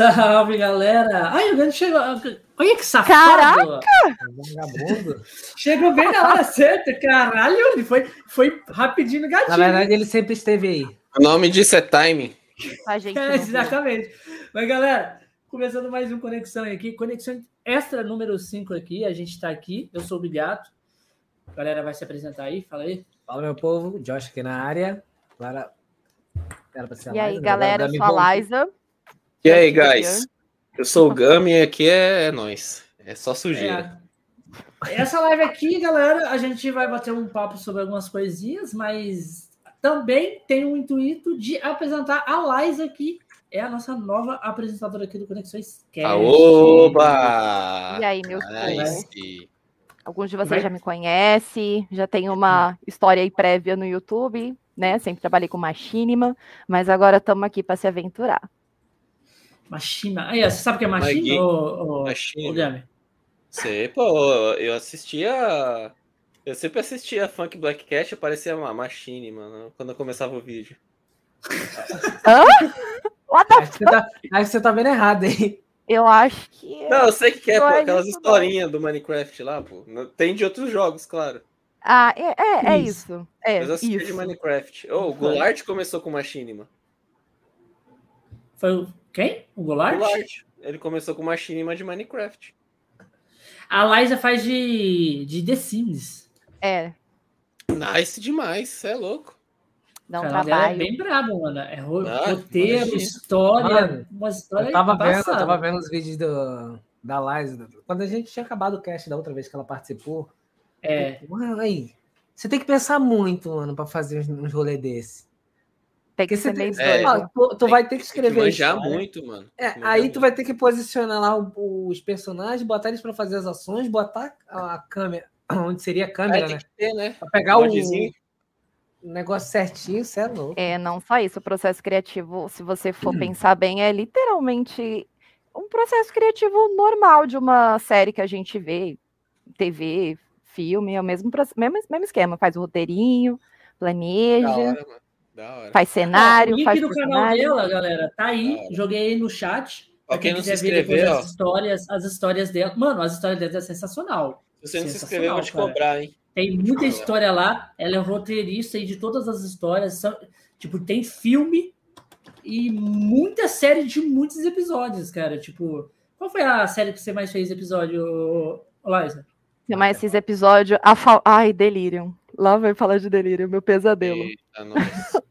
Salve, galera! Ai, o Gano chegou. Olha que safado! Caraca! Chegou bem na hora certa, caralho! Ele foi, foi rapidinho no gatinho. Na verdade, ele sempre esteve aí. O nome disso é timing. A gente É, exatamente. Mas, galera, começando mais um Conexão aqui. Conexão extra número 5 aqui. A gente tá aqui. Eu sou o Bigato. A galera vai se apresentar aí. Fala aí. Fala, meu povo. Josh aqui na área. Clara. Era pra ser a E aí, Liza, galera, eu sou a. Liza. E aí, guys? Eu sou o Gami e aqui é, é nós. É só sujeira. É, essa live aqui, galera, a gente vai bater um papo sobre algumas coisinhas, mas também tem o intuito de apresentar a Liza aqui. É a nossa nova apresentadora aqui do Conexões Cast. Aoba! E aí, meus Aí povos? sim. Alguns de vocês Vai- já me conhecem, já tem uma história aí prévia no YouTube, né? Sempre trabalhei com machinima, mas agora estamos aqui para se aventurar. Machina. Aí, ó, você sabe o que é machina, ô, ô, Machina. ô? Sei, pô, eu assistia. Eu sempre assistia Funk Black Cat, aparecia uma Machine, mano, quando eu começava o vídeo. What the- Acho que, você tá, acho que você tá vendo errado, hein? Eu acho que. Não, eu sei que é, pô, é aquelas historinhas do Minecraft lá, pô. Tem de outros jogos, claro. Ah, é, é, é Isso. isso. É, Mas eu assistia de isso. Minecraft. Ô, o Goulart começou com Machine, mano. Foi o quem? O Goulart? Goulart. Ele começou com Machinima de Minecraft. A Liza faz de, de The Sims. É, Nice demais, você é louco. dá um O canal dela trabalho. é bem brabo, mano. É Ah, roteiro, história, Mano, uma história Eu tava vendo, eu tava vendo os vídeos do, da Liza. Quando a gente tinha acabado o cast da outra vez que ela participou. É, Mano, aí. Você tem que pensar muito, mano, pra fazer uns, uns rolê desse. Tem que ser você meio É. doido. Tu, tu vai ter que Tem que escrever manjar história. muito, mano. É, que aí muito. tu vai ter que posicionar lá os personagens, botar eles pra fazer as ações, botar a câmera, onde seria a Aí câmera, tem né? que ter, né? Pra pegar o, o negócio certinho, você é louco. É, não só isso, o processo criativo, se você Hum. for pensar bem, é literalmente um processo criativo normal de uma série que a gente vê, TV, filme, é o mesmo, mesmo, mesmo esquema, faz o roteirinho, planeja, hora, faz cenário, o link faz do canal dela, galera, tá aí. Joguei aí no chat. Pra quem quem não se ó. as histórias, as histórias dela. Mano, as histórias dela é sensacional. Se você não se Sensacional, inscrever, eu vou te cara. cobrar, hein? Tem muita história lá. Ela é roteirista aí de todas as histórias. São, tipo, tem filme e muita série de muitos episódios, cara. Tipo, qual foi a série que você mais fez episódio, Liza? Tem mais esses episódios. A fa... Ai, Delirium. Lá vai falar de Delirium, meu pesadelo. Eita, nós.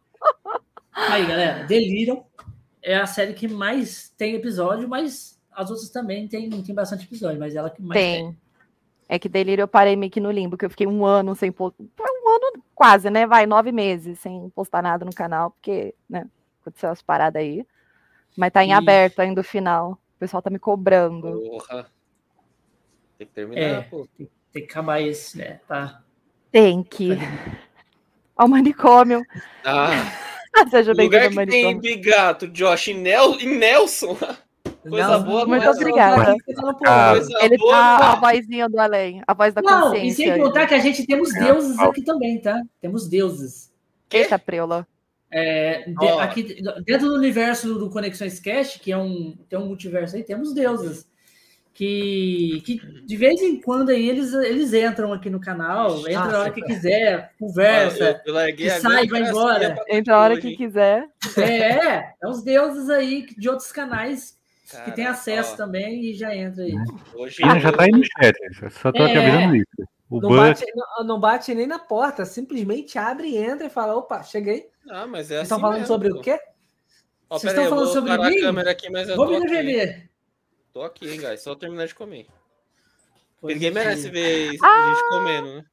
Aí, galera, Delirium é a série que mais tem episódio, mas as outras também tem, tem bastante episódio, mas ela que mais tem. Tem. É que Delírio eu parei meio que no limbo, que eu fiquei um ano sem postar. Um ano quase, né? Vai, nove meses sem postar nada no canal, porque, né? Aconteceu as paradas aí. Mas tá em Ixi. aberto ainda o final. O pessoal tá me cobrando. Porra. Tem que terminar, É. pô. Tem que acabar esse, né? Tá. Tem que. Ao manicômio. Ah, Seja lugar bem-vindo ao que tem. Bigato, Josh e, Nel e Nelson. Coisa boa, Muito mas- obrigada. Ah, Coisa Ele boa, tá a mano. vozinha do além, a voz da Não, e consciência. sem aí. contar que a gente temos É, deuses aqui também, tá? Temos deuses. Eita, preula. É, de- Ó. aqui, dentro do universo do Conexões Cast, que é um, tem um multiverso aí, temos deuses. Que, que de vez em quando aí eles, eles entram aqui no canal, entra na hora que quiser, conversa. Eu, eu que a sai, vai embora. Entra a hora que quiser. É, é os deuses aí de outros canais que tem Cara, acesso ó, também e já entra aí. Hoje Pina já tá aí no chat. Só tô É. avisando isso. O Não bate, não, não bate nem na porta, simplesmente abre e entra e fala: opa, cheguei. Ah, mas é Vocês assim estão falando mesmo, sobre o quê? Ó, Vocês aí, estão eu falando vou sobre mim? a câmera aqui, mas eu Vamos tô me aqui. Tô aqui, hein, guys. Só terminar de comer. Pois Ninguém é. merece ver isso, Ah! gente comendo, né?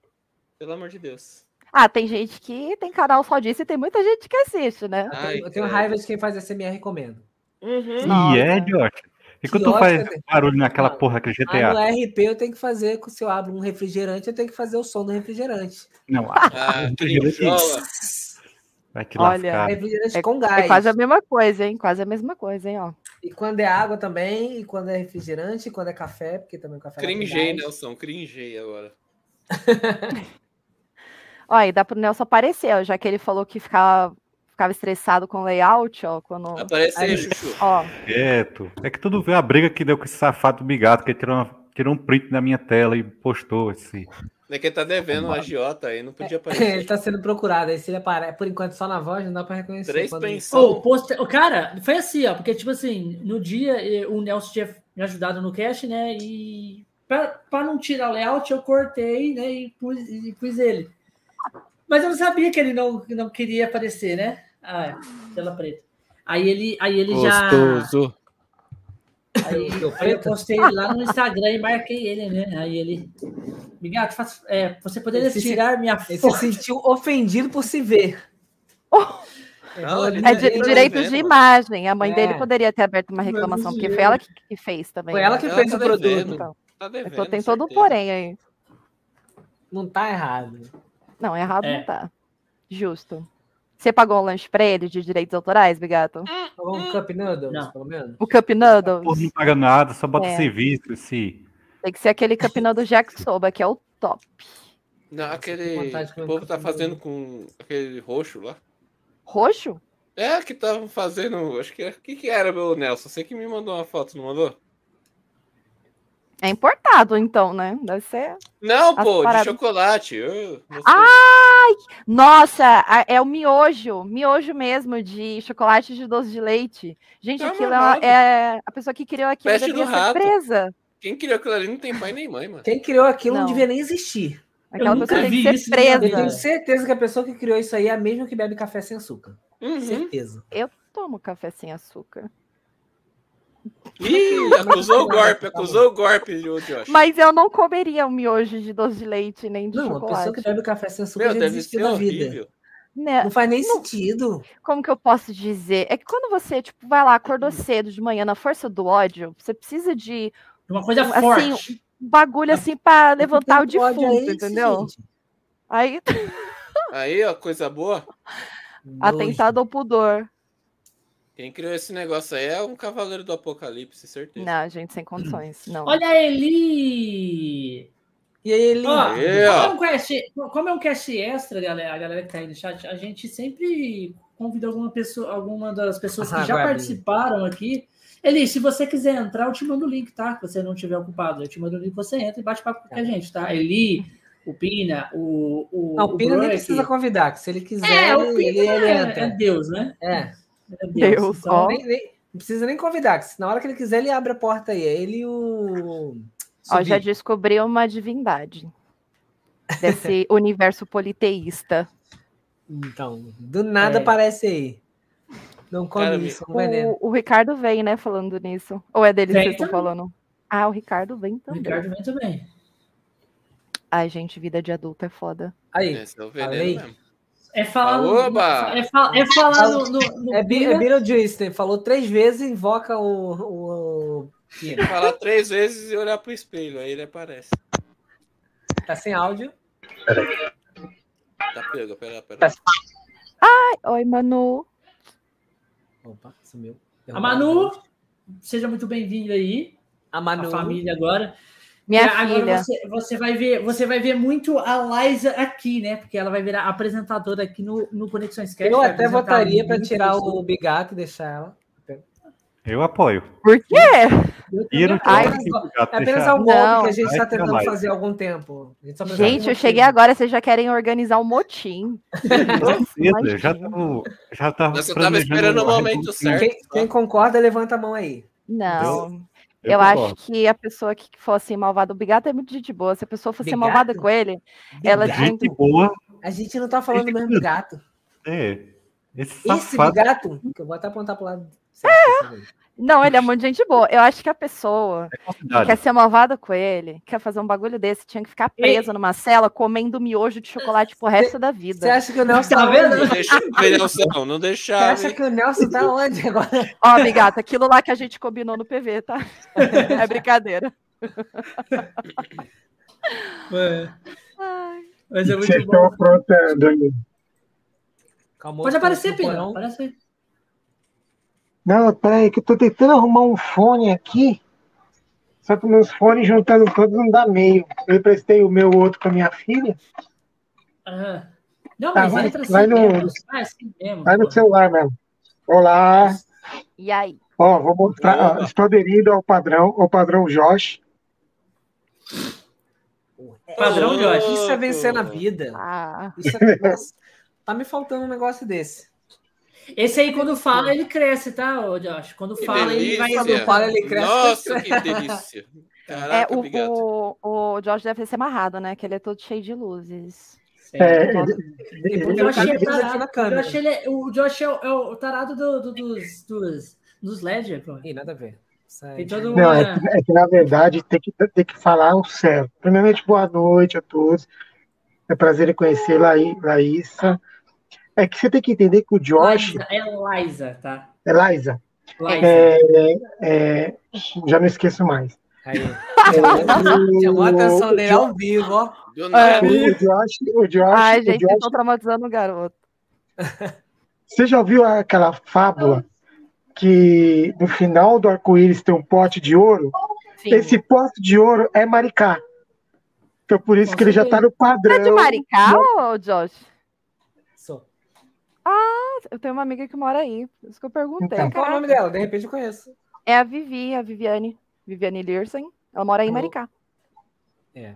Pelo amor de Deus. Ah, tem gente que tem canal só disso e tem muita gente que assiste, né? Eu Ai, tenho- eu tenho raiva de quem faz SMR recomendo. Uhum. Nossa. E é, Josh. E quando Que tu faz barulho naquela Ah, porra, aquele Ah, GTA? no RP eu tenho que fazer, se eu abro um refrigerante, eu tenho que fazer o som do refrigerante. Não, Ah, brinjola. vai te Olha, lascar. Refrigerante É- com gás. É quase a mesma coisa, hein? Quase a mesma coisa, hein, ó. E quando é água também, e quando é refrigerante, e quando é café, porque também o café Cringei, gás. Nelson. Cringei agora. Ó, e dá pro Nelson aparecer, ó, já que ele falou que ficar ficava estressado com o layout, ó, quando... Aparece aí, Aí- Chuchu. Ó, Quieto. É que tudo vê a briga que deu com esse safado do Bigato, que ele tirou, uma- tirou um print da minha tela e postou esse. É que ele tá devendo um agiota aí, não podia Ele aparecer. tá sendo procurado. Aí se ele aparece, por enquanto só na voz, não dá pra reconhecer. Três quando- pensão. Ô, poster... ô, cara, foi assim, ó, porque, tipo assim, no dia o Nelson tinha me ajudado no cast, né? E pra, pra não tirar o layout, eu cortei, né? E pus, e pus ele. Mas eu não sabia que ele não, não queria aparecer, né? Ah, é, tela preta. Aí ele, aí ele já. Aí, aí eu postei lá no Instagram e marquei ele, né? Aí ele. Bigato, faz- é, você poderia Esse se- tirar minha Ele se foto. sentiu ofendido por se ver. Não, ele é tá de- vendo, direitos de imagem. A mãe É. dele poderia ter aberto uma reclamação, porque foi ela que, que fez também. Foi ela né? que Ela fez tá o produto. devendo. Então, Tá devendo, tô- tem todo um porém aí. Não tá errado. Não, errado É. não tá. Justo. Você pagou um lanche pra ele de direitos autorais, Bigato? Pagou um Cup Noodles, Não. pelo menos. O Cup Noodles? Pô, não paga nada, só bota É. serviço, esse. Tem que ser aquele Cup Noodles Jack Soba, que é o top. Não, aquele. O povo tá fazendo com aquele roxo lá. Roxo? É, que estavam fazendo. Acho que. O que, que era, meu Nelson? Você que me mandou uma foto, não mandou? É importado, então, né? Deve ser. Não, pô, paradas- de chocolate. Eu. Ai! Nossa, é o miojo. Miojo mesmo, de chocolate de doce de leite. Gente, Tá aquilo é, é- A pessoa que criou aquilo Peste devia do ser rato. presa. Quem criou aquilo ali não tem pai nem mãe, mano. Quem criou aquilo não, Não. devia nem existir. Aquela nunca pessoa tem vi que isso ser na minha Eu tenho presa. certeza que a pessoa que criou isso aí é a mesma que bebe café sem açúcar. Uhum. Certeza. Eu tomo café sem açúcar. Ih, acusou o golpe, acusou o golpe, Josh. Mas eu não comeria um miojo de doce de leite nem de Não, a pessoa chocolate. que bebe café sem açúcar Meu, já deve desistiu ser da vida. Né? Não faz nem sentido. Como que eu posso dizer? É que quando você, tipo, vai lá, acordou cedo de manhã na força do ódio, você precisa de Uma coisa Assim, forte. um bagulho assim pra levantar o Que defunto, esse, entendeu? gente? Aí, Aí, ó, coisa boa. Atentado ao pudor. Quem criou esse negócio aí é um cavaleiro do apocalipse, certeza. Não, gente, sem condições. Não. Olha a Eli! E aí ele. Ó, Aí, ó. como, é um cast, como é um cast extra, galera, a galera que tá aí no chat, a gente sempre convida alguma pessoa, alguma das pessoas que Ah, já vai abrir. participaram aqui. Eli, se você quiser entrar, eu te mando o link, tá? Se você não tiver ocupado, eu te mando o link, você entra e bate papo com a gente, tá? Eli, o Pina, o. o Não, o Pino nem precisa convidar, que se ele quiser, É, o ele, Pina ele, ele é, entra. é Deus, né? É. É Deus, Então, ó. Nem, nem- não precisa nem convidar, que se na hora que ele quiser, ele abre a porta aí. É ele e o. Ó, já Subi. descobri uma divindade desse universo politeísta. Então, do nada É. aparece aí. Não come Cara, isso, um veneno. O, o Ricardo vem, né, falando nisso. Ou é dele que Vem vocês estão falando? Ah, o Ricardo vem o também. Ricardo vem também. Ai, gente, vida de adulto é foda. Aí, Esse é o veneno Falei. mesmo. É falar, no, é, fa- é falar no, no, no é, Bi- é. Beetlejuice, falou três vezes e invoca o. o, o. Falar três vezes e olhar pro espelho, aí ele aparece. Tá sem áudio. Tá pega, pera, pera. Oi, Manu. Opa, sumiu. A Manu, seja muito bem-vindo aí. A A Manu. família agora. Minha agora filha. Você, você vai ver, você vai ver muito a Liza aqui, né? Porque ela vai virar apresentadora aqui no, no Conexões Cast. Eu até votaria para tirar o Bigato e deixar ela. Eu apoio. Por quê? Eu não Ai, É apenas um que a gente está tentando mais. fazer há algum tempo. A gente, Gente, um eu cheguei agora, vocês já querem organizar um motim. Cedo, eu já Imagina. tava, já tava Você tava esperando o momento certo. Quem, quem concorda, levanta a mão aí. Não. Eu Eu, acho que a pessoa que fosse malvada, o Bigato é muito gente boa. Se a pessoa fosse Bigato? malvada com ele, ela Bigato? tinha Gente boa, A gente não tá falando do mesmo Bigato. é. Esse Esse safado. Bigato, que eu vou até apontar pro lado. Certo. Não, ele é muito gente boa. Eu acho que a pessoa que Cuidado. quer ser malvada com ele, quer fazer um bagulho desse, tinha que ficar presa numa cela comendo miojo de chocolate pro resto da Você vida. acha que o Nelson Tá tá vendo? Não deixa ver Nelson, não Você deixava. acha que o Nelson tá onde agora? Ó, Bigato, aquilo lá que a gente combinou no PV, tá? É brincadeira. É, Ai. Mas é Vocês muito estão bom. aprontando Pode aparecer, porão. Aparece aí. Não, peraí, que eu tô tentando arrumar um fone aqui. Só que meus fones juntando todos não dá meio. Eu emprestei o meu outro pra minha filha. Não, Tá, mas vai- entra assim vai no- mesmo. Vai assim mesmo. Vai no celular mesmo. Olá. E aí? Ó, vou mostrar. ó, estou aderindo ao padrão, ao padrão Josh. Padrão, Josh. Isso é vencer na vida. Ah, Isso é... Nossa, tá me faltando um negócio desse. Esse aí, quando fala, ele cresce, tá, Josh? Quando Que fala, ele vai. delícia. Quando fala, ele cresce. Nossa, que delícia. Caraca, é, o, o, o Josh deve ser amarrado, né? Que ele é todo cheio de luzes. É, cara é tarado. Josh, ele é, o Josh é, o, é o tarado do, do- dos, dos, dos Ledger, pô. Ih, nada a ver. Tem todo Não, uma... é que, é que, na verdade tem que, tem que falar o certo. Primeiramente, boa noite a todos. É prazer em conhecer Laí- Laísa. É que você tem que entender que o Josh, Liza, é Liza, tá? é Liza, Liza. é, é, já não esqueço mais. Aí. É, Chamou a atenção dele ao vivo, ó. É. O Josh, o Josh, Ai, o gente, Josh- eu tô traumatizando o garoto. você já ouviu aquela fábula que no final do arco-íris tem um pote de ouro? Sim. Esse pote de ouro é Maricá. Então por isso Com que ele já está no padrão. É de Maricá, ô Josh? Sou. Eu tenho uma amiga que mora aí. Por isso que eu perguntei. Então. Qual é o nome dela? De repente eu conheço. É a Vivi, a Viviane. Viviane Learsen. Ela mora aí em Uhum. Maricá. É.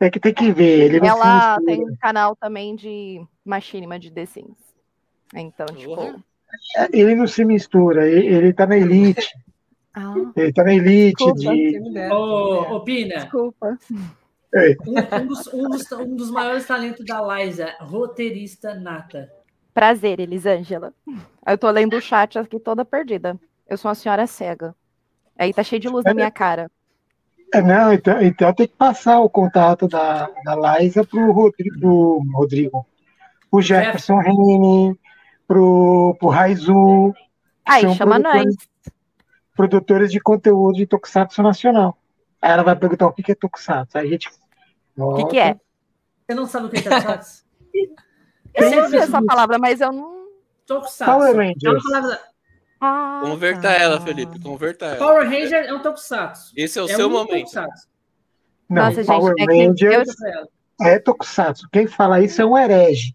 É que tem que ver. Ele Ela tem um canal também de machinima de The Sims. Então, tipo. Porra. Ele não se mistura. Ele, ele tá na elite. Ah, Ele tá na elite Desculpa. de. Ô, Pina, desculpa. um, um dos, um, dos, um dos maiores talentos da Liza, roteirista nata. Prazer, Elisângela. Eu tô lendo o chat aqui toda perdida. Eu sou uma senhora cega. Aí tá cheio de luz na minha cara. É, não, então, então tem que passar o contato da, da Liza pro Rodrigo, pro Rodrigo. O Jefferson Rene, pro, pro Raizu, Aí, chama nós. produtores- produtores de conteúdo de Tokusatsu Nacional. Aí ela vai perguntar o que que é Tokusatsu. Aí a gente. O que, que é? Você não sabe o que é Tokusatsu? Eu sempre ouvi essa palavra, mas eu não. Tokusatsu. Power É uma Rangers. palavra... Ah, Converta tá. ela, Felipe. Converta ela. Power Ranger é um Tokusatsu. Esse é o é seu um momento. Tokusatsu. Não, Nossa, gente, Power é que Rangers eu- Pra ela. é Tokusatsu. Quem fala isso é um herege.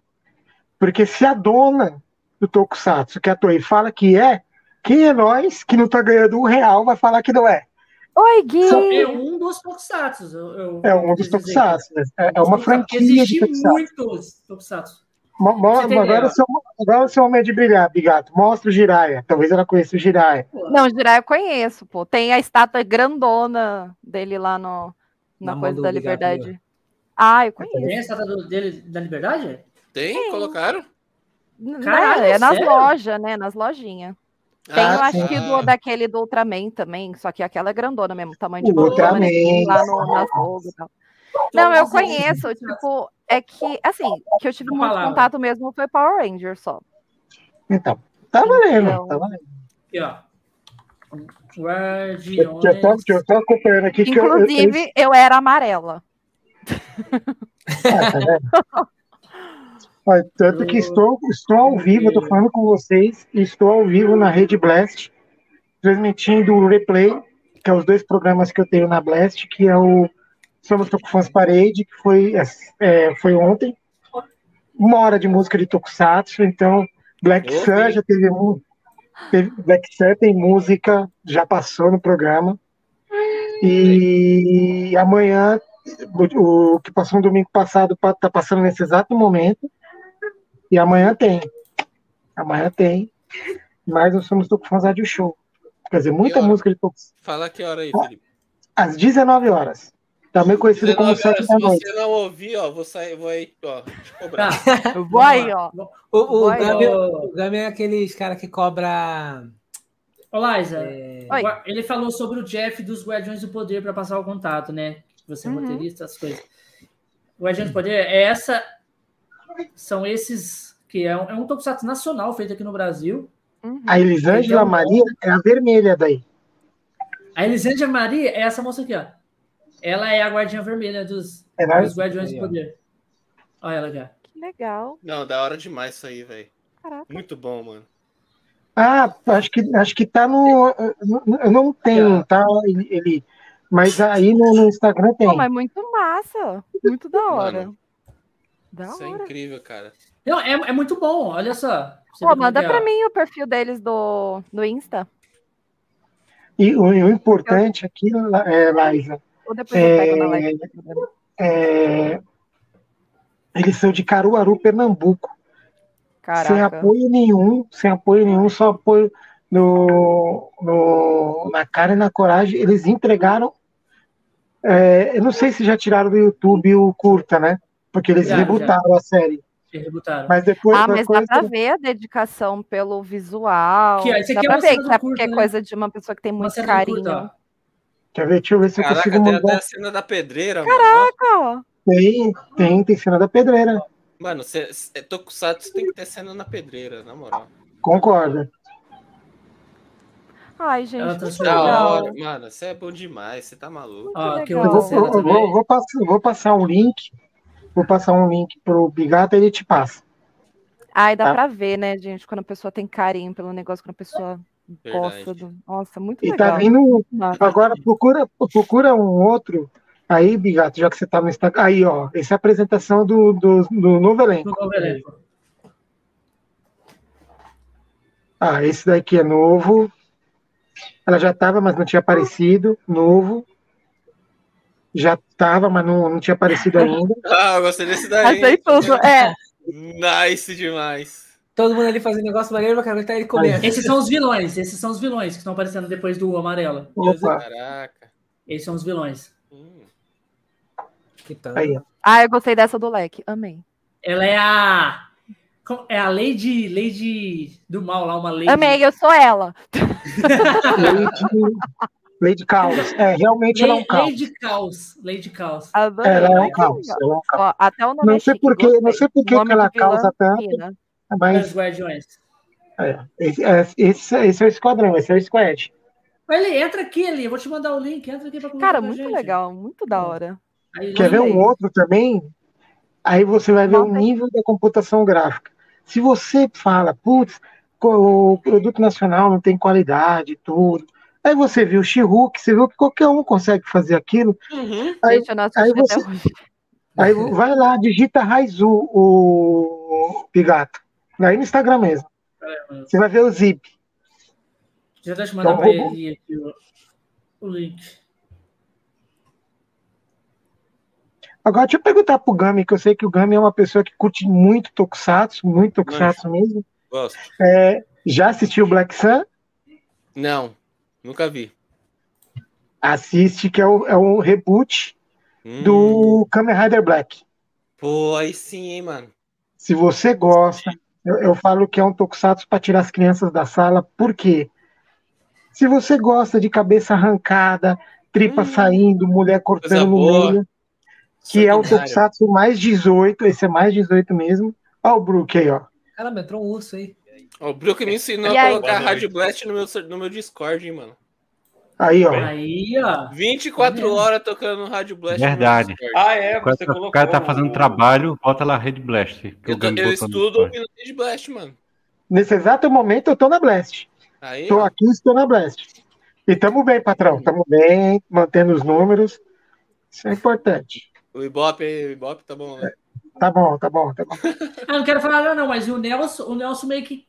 Porque se a dona do Tokusatsu, que é a Toei, fala que é, quem é nós que não tá ganhando um real vai falar que não é? Oi, Gui! É um dos Tokusatsu. eu- eu- É um eu dos. Tokusatsu. né? É, é Um uma franquia de Tokusatsu. muitos Tokusatsu. Mo- tem agora, o seu, agora o seu momento de brilhar, Bigato. Mostra o Jiraya. Talvez ela conheça o Jiraya. Não, Jiraiya eu conheço, pô. Tem a estátua grandona dele lá no, na, Na coisa da Bigato, liberdade. Ah, eu Tem conheço. a estátua do- dele da liberdade? Tem? Colocaram? N- Caralho, é nas sério? lojas, né? Nas lojinhas. Tem, eu Ah, acho sim. que do, daquele do Ultraman também, só que aquela é grandona mesmo, tamanho de O bolona, Ultraman, lá no, na Vogue e tal. Não, eu conheço, tipo, é que, assim, que eu tive muito contato mesmo foi Power Ranger só. Então, tá valendo. Então. Tá valendo. Aqui, ó. Guardiões. eu, tô, eu tô acompanhando aqui. que eu- eu- eu- Inclusive, eu era amarela. Ah, tá vendo? Olha, tanto que estou, estou ao vivo, estou falando com vocês, e estou ao vivo na Rede Blast, transmitindo o replay, que é os dois programas que eu tenho na Blast, que é o Somos Tokufãs Parade, que foi, é, foi ontem, uma hora de música de Tokusatsu, então Black Sun já teve, teve Black Sun tem música, já passou no programa, e amanhã o, o que passou no domingo passado pa- tá passando nesse exato momento. E amanhã tem. Amanhã tem. Mas nós somos Tocufãs Rádio Show. Quer dizer, muita música de Tocufãs. Fala que hora aí, Felipe. Às 19 horas. Também conhecido como 19 7 horas, da se noite. você não ouvir, ó, vou sair, vou aí, ó, te cobrar. Tá. Vou aí, ó. O, o, Gami, o Gami é aqueles cara que cobra. Ô, Liza, é, ele falou sobre o Jeff dos Guardiões do Poder para passar o contato, né? Você é Uhum. roteirista, as coisas. Guardiões do Poder é essa. São esses que é um, é um tokusatsu nacional feito aqui no Brasil. Uhum. A Elisângela? Maria é a vermelha daí. A Elisângela Maria é essa moça aqui, ó. Ela é a guardinha vermelha dos, É dos Guardiões do. Poder. Olha ela ó. Que legal. Não, da hora demais isso aí, velho. Caraca. Muito bom, mano. Ah, acho que, acho que tá no. Eu não tenho, tá? Ele, ele- mas aí no, no Instagram tem. Pô, mas muito massa. Muito da hora. Mano. Da Isso é hora. incrível, cara. Não, é, é muito bom, olha só. Pô, manda é, pra mim o perfil deles do, do Insta. E o, o importante aqui, é, Laísa, Ou depois eu pego na É, live. é, eles são de Caruaru, Pernambuco. Sem Caraca. apoio nenhum, sem apoio nenhum, só apoio no, no- na cara e na coragem. Eles entregaram. é, eu não sei se já tiraram do YouTube o curta, né? Porque eles Já, rebutaram a série. Que rebutaram. Mas depois. Ah, mas dá coisa- pra ver a dedicação pelo visual. Esse dá é pra ver que é curta, porque é né? coisa de uma pessoa que tem muito carinho. curta. Quer ver? Deixa eu ver se eu Caraca, consigo tem até mandar. a cena da pedreira, mano. Caraca! Tem, tem, tem cena da pedreira. Mano, cê, cê, Tokusatsu tem que ter cena na pedreira, na moral. Concorda. Ai, gente, Ela transferiu. Da hora, mano, você é bom demais, você tá maluco. Aqui legal. Eu vou, eu vou- vou passar, vou passar um link. Vou passar um link pro Bigato e ele te passa. Ai, dá Tá. pra ver, né, gente, quando a pessoa tem carinho pelo negócio, quando a pessoa gosta Verdade. do. Nossa, muito E legal. tá vindo. Agora procura, procura um outro. Aí, Bigato, já que você tá no Instagram. Aí, ó. Essa é a apresentação do, do, do novo elenco. No novo elenco. Ah, esse daqui é novo. Ela já tava, mas não tinha aparecido. Novo. Já tava, mas não, não tinha aparecido ainda. Ah, eu gostei desse daí. Achei tudo. É, Nice demais. Todo mundo ali fazendo negócio maneiro, mas quero ele comendo. Esses são os vilões, esses são os vilões que estão aparecendo depois do amarelo. Opa, Caraca. Esses são os vilões. Hum. Que tal? ah, eu gostei dessa do leque. Amei. Ela é a. É a Lady, Lady do mal lá, uma Lady. Amei, eu sou ela. Lady, Lady Caos. É, realmente ela é um Lady, caos. Lady Caos. Lady Caos. Ela é um caos. Ela é um caos. Ó, até o nome Não é sei chique, por que, gostei. não sei por que ela causa tanto, Os mas Guardiões. é, esse, é, esse, esse é o esquadrão, esse é o squad. Ele entra aqui, ali. Eu vou te mandar o link. Entra aqui pra conversar Cara, muito gente. legal, muito da hora. Aí, Quer ver Gostei. um outro também? Aí você vai ver o nível da computação gráfica. Se você fala, putz, o produto nacional não tem qualidade tudo. Aí você viu o She-Hulk, você viu que qualquer um consegue fazer aquilo. Uhum. Aí, Gente, eu não aí até você- aí vai lá, digita Raizu, o Pigato. Aí no Instagram mesmo. Você vai ver o zip. Já deixa eu mandar Então, pra ele aqui o, o link. Agora, deixa eu perguntar pro Gami, que eu sei que o Gami é uma pessoa que curte muito Tokusatsu, muito Tokusatsu mesmo. Gosto. É, já assistiu Black Sun? Não, nunca vi. Assiste, que é o, é o reboot Hum. do Kamen Rider Black. Pô, aí sim, hein, mano. Se você gosta, eu, eu falo que é um Tokusatsu para tirar as crianças da sala, por quê? Se você gosta de cabeça arrancada, tripa Hum. saindo, mulher cortando no meio, que é o. Tokusatsu mais 18, esse é mais 18 mesmo. Olha o Brook aí, ó. Caramba, entrou um urso aí. Ó, O Brook me ensinou E a aí? colocar noite. Rádio Blast no meu, no meu Discord, hein, mano. Aí, ó. Aí, ó. 24 Tá horas tocando no Rádio Blast Verdade. Ah, é, O cara, você tá- colocou. o cara tá fazendo o- trabalho, bota lá Red Blast. Eu, o tô- eu estudo ouvindo Red Blast, mano. Nesse exato momento eu tô na Blast. Aí, Tô ó, aqui, estou na Blast. E tamo bem, patrão. Tamo bem, mantendo os números. Isso é importante. o Ibope, aí, o Ibope tá bom, né? Tá bom, tá bom, tá bom. Ah, não quero falar nada, não, mas o Nelson, o Nelson meio que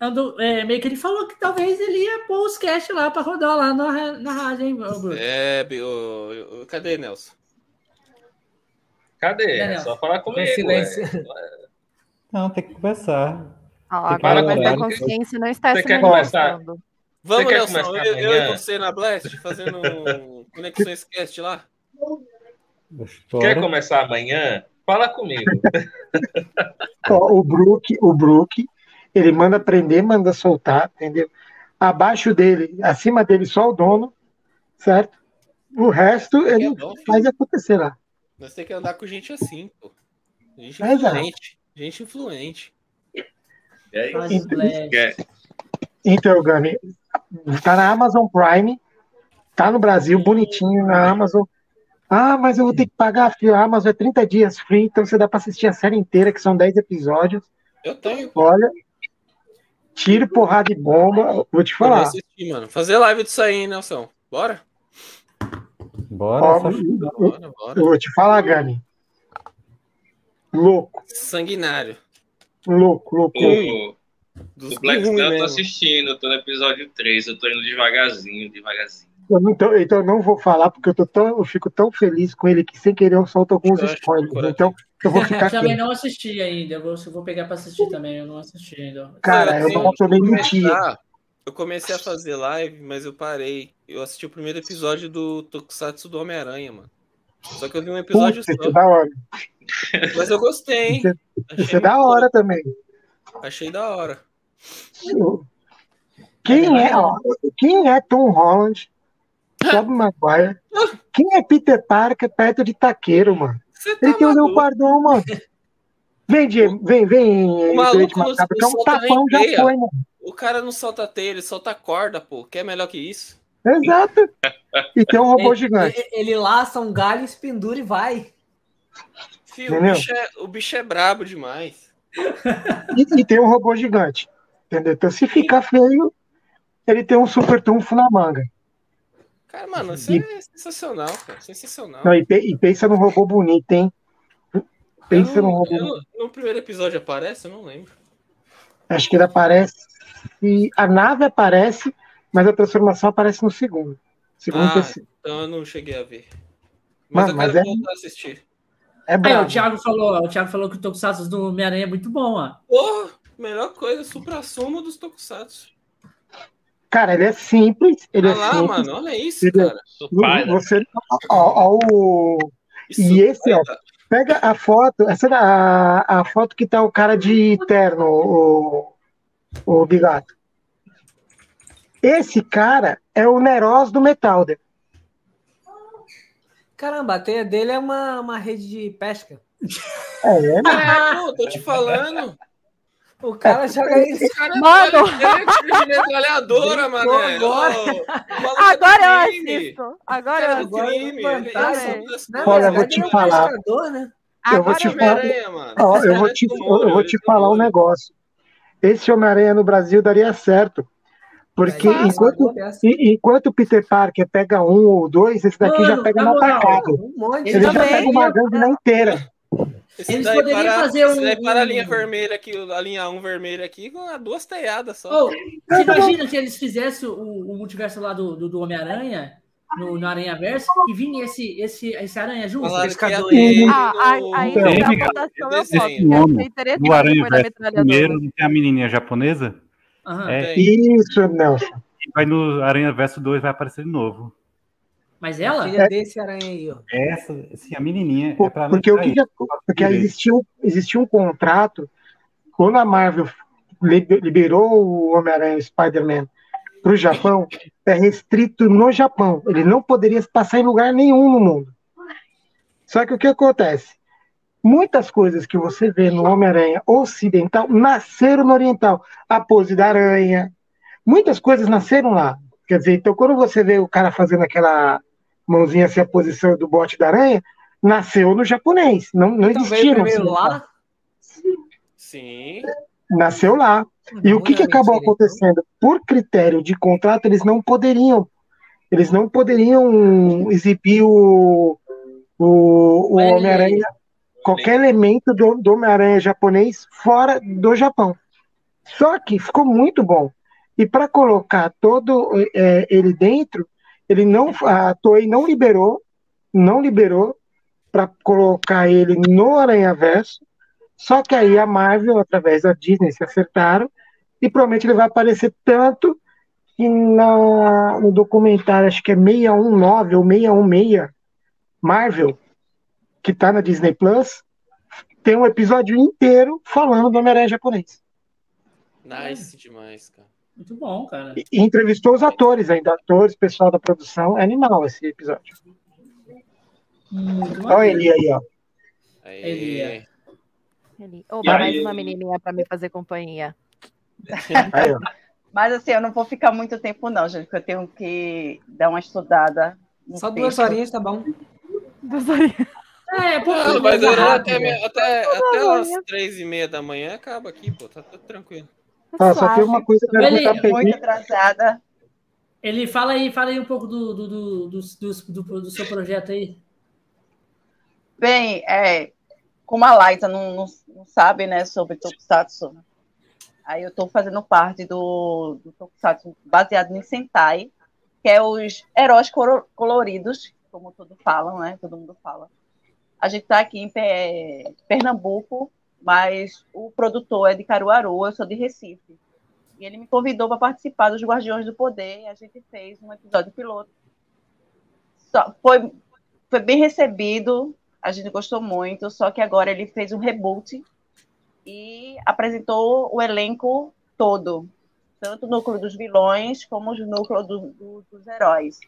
andou, é, meio que ele falou que talvez ele ia pôr os cast lá pra rodar lá na, na rádio, hein, Bruno? É, o, o- cadê, Nelson? Cadê? É, Nelson. só falar Com comigo. silêncio. ué. Não, tem que conversar. Ó, Tem que agora mas a consciência não está Você se quer começar? Vamos, quer Nelson, começar eu, eu e você na Blast, fazendo Conexões Cast lá. História. Quer começar amanhã? Fala comigo. Ó, o Brook, o Brook, ele manda prender, manda soltar, entendeu? Abaixo dele, acima dele, só o dono, certo? O resto É ele bom, filho. faz acontecer lá. Nós temos que andar com gente assim, pô. Gente influente. Gente influente. E aí? Faz Blast. Quer? Então, Gami, tá na Amazon Prime, tá no Brasil, bonitinho na Amazon. Ah, mas eu vou ter que pagar, filho. A Amazon é 30 dias free, então você dá pra assistir a série inteira, que são 10 episódios. Eu tenho. Olha, tiro, porrada e bomba. Vou te falar. assistir, mano. Fazer live disso aí, hein, Nelson? Bora? Bora, Ó, eu, Bora, bora. eu vou te falar, Gami. Louco, Sanguinário. louco, louco. louco. O, Dos o Black Sun eu tô assistindo, eu tô no episódio 3, eu tô indo devagarzinho, devagarzinho. Eu não tô- então eu não vou falar porque eu, tô tão, eu fico tão feliz com ele que sem querer eu solto alguns spoilers. Então eu vou ficar Também quieto. não assisti ainda. Eu vou, eu vou pegar pra assistir também. Eu não assisti ainda. Cara, eu assim, não mentir. começar- Eu comecei a fazer live, mas eu parei. Eu assisti o primeiro episódio do Tokusatsu do Homem-Aranha, mano. Só que eu vi um episódio Putz, isso só. é da hora. Mas eu gostei, hein? Isso é- Achei Isso é da hora também. bom. Achei da hora. Quem é, ó, quem é Tom Holland? Tobey Maguire? Quem é Peter Parker perto de Taqueiro, mano? Você tá Ele tem o? Leopardon, mano. Vem, Diego, vem, vem, O maluco não- que é um solta tapão já foi, mano. O cara não solta teia, ele solta corda, pô. Quer melhor que isso? Exato. E tem um robô Ele, gigante. ele- ele laça um galho, se pendura e vai. Fio, o bicho, é, o bicho é brabo demais. E, e tem um robô gigante. Entendeu? Então, se ficar feio, ele tem um super trunfo na manga. Cara, mano, isso é sensacional, cara. Sensacional. Não, e, pe- e pensa num robô bonito, hein? Pensa num robô eu no primeiro episódio aparece? Eu não lembro. Acho que ele aparece. E a nave aparece, mas a transformação aparece no segundo. Segundo e Ah, terceiro. Então eu não cheguei a ver. Mas Mano, eu mas quero é- voltar a assistir. É Aí, brabo. o Thiago falou, o Thiago falou que o Tokusatsu do Homem-Aranha é muito bom, ó. Porra, melhor coisa, supra-sumo dos Tokusatsu. Cara, ele é simples. Ele Olha é lá, simples. mano, olha isso, Entendeu? cara. Spider. Você, ó, ó, o, E esse, ó, vai- pega a foto, essa é a, a foto que tá o cara de terno, o, o Bigato. Esse cara é o Neros do Metalder. Caramba, a teia dele é uma, uma rede de pesca. É, né? É, pô, tô te falando. O cara joga isso. Esse cara Mano. é metralhadora, mano. Agora. Agora eu assisto. Agora eu assisto. Agora Olha, eu vou te é falar. né? eu vou Agora te falar- eu vou te, é do eu vou te esse falar um negócio. Esse Homem-Aranha no Brasil daria certo. Porque enquanto, enquanto o Peter Parker pega um ou dois, esse daqui já Mano, pega na no moral, atacado. Um monte. Ele já pega uma gangue na inteira. Esse Eles poderiam para, fazer um- daí para a linha vermelha aqui, a linha 1 vermelha aqui, com as duas teiadas só. Ô, você imagina que eles fizessem o, o multiverso lá do, do, do Homem-Aranha, no, no Aranha Verso, e vinha esse, esse, esse aranha junto? Pescador. ter Ah, aí, Então, a votação eu posso. No Aranha Verso primeiro, não tem a menininha japonesa? Aham. É. Isso, Nelson. e vai no Aranha Verso 2 vai aparecer de novo. Mas ela? Filha desse aranha aí, ó. Essa, sim, a menininha Por- é pra Porque o que, isso. que- porque aí existia, um- existia um contrato quando a Marvel li- liberou o Homem-Aranha e o Spider-Man para o Japão, é restrito no Japão. Ele não poderia passar em lugar nenhum no mundo. Só que o que acontece? Muitas coisas que você vê no Homem-Aranha ocidental nasceram no oriental. A pose da aranha. Muitas coisas nasceram lá. Quer dizer, então quando você vê o cara fazendo aquela mãozinha assim, a posição do bote da aranha, nasceu no japonês. Não, não Então existia veio no primeiro ocidental. lá. Sim. Nasceu lá. E o que, que acabou acontecendo? Por critério de contrato, eles não poderiam, eles não poderiam exibir o, o, o. Homem-Aranha, qualquer elemento do, do Homem-Aranha japonês fora do Japão. Só que ficou muito bom. E para colocar todo é, ele dentro, ele não, a Toei não liberou, não liberou para colocar ele no Aranha Verso. Só que aí a Marvel, através da Disney, se acertaram e provavelmente ele vai aparecer tanto que na, no documentário, acho que é 619 ou 616 Marvel, que tá na Disney Plus, tem um episódio inteiro falando do Homem-Aranha japonês. Nice demais, cara. Muito bom, cara. E, e entrevistou os atores ainda, atores, pessoal da produção. É animal esse episódio. Muito Olha ele aí, ó. Ele é. Ele- Oba, aí? mais uma menininha pra me fazer companhia. Aí. Mas assim, eu não vou ficar muito tempo, não, gente, porque eu tenho que dar uma estudada. Só duas texto. horinhas tá bom. É, pô, Não, vai durar rápido. até, até, até bom, as três e meia da manhã acaba aqui, pô. Tá tudo tranquilo. Ah, só tem uma coisa que eu Ele- Muito atrasada. Ele fala aí, fala aí um pouco do, do, do, do, do, do- do seu projeto aí. Bem, é, como a Laita não, não, não sabe, né, sobre Tokusatsu, aí eu estou fazendo parte do, do Tokusatsu baseado em Sentai, que é os heróis coloridos, como todos falam, né, todo mundo fala. A gente está aqui em Pe- Pernambuco, mas o produtor é de Caruaru, eu sou de Recife. E ele me convidou para participar dos Guardiões do Poder, e a gente fez um episódio piloto. Só- foi, foi bem recebido, a gente gostou muito, só que agora ele fez um reboot e apresentou o elenco todo, tanto o núcleo dos vilões como o núcleo do- do- dos heróis.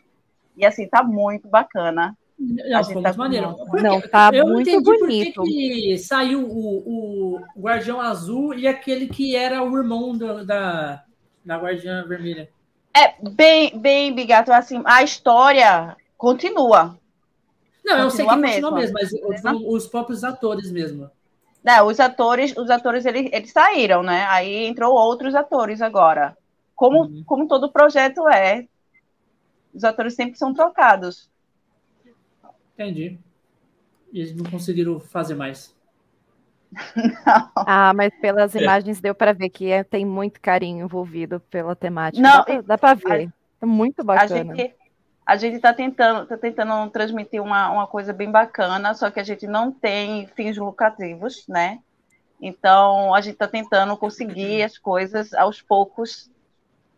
E assim, tá muito bacana. Não, A ficou gente tá muito maneiro. com- Por Não, tá eu não muito entendi por que bonito. que saiu o, o Guardião Azul e aquele que era o irmão do- da, da Guardiã Vermelha. É, bem, bem, Bigato, assim, a história continua. Não, eu sei que Continua continua mesmo, mesmo. mas os, os próprios atores mesmo. né, os atores, os atores eles, eles saíram, né? Aí entrou outros atores agora. Como, Uhum. como todo projeto é, os atores sempre são trocados. Entendi. E eles não conseguiram fazer mais. Ah, mas pelas imagens deu para ver que é- tem muito carinho envolvido pela temática. Não, dá, pra ver. É muito A bacana. gente a gente está tentando, tá tentando transmitir uma, uma coisa bem bacana, só que a gente não tem fins lucrativos, né? Então a gente está tentando conseguir as coisas aos poucos,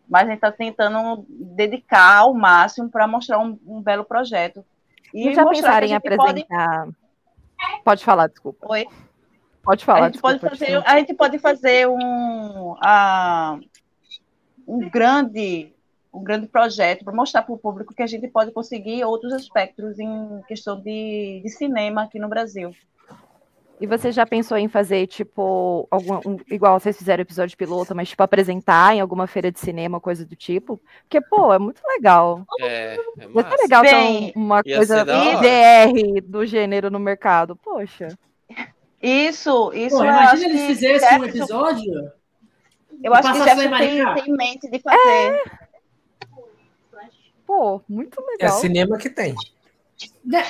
mas a gente está tentando dedicar ao máximo para mostrar um, um belo projeto. E já mostrar pensaram em a gente pode- apresentar. Pode falar, desculpa. Oi? Pode falar, a gente pode desculpa. fazer, desculpa. a gente pode fazer um, ah, um grande um grande projeto para mostrar para o público que a gente pode conseguir outros aspectos em questão de, de cinema aqui no Brasil. E você já pensou em fazer, tipo, algum, um- igual vocês fizeram episódio piloto, mas, tipo, apresentar em alguma feira de cinema, coisa do tipo? Porque, pô, é muito legal. É, é legal ter Bem, um- uma coisa ser da hora. DR do gênero no mercado. Poxa. Isso, isso Pô, imagina eles fizessem um episódio. Eu acho que Jefferson tem, tem em mente de fazer. Pô, muito É legal. cinema que tem. Né,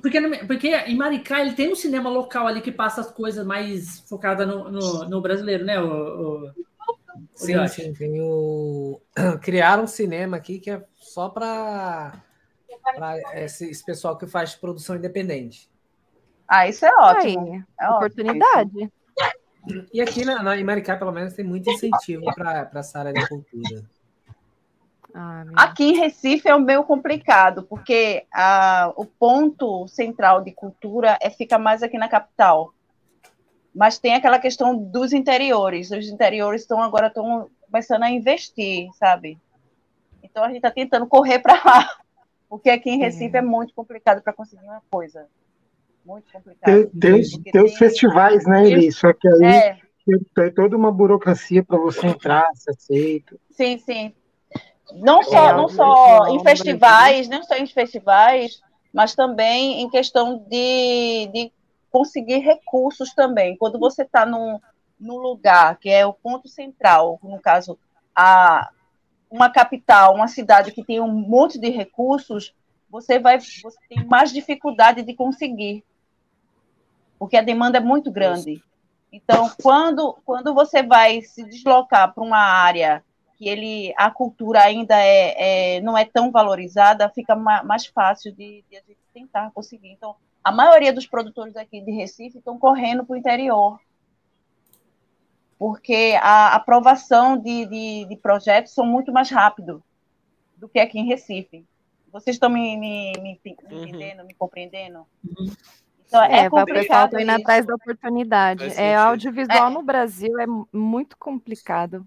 Porque, porque em Maricá ele tem um cinema local ali que passa as coisas mais focadas no, no, no brasileiro, né? O, o- Sim, Josh. sim. Tem o... Criaram um cinema aqui que é só para esse, esse pessoal que faz produção independente. Ah, isso é ótimo. Aí, É ótimo oportunidade. E aqui na, na, em Maricá, pelo menos, tem muito incentivo para essa área da cultura. Ah. Aqui em Recife é um meio complicado, porque ah, o ponto central de cultura é fica mais aqui na capital. Mas tem aquela questão dos interiores. Os interiores estão agora estão começando a investir, sabe? Então a gente está tentando correr para lá, porque aqui em Recife é, muito complicado para conseguir uma coisa. Muito complicado. Tem, tem tem os festivais, né, Eli? Só que aí É, tem toda uma burocracia para você entrar, ser aceito. Sim, sim. Não só, É, não o só festival em no festivais, não só em festivais, mas também em questão de, de conseguir recursos também. Quando você está num, num lugar que é o ponto central, no caso, a, uma capital, uma cidade que tem um monte de recursos, você vai você tem mais dificuldade de conseguir. Porque a demanda é muito grande. Então, quando, quando você vai se deslocar para uma área que ele, a cultura ainda é, é- não é tão valorizada, fica ma- mais fácil de, de a gente tentar conseguir. Então, a maioria dos produtores aqui de Recife estão correndo para o interior, porque a aprovação de, de, de projetos são muito mais rápido do que aqui em Recife. Vocês estão me, me, me, me Uhum. entendendo, me compreendendo? Uhum. Então, é, É, o pessoal indo atrás da oportunidade. É, audiovisual É. no Brasil é mu- muito complicado.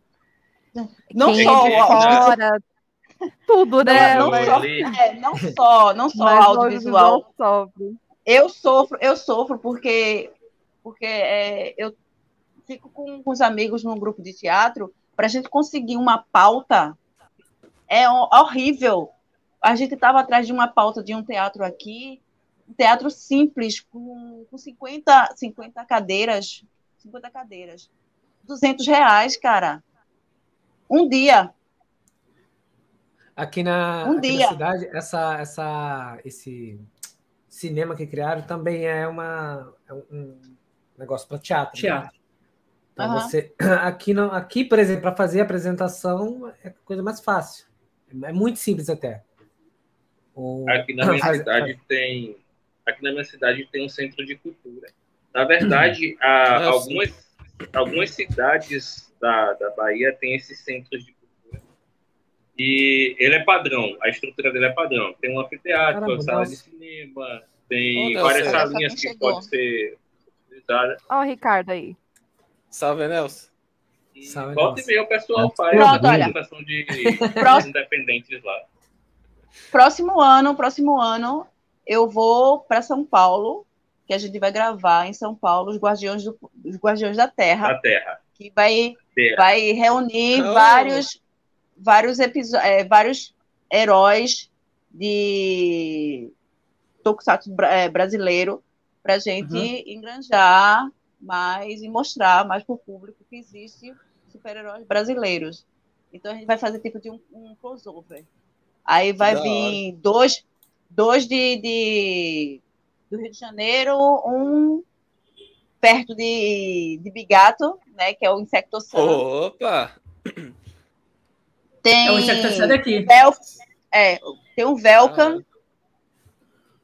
Não Quem só é de o audiovisual, fora, tudo, Não, né? não Mas- só, é, não só, não só mas audiovisual. Eu sofro, eu sofro porque, porque é, eu fico com, com os amigos num grupo de teatro para a gente conseguir uma pauta é ho- horrível. A gente estava atrás de uma pauta de um teatro aqui, um teatro simples, com, com 50, 50 cadeiras, 50 cadeiras. 200 reais, cara. Um dia. Aqui na, Um aqui na dia. cidade, essa, essa, esse cinema que criaram também é uma, é um- negócio para teatro. Teatro. Então Aham. você aqui não, aqui, por exemplo, para fazer a apresentação é a coisa mais fácil. É muito simples até. O- Aqui na minha cidade tem. Aqui na minha cidade tem um centro de cultura. Na verdade, a- Ah, algumas, algumas cidades da, da Bahia têm esses centros de cultura. E ele é padrão, a estrutura dele é padrão. Tem um anfiteatro, Caramba, sala nossa. de cinema, tem Ô, várias Nelson. salinhas Olha que chegou. podem ser utilizadas. Ó, o Ricardo aí. Salve, Nelson. E Salve, volta e Nelson. meia o pessoal É. faz Pronto, a olha. apresentação de Próximo. independentes lá. Próximo ano, próximo ano, eu vou para São Paulo, que a gente vai gravar em São Paulo os Guardiões, do, os Guardiões da Terra, Da Terra. Que vai, Terra. vai reunir Oh. vários, vários, é, vários heróis de Tokusatsu é, brasileiro para a gente Uhum. engranjar mais e mostrar mais para o público que existe super-heróis brasileiros. Então a gente vai fazer tipo de um, um crossover. Aí vai da vir dois, dois de, de- do Rio de Janeiro, um perto de, de Bigato, né, que é o Insectossan. Opa! Tem É o insecticida aqui. Vel- é, tem um Velcan Ah.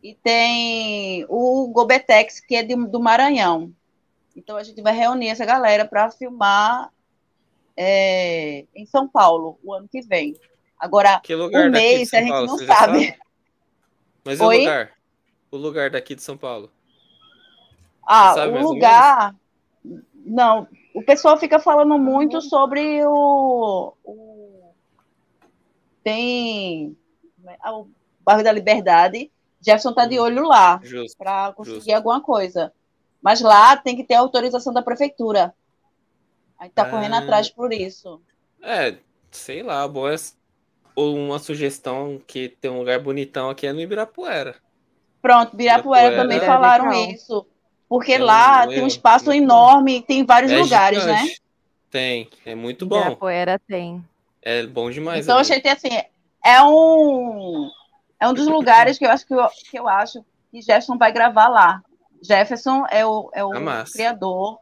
e tem o Gobetex, que é de- do Maranhão. Então a gente vai reunir essa galera para filmar é, em São Paulo o ano que vem. Agora, Que lugar o daqui mês a gente Paulo? não já sabe. Mas Oi? o lugar? O lugar daqui de São Paulo. Ah, sabe o lugar. Não, o pessoal fica falando muito sobre o. o- Tem. ah, O bairro da Liberdade. Jefferson tá de olho lá Justo. para conseguir Justo. alguma coisa. Mas lá tem que ter autorização da prefeitura. A gente tá Ah. correndo atrás por isso. É, sei lá, bom é... Ou uma sugestão que tem um lugar bonitão aqui é no Ibirapuera. Pronto, Birapuera Ibirapuera também é falaram legal. isso. Porque É um- lá é tem um espaço bom. enorme, tem vários É lugares, né? gigante. Tem, é muito bom. Ibirapuera tem. É bom demais. Então, a ali. gente, assim, é um, é um dos lugares que eu acho que eu, que eu acho que Jefferson vai gravar lá. Jefferson é o, é o Ah, criador,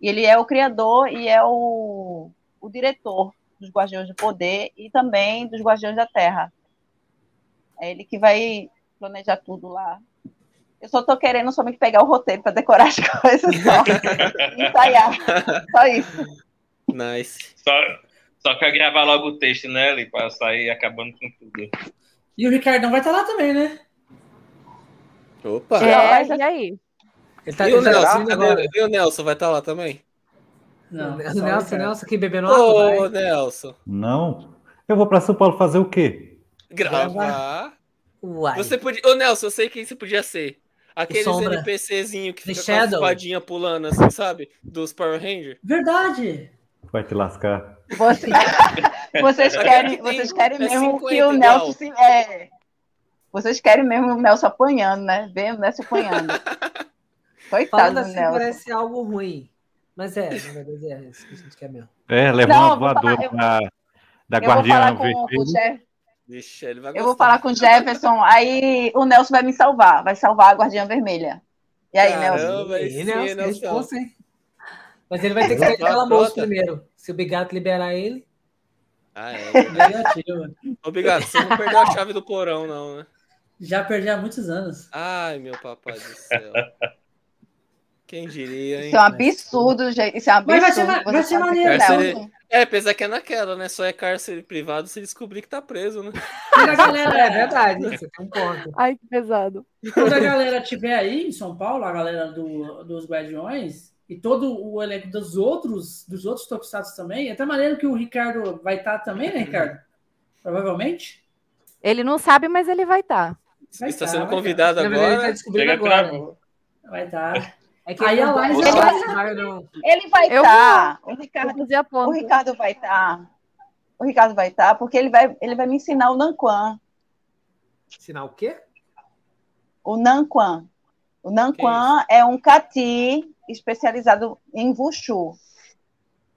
e ele é o criador e é o, o diretor dos Guardiões do Poder e também dos Guardiões da Terra. É ele que vai planejar tudo lá. Eu só tô querendo somente pegar o roteiro para decorar as coisas só. ensaiar. Só isso. Nice. Só, só quer gravar logo o texto, né, Eli? Pra sair acabando com tudo. E o Ricardão vai estar lá também, né? Opa! É, mas- e aí? Ele tá, E o tá Nelson, agora. e o Nelson vai estar lá também? Não, Nelson, Ricardo. Nelson que bebendo Ô, água, vai. Nelson. Não. Eu vou pra São Paulo fazer o quê? Gravar. Uai. Você podia. Ô, Nelson, eu sei quem você podia ser. Aqueles Sombra. NPCzinho que The fica com a espadinha pulando assim, sabe? Dos Power Rangers. Verdade. Vai te lascar. Você- vocês querem, vocês querem é mesmo 50 que o. Nelson se. é, vocês querem mesmo o Nelson apanhando, né? Ver o Nelson apanhando. Coitado Falando do assim Nelson. parece algo ruim. Mas é, na verdade é isso que a gente quer mesmo. É, levar Não, uma falar- voadora eu- da, da vou Guardiã falar com, com o Vermelho. Ele vai eu gostar. vou falar com o Jefferson, aí o Nelson vai me salvar, vai salvar a Guardiã Vermelha. E aí, Caramba. Nelson? Nelson? Mas ele vai ter que sair pela moça primeiro. Se o Bigato liberar ele. Ah, é. Obrigado. Você não perdeu a chave do porão, não, né? Já perdi há muitos anos. Ai, meu papai do céu. Quem diria, hein? Isso é um absurdo, gente. Isso é um Mas vai ser absurdo. vai ser maneiro. ser- Nelson. É, apesar que é naquela, né? Só é cárcere privado se descobrir que tá preso, né? Quando a galera, É verdade, você tem um ponto. Ai, que pesado. quando a galera estiver aí em São Paulo, a galera do, dos Guardiões, e todo o elenco dos outros, dos outros Tokusatsu também, é até maneiro que o Ricardo vai estar também, né, Ricardo? Provavelmente. Ele não sabe, mas ele vai tá. estar. Vai Está tá, sendo tá. convidado verdade, ele tá agora. descobrindo agora. Vai estar. É que Aí ele a Laís vai- vai- não- Ele vai estar. O Vou Ricardo O. Ricardo vai estar. O Ricardo vai estar, porque ele vai, ele vai me ensinar o Nanquan. Ensinar o quê? O Nanquan. O Nanquan é um cati especializado em Wushu.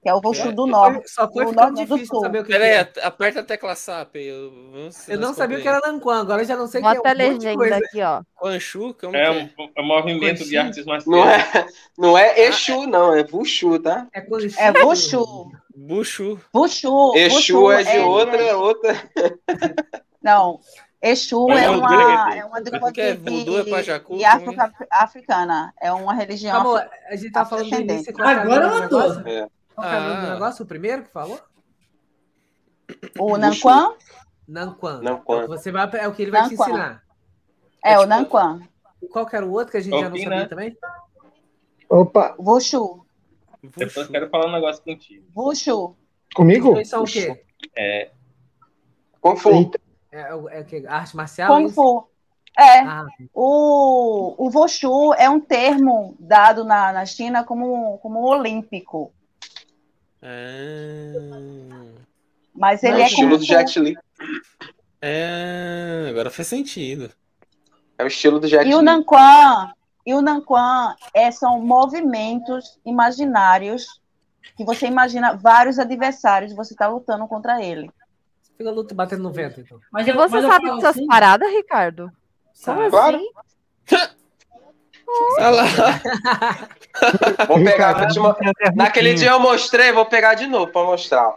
Que é o Wushu do Só norte. Só foi do ficando do difícil sul. saber o que Pera aí, que é. aperta a tecla SAP. Eu, vamos- Eu não sabia o que era Nanquan, agora eu já não sei o que é Bota a legenda aqui, ó. Quanchu, como É que um, é um movimento de artes Não marciais. é, não é Exu, não, é Wushu, tá? É, quando É Wushu. Buchu. Wushu. Exu é de outra, é outra. Não. Exu é é um uma, é uma de, Mas porque é é África africana. É uma religião. Amor, a gente tá falando do início. o Agora do eu tô. É. Qual era o do Ah. negócio? O primeiro que falou? O Nanquan Nanquan. Nanquan. É o que Você vai, é o que ele vai te Nanquan. ensinar. é, É o tipo- Nanquan. Qual que era o outro que a gente já não sabia né? também? Opa, Wushu. Depois eu quero falar um negócio contigo. Os comigo? dois são o quê? É, Kung Fu. É, o- é o quê? Arte marcial? Kung? Fu. É. Ah, O, o Wushu é um termo dado na, na China como, como olímpico. Ah, Mas É ele o é, estilo do. Jet Li. é, agora faz sentido. É o estilo do Jet E o Li. Nanquan, e o Nanquan é, são movimentos imaginários que você imagina vários adversários, você está lutando contra ele. fica luta batendo no vento, então. Mas eu, você mas sabe dessas assim, paradas, Ricardo? Como sabe? Claro. assim? Olha lá. Vou pegar, Ricardo, mo- Naquele dia eu mostrei, vou pegar de novo pra mostrar.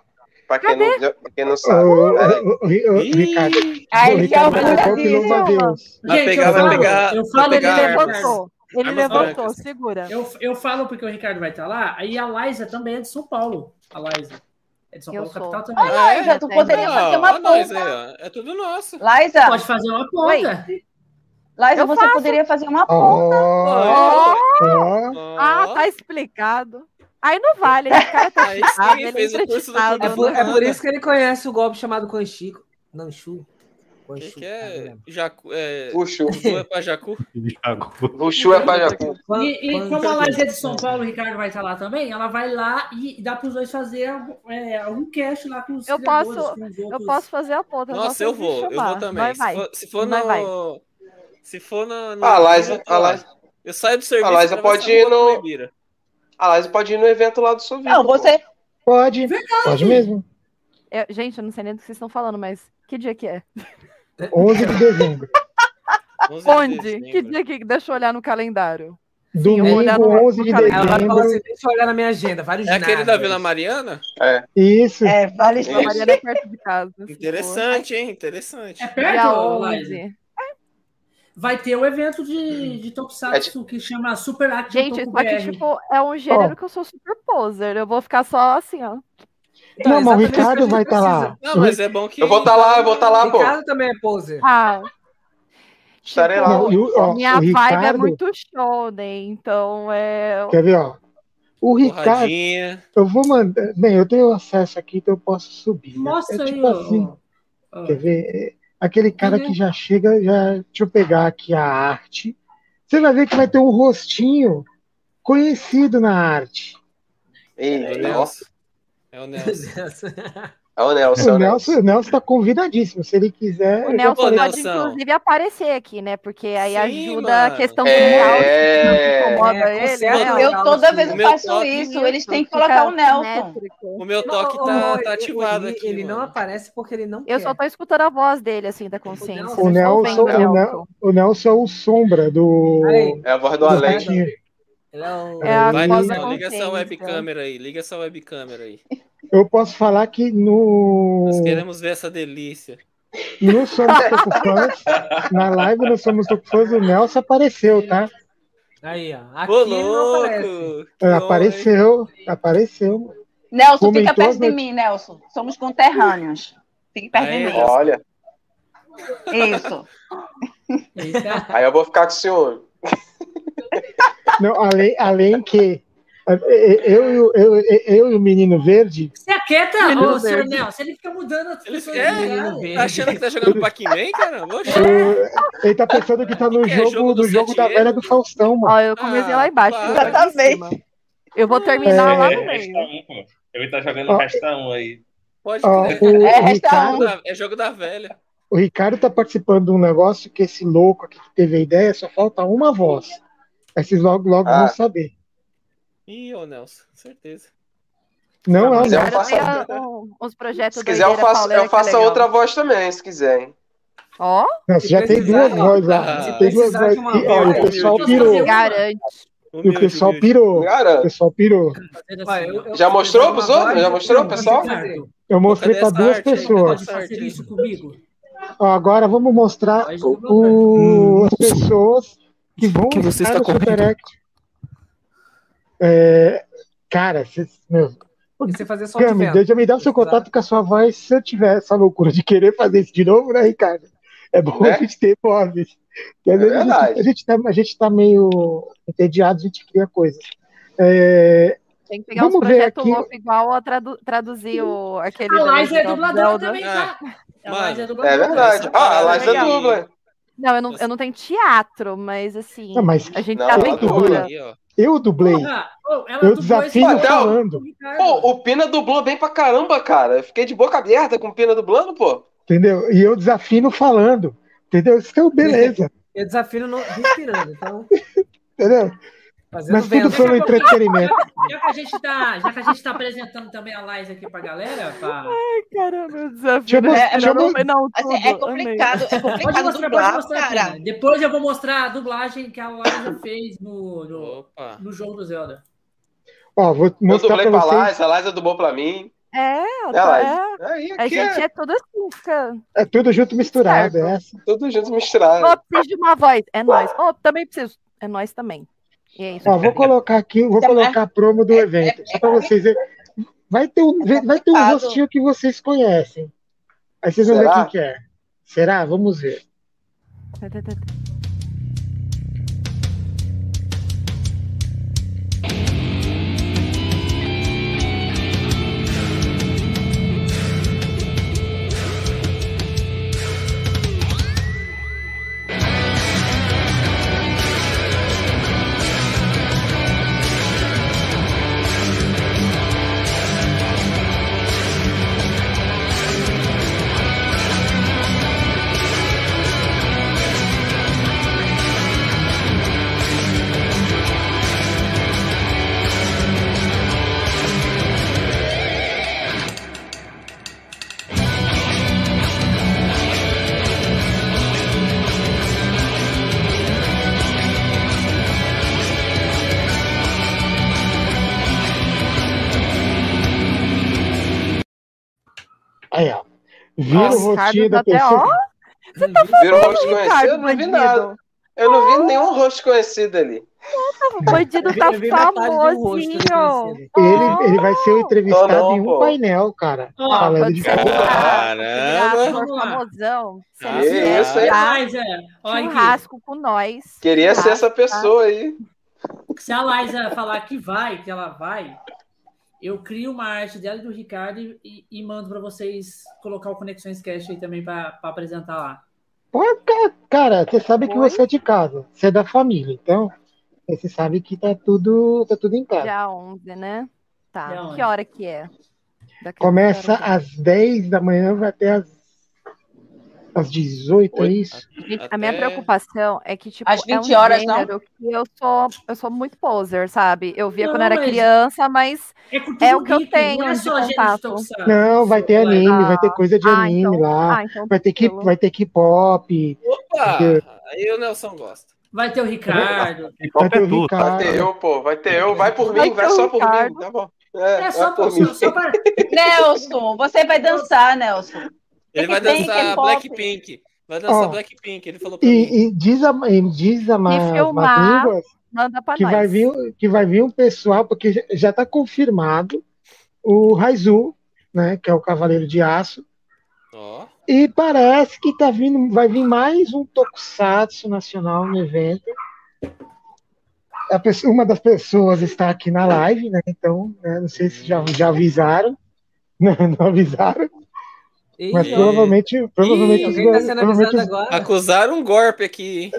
Pra quem, não, quem não sabe. ô, ô, Ricardo, Aí Ricardo, que louva a. Deus. Vai Gente, pegar, eu vai falo, pegar. eu falo, Ele pegar ele levantou. Ele levantou, segura. Eu, eu falo porque o Ricardo vai estar lá, aí a Laísa também é de São Paulo. A Laísa. É de São Paulo, capital também. Ah, é? Laísa, tu poderia fazer uma Ah, ponta. ó. É tudo nosso. Laísa, Pode fazer uma ponta. Eu você faço. poderia fazer uma ponta. Ó, Ó, ó, Ah, tá explicado. Aí não vale, esse cara tá Aí explicado, sim, ele fez o curso do acreditado, É por, né? é por isso que ele conhece o golpe chamado Kanchico. Nanchu. O que, que é? lembro. Jacu, é... Wushu. Voodoo é pra Jacu? Wushu é pajacu. E, e Quando- como a Laísa é de São Paulo, o Ricardo vai estar lá também, ela vai lá e dá para os dois fazer algum, é, algum cast lá com os Eu posso- com os Eu posso fazer a ponta. Nossa, eu vou. Eu vou também. Vai, vai. Se for, se for Vai, no... vai. Se for na... no- Ah, a Liza, a Liza, Eu saio do serviço... A Liza pode ir no- a Liza pode ir no evento lá do Sovico. Não, você. pode, pode mesmo. Eu- gente, eu não sei nem do que vocês estão falando, mas que dia que é? 11 de dezembro. 11 de Onde? dezembro. Que dia que... Deixa eu olhar no calendário. Domingo, olhar no- 11 de no Ela vai falar dezembro. assim, deixa eu olhar na minha agenda. Vários É aquele da. Vila Mariana? Isso. É, vale. Isso. A Mariana é perto de casa. Interessante, hein? Interessante. É Dia perto? 11. Vai ter o evento de, de Tokusatsu que chama Super Action Gente, aqui, BR. tipo, é um gênero que eu sou super poser. Eu vou ficar só assim, ó. Então, Não, mas o que Ricardo vai estar lá. precisa. Não, mas é bom que... Eu vou estar lá, eu vou estar lá, pô. Ricardo também é poser. Ah. Estarei tipo, lá. Não, e o- ó, minha o vibe é muito show, né? Então é. quer ver, ó. O Ricardo, Porradinha. eu vou mandar. Bem, eu tenho acesso aqui, então eu posso subir. né? Mostra é aí, tipo ó. assim, ó. quer ver? Aquele cara Uhum. que já chega, já. Deixa eu pegar aqui a arte. Você vai ver que vai ter um rostinho conhecido na arte. É o. Nelson. É o Nelson. É o Nelson. é O o Nelson, o Nelson tá convidadíssimo. Se ele quiser. O Nelson pode, Nelson. inclusive, aparecer aqui, né? Porque aí Sim, ajuda a mano. questão É. mundial, que não incomoda É, ele, né? Eu Nelson. toda vez eu faço toque isso, eles têm que colocar o Nelson. O meu toque Não, tá, tá ativado ele, aqui, Ele não mano. aparece porque ele não Eu quer. só tô escutando a voz dele, assim, da consciência. O O não Nelson, vendo o, Nel- o Nelson é o sombra do. Aí. É a voz do do Além. é. É a Vai, voz da Nelson, liga essa consciência. webcâmera aí. Liga essa webcâmera aí. Eu posso falar que no. Nós queremos ver essa delícia. No Somos Tocufãs, na live no Somos Tocufãs, o Nelson apareceu, tá? Aí, ó. Aqui Ô, aparece. É, apareceu, apareceu. Nelson, Comentou fica perto de not- mim, Nelson. Somos conterrâneos. Fique perto de Aí, mim. Olha, Isso. Aí eu vou ficar com ciúme. Não, além, além que eu, eu, eu, eu e o menino verde, Você aquieta, Menino ô, senhor. Nelson. Ele fica mudando as Ele pessoas. é, menino Tá achando que tá jogando Pac-Man, eu- ele tá pensando que tá no Que é jogo, jogo do do jogo da velha do Faustão, mano. Ó, eu comecei Ah, lá embaixo. Exatamente. Eu vou terminar É, lá no É, resta meio. um. Ele tá jogando Ó. resta um aí. Pode Ó, o, É, o resta Ricardo, Da- É jogo da velha. o Ricardo tá participando de um negócio que esse louco aqui que teve a ideia, só falta uma voz. Aí vocês logo, logo Ah. vão saber. Ih, ô Nelson, certeza. Não é, quiser, não. eu faço, uns projetos se quiser, eu faço, eu é faço outra voz também, se quiserem. Ó, Não, você já tem duas ó, vozes ah, tem duas vozes. E, olha, o voz, pessoal pirou. garante. E o pessoal pirou. O Cara, pessoal pirou. Ó. Já mostrou pros outros? Já mostrou, eu- pessoal? Eu mostrei para duas pessoas. isso comigo? Ó, agora vamos mostrar o, o- as pessoas que vão que você estar está no Super Act. É, cara, vocês, meu, E você fazer só de Cami, vento. deixa me dar o seu contato com a sua voz se eu tiver essa loucura de querer fazer isso de novo, né, Ricardo? É bom Né? a gente ter vozes. É vezes a, gente, verdade. a, gente tá, a gente tá meio entediado, a gente cria coisas. É, Tem que pegar Vamos ver projetos aqui- loucos igual a tradu- traduzir o, aquele. A Liza é dubladora Zelda. também, tá? A Mano, Liza é É dubladora. verdade. Essa Ah, a Liza aí. dubla. Não, eu não, eu não tenho teatro, mas assim, Não, mas a gente Não, tá aventura. dubla. Aí, ó. Eu dublei, Porra, ela eu dublou esse desafio papel falando, do Ricardo. Pô, o Pina dublou bem pra caramba, cara. Eu fiquei de boca aberta com o Pina dublando, pô. entendeu? E eu desafino falando, entendeu? Então, beleza, Eu desafio no respirando, então, entendeu? Fazendo Mas tudo vento. pelo entretenimento. Já que a gente tá, já que a gente tá apresentando também a Liza aqui pra galera, pra... Caramba, meu desafio. Eu mostrar- É, eu não, mostrar- não, Assim, é complicado, é Pode complicado mostrar, pode dublar, mostrar, cara. Pina. Depois eu vou mostrar a dublagem que a Liza fez no, no, no jogo do Zelda. Ó, vou Eu mostrar dublei pra pra vocês. Liza, a Liza dublou pra mim. É, É, tá- Liza. é. Aí, A aqui gente é é tudo assim, fica. É tudo junto misturado, Certo. é essa. tudo junto misturado. Ó, preciso de uma voz. É nós. Ó, também preciso. É nós também. E é isso. Ó, vou colocar aqui, vou colocar a promo do evento, só para vocês verem. Vai ter um, vai ter um rostinho que vocês conhecem. Aí vocês vão ver Será? quem que é. Será? Vamos ver. Aí, Vira Nossa, o rostinho da tá até, pessoa. ó. Viram o rosto Ricardo, conhecido? Eu não vi nada. Eu não vi nenhum rosto conhecido ali. O bandido tá famosinho. Ele, ele vai ser o entrevistado não, em um pô. painel, cara. Ó, falando de você virar- virar Caramba. famosão, você Que não isso, tá? Liza, olha. Churrasco com nós. Queria ser essa Tá? pessoa aí. Se a Liza falar que vai, que ela vai, eu crio uma arte dela e do Ricardo e, e mando para vocês colocar o Conexões Cast aí também para apresentar lá. Pô, ca- Cara, você sabe que Oi? você é de casa, você é da família, então você sabe que tá tudo, tá tudo em casa. Dia 11, né? Tá. Dia 11. Que hora que é? Daqui Começa que hora às 10 da manhã, vai até às, às 18, é isso? é? Gente, A minha Até- preocupação é que, tipo, Às é um 20 horas, não? que eu sou, eu sou muito poser, sabe? Eu via Não, quando eu era mas- criança, mas É, É o que eu geek, tenho não é de contato. Não, vai ter anime, vai ter coisa de Ah, anime então- lá. ah, então Vai ter que, vai ter K-pop, Opa! Porque- Aí o Nelson gosta. Vai ter o Ricardo. vai ter é o. Vai Ricardo. ter eu, pô. Vai ter eu. Vai por Vai mim, vai só por mim. Tá bom. É, É só, vai por mim. só para. Nelson, você vai dançar, Nelson. Ele que vai dançar. Blackpink. Vai dançar Ó, Blackpink. Ele falou pra mim. E, e diz a, e diz a ma- E filmar manda pra que nós. vai, vir, que vai vir um pessoal, porque já- está confirmado o Raizu, né, que é o Cavaleiro de Aço, Ó. e parece que tá vindo, vai vir mais um Tokusatsu nacional no evento. A pessoa- uma das pessoas está aqui na live, né? Então, né, não sei se já, já avisaram. Não, não avisaram, mas provavelmente, provavelmente, os, alguém tá sendo provavelmente, os, agora? Acusaram um golpe aqui, hein?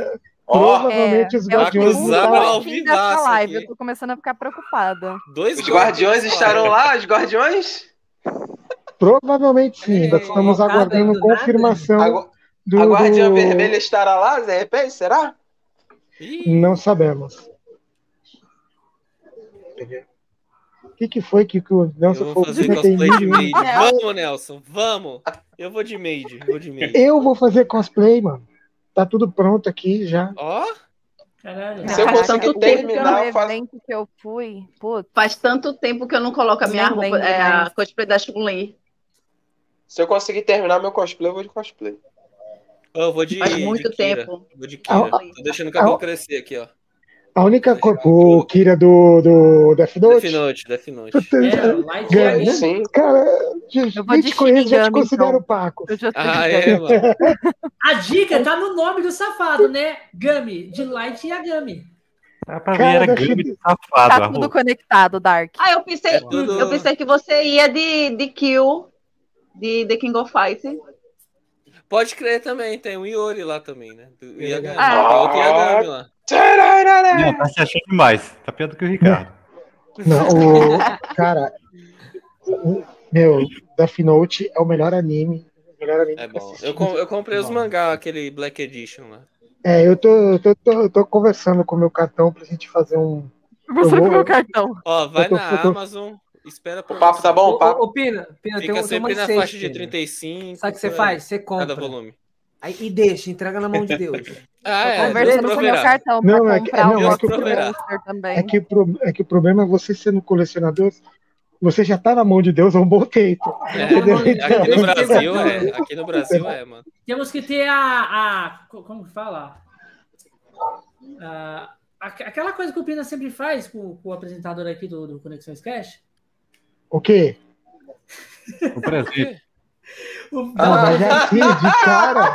Ó, provavelmente os É o guardiões Acusaram ao vivaço live. Eu tô começando a ficar preocupada. Dois os guardiões estarão lá? Os guardiões? Provavelmente sim, ainda É, estamos aguardando nada? confirmação do, a Guardiã do- Vermelha estará lá, de repente? Será? Ih, Não sabemos. O que, que foi que, que o Eu Nelson vou falou? fazer cosplay de Maid. Vamos, Nelson, vamos. Eu vou de Maid, vou de Maid. Eu vou fazer cosplay, mano. Tá tudo pronto aqui já. Ó, Caralho. Se eu Faz conseguir tanto tempo que eu terminar, não eu faço. evento que eu fui, putz, Faz tanto tempo que eu não coloco a minha Nem roupa, lembro é, a cosplay da Chun-Li. Se eu conseguir terminar meu cosplay, eu vou de cosplay. eu vou de. Faz muito de Kira. tempo. Vou de Kira. Ah, Tô deixando o cabelo crescer aqui, ó. A única cor. O Kira do, do Death Note. Death Note, Death Note. É, Light Ganha. Yagami. Sim. Cara, Eu vou nem te conheço, já te considero então. Paco. Ah, é, mano. A dica tá no nome do safado, né? Gami, de Light Yagami. Ah, pra Cara, mim era Gami eu- de safado. Tá a tudo conectado, Dark. Ah, eu pensei, É tudo- eu pensei que você ia de, de Kill, de The King of Fighters. Pode crer também, tem o Iori lá também, né? Do Yagami. Ah. Tem outro Yagami lá. Não, tá se achando demais. Tá pior do que o Ricardo. Não, o, cara, o- meu, Death Note é o melhor anime. o Melhor anime É bom. Eu, com- eu comprei os mangá, aquele Black Edition lá. É, eu tô, eu tô, tô, tô conversando com o meu cartão pra gente fazer um. Você Eu vou- com meu cartão. Ó, vai tô- na Amazon, espera por O papo tá bom? O papo. ô, Pina, Pina tem, Fica tem sempre uma na faixa de Pina. 35. Sabe o que você faz? Você aí, Cada compra. volume. Aí, e deixa, entrega na mão de Deus. Ah, é. Deus Conversando com meu proverá. cartão Não, é que- comprar não, o é Rock que o. É que, pro- é que o problema é você sendo colecionador, você já tá na mão de Deus há um bom tempo. É, aqui no Brasil é. Aqui no Brasil é, mano. Temos que ter a. a co- como que fala? A- aqu- aquela coisa que o Pina sempre faz com, com o apresentador aqui do, do Conexões Cash. O quê? O presente. O- Ah, mas é assim, de cara.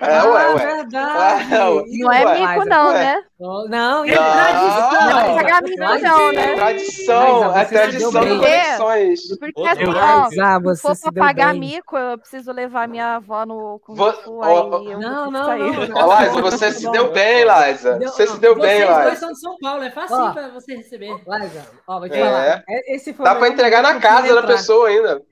É, ué, ué. verdade. Ah, ué. Não é mico, não, ué. né? Não, não, É e- tradição. Não é né? tradição, se tradição do bem. Conexões. Porque assim, ó, ah, se for pra pagar bem. mico, eu preciso levar minha avó no Kung Fu, aí Não, não, não, Liza, você se deu bem, Liza. Deu- Você se deu bem, Vocês dois Liza. são de São Paulo, é fácil pra você receber. Liza, ó, vou te É. falar. É- Esse foi o Dá pra entregar na casa da pessoa ainda.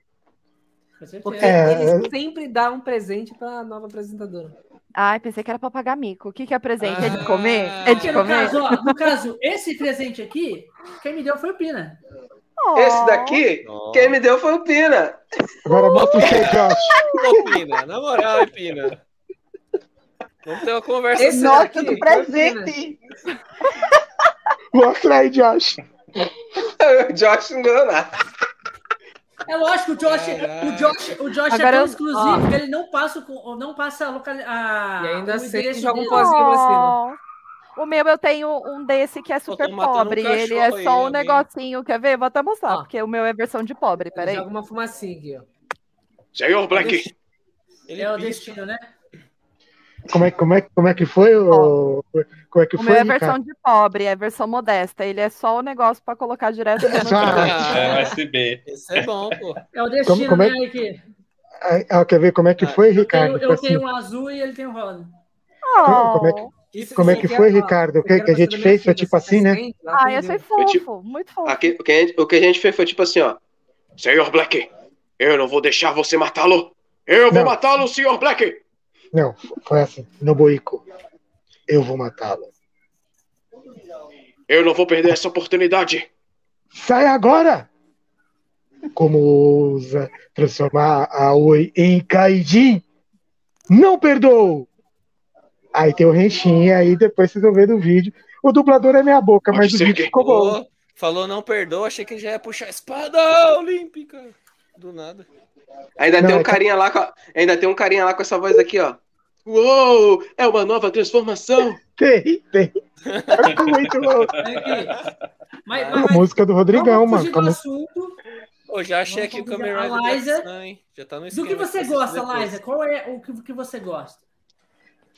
Porque É. eles sempre dão um presente pra nova apresentadora. Ai, pensei que era pra pagar mico. O que, que é presente? É de Ah. comer? É de no comer? caso, ó, no caso, esse presente aqui, quem me deu foi o Pina. Oh. Esse daqui, Nossa. quem me deu foi o Pina. Agora mostra o. Ô, Pina, na moral, hein, Pina. Vamos ter uma conversa Esse daqui, do presente! Mostra aí, Josh. o Josh não ganhou nada. É lógico, o Josh, o Josh, o Josh é Agora tão eu- exclusivo que ele não passa, o- não passa a local, a, E ainda assim joga um pozinho. Oh. O meu eu tenho um desse que é super matando um pobre. ele é só um negocinho. Quer ver? Vou até mostrar, Ó. porque o meu é versão de pobre. Peraí. Joga uma fumacinha aqui, ó. Senhor Black. Ele É o destino, né? Como é, como é, como é que foi? O, como é que O foi, meu é Ricardo? versão de pobre, é versão modesta. Ele é só o negócio pra colocar direto no Só- É Ah, USB. esse é bom, pô. É o destino, Como- como é- né? Aqui. Ah, quer ver como é que foi, Eu tenho, Ricardo? eu assim, tenho um azul e ele tem um rosa. Como- como é que- Oh. Isso- Como é isso que aqui foi, ó, Ricardo? O que- que a gente fez foi tipo assim, né? Ah, eu te- fofo, muito fofo. Aqui, o, que a gente, o que a gente fez foi tipo assim, ó. Senhor Black, eu não vou deixar você matá-lo. Eu vou matá-lo, Senhor Black. Não, foi assim. Nobuiko, eu vou matá-lo. Eu não vou perder essa oportunidade. Sai agora! Como ousa transformar a Oi em Kaijin? Não perdoo! Aí tem o Renshin, aí depois vocês vão ver do vídeo. O dublador é minha boca, Pode mas o vídeo que- ficou bom. Falou não perdoa, achei que já ia puxar a espada olímpica. Do nada. Ainda Não, tem um é que- carinha lá com a- ainda tem um carinha lá com essa voz aqui, ó. Uou, é uma nova transformação. Tem, tem. Ficou muito louco. Aqui. Mas, A mas, música do Rodrigão, vamos mano. fugir com a do música- assunto. Ô, já achei Vamos aqui o Kamen a Rider? Já tá no Do que você gosta, Liza? Qual é o que, que você gosta?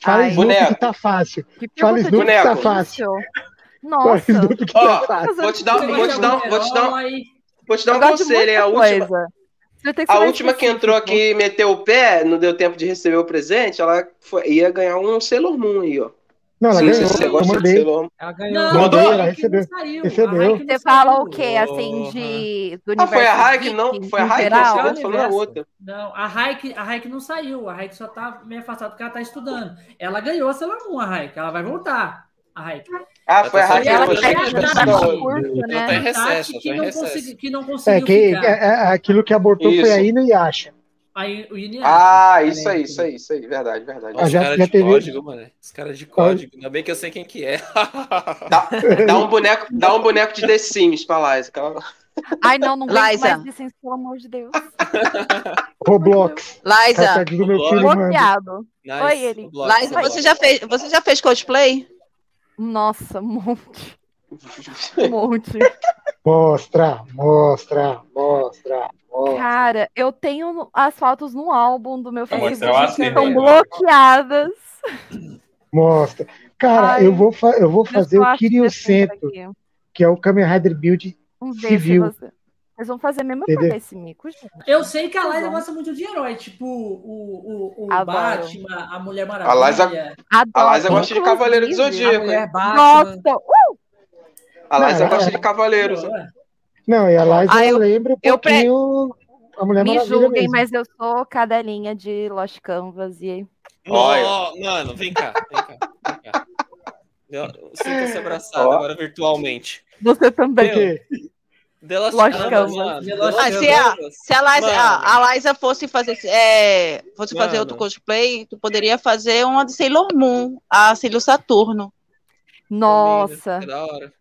Fala Snoop boneco. que tá fácil. Fala Snoop que tá Boneco. fácil. difícil. Fala Nossa. Snoop que tá fácil. Vou te dar, vou te dar, vou te dar, um- vou te dar Eu um conselho, hein? A última, Você que a última que entrou aqui e meteu o pé, não deu tempo de receber o presente, ela foi- ia ganhar um Sailor Moon aí, ó. Não, ela Sim, ganhou. você Eu gosta de mandei. Sailor Moon. Ela ganhou. Não, Mandou? Ela Raik recebeu. não saiu. Recebeu. Não Você fala saiu. o quê, assim, de, do Ah, foi a Raik, não? Foi a essa geral? eu falando a outra. Não, a Raik, a Raik não saiu. A Raik só tá meio afastada porque ela tá estudando. Ela ganhou a Sailor Moon, a Raik. Ela vai voltar. A Raik. Ah, foi a. Ela que que tá em né? recesso, Tati ela que tá não, consegui, que não É conseguiu que é, ficar. é- aquilo que abortou foi Isso. a Ina e. Aí Yuni Ah, acha, isso né? aí, isso aí, isso aí. Verdade, verdade. Os já- caras já de teve- código, mano. Os caras de código. Ainda bem que eu sei quem que é. Dá, dá um boneco, dá um boneco de The Sims pra lá. esse cara- Ai, não, não Liza. mais licença, pelo amor de Deus. Roblox. Liza, Hashtag do meu filho. Nice. Oi, ele. Bloco, Liza, você já fez, você já fez cosplay? Nossa, um monte. Um monte. Mostra, mostra, mostra, mostra. Cara, eu tenho as fotos no álbum do meu o Facebook que estão agora. bloqueadas. Mostra. Cara, Ai, eu vou, eu vou fazer Eu o Kiryu que Cento, aqui. que é o Kamen Rider Build ver civil. você... Vocês vão fazer mesmo Entendeu? pra esse mico, gente. Eu sei que a Tá Liza gosta muito de herói, tipo o, o, o Adoro. Batman, a Mulher A Maravilha. Liza- Adoro. A Liza gosta de Cavaleiro do Zodíaco. Nossa, uh, A Liza Não, gosta é- de Cavaleiros. Não, e a Liza Ah, eu- lembra um eu pre- pouquinho a Mulher me Maravilha julguem, mesmo. mas eu sou cadelinha de Lost Canvas e Olha. Nó, mano, vem cá, vem cá, vem cá. Eu- Sinta-se abraçado Ó. agora virtualmente. você também. Por mano. Lost Last Ah, se a, se a Liza, Mano. a, a Liza fosse fazer, é, fosse fazer outro cosplay, tu poderia fazer uma de Sailor Moon, a Sailor Saturno. Nossa. Que da hora.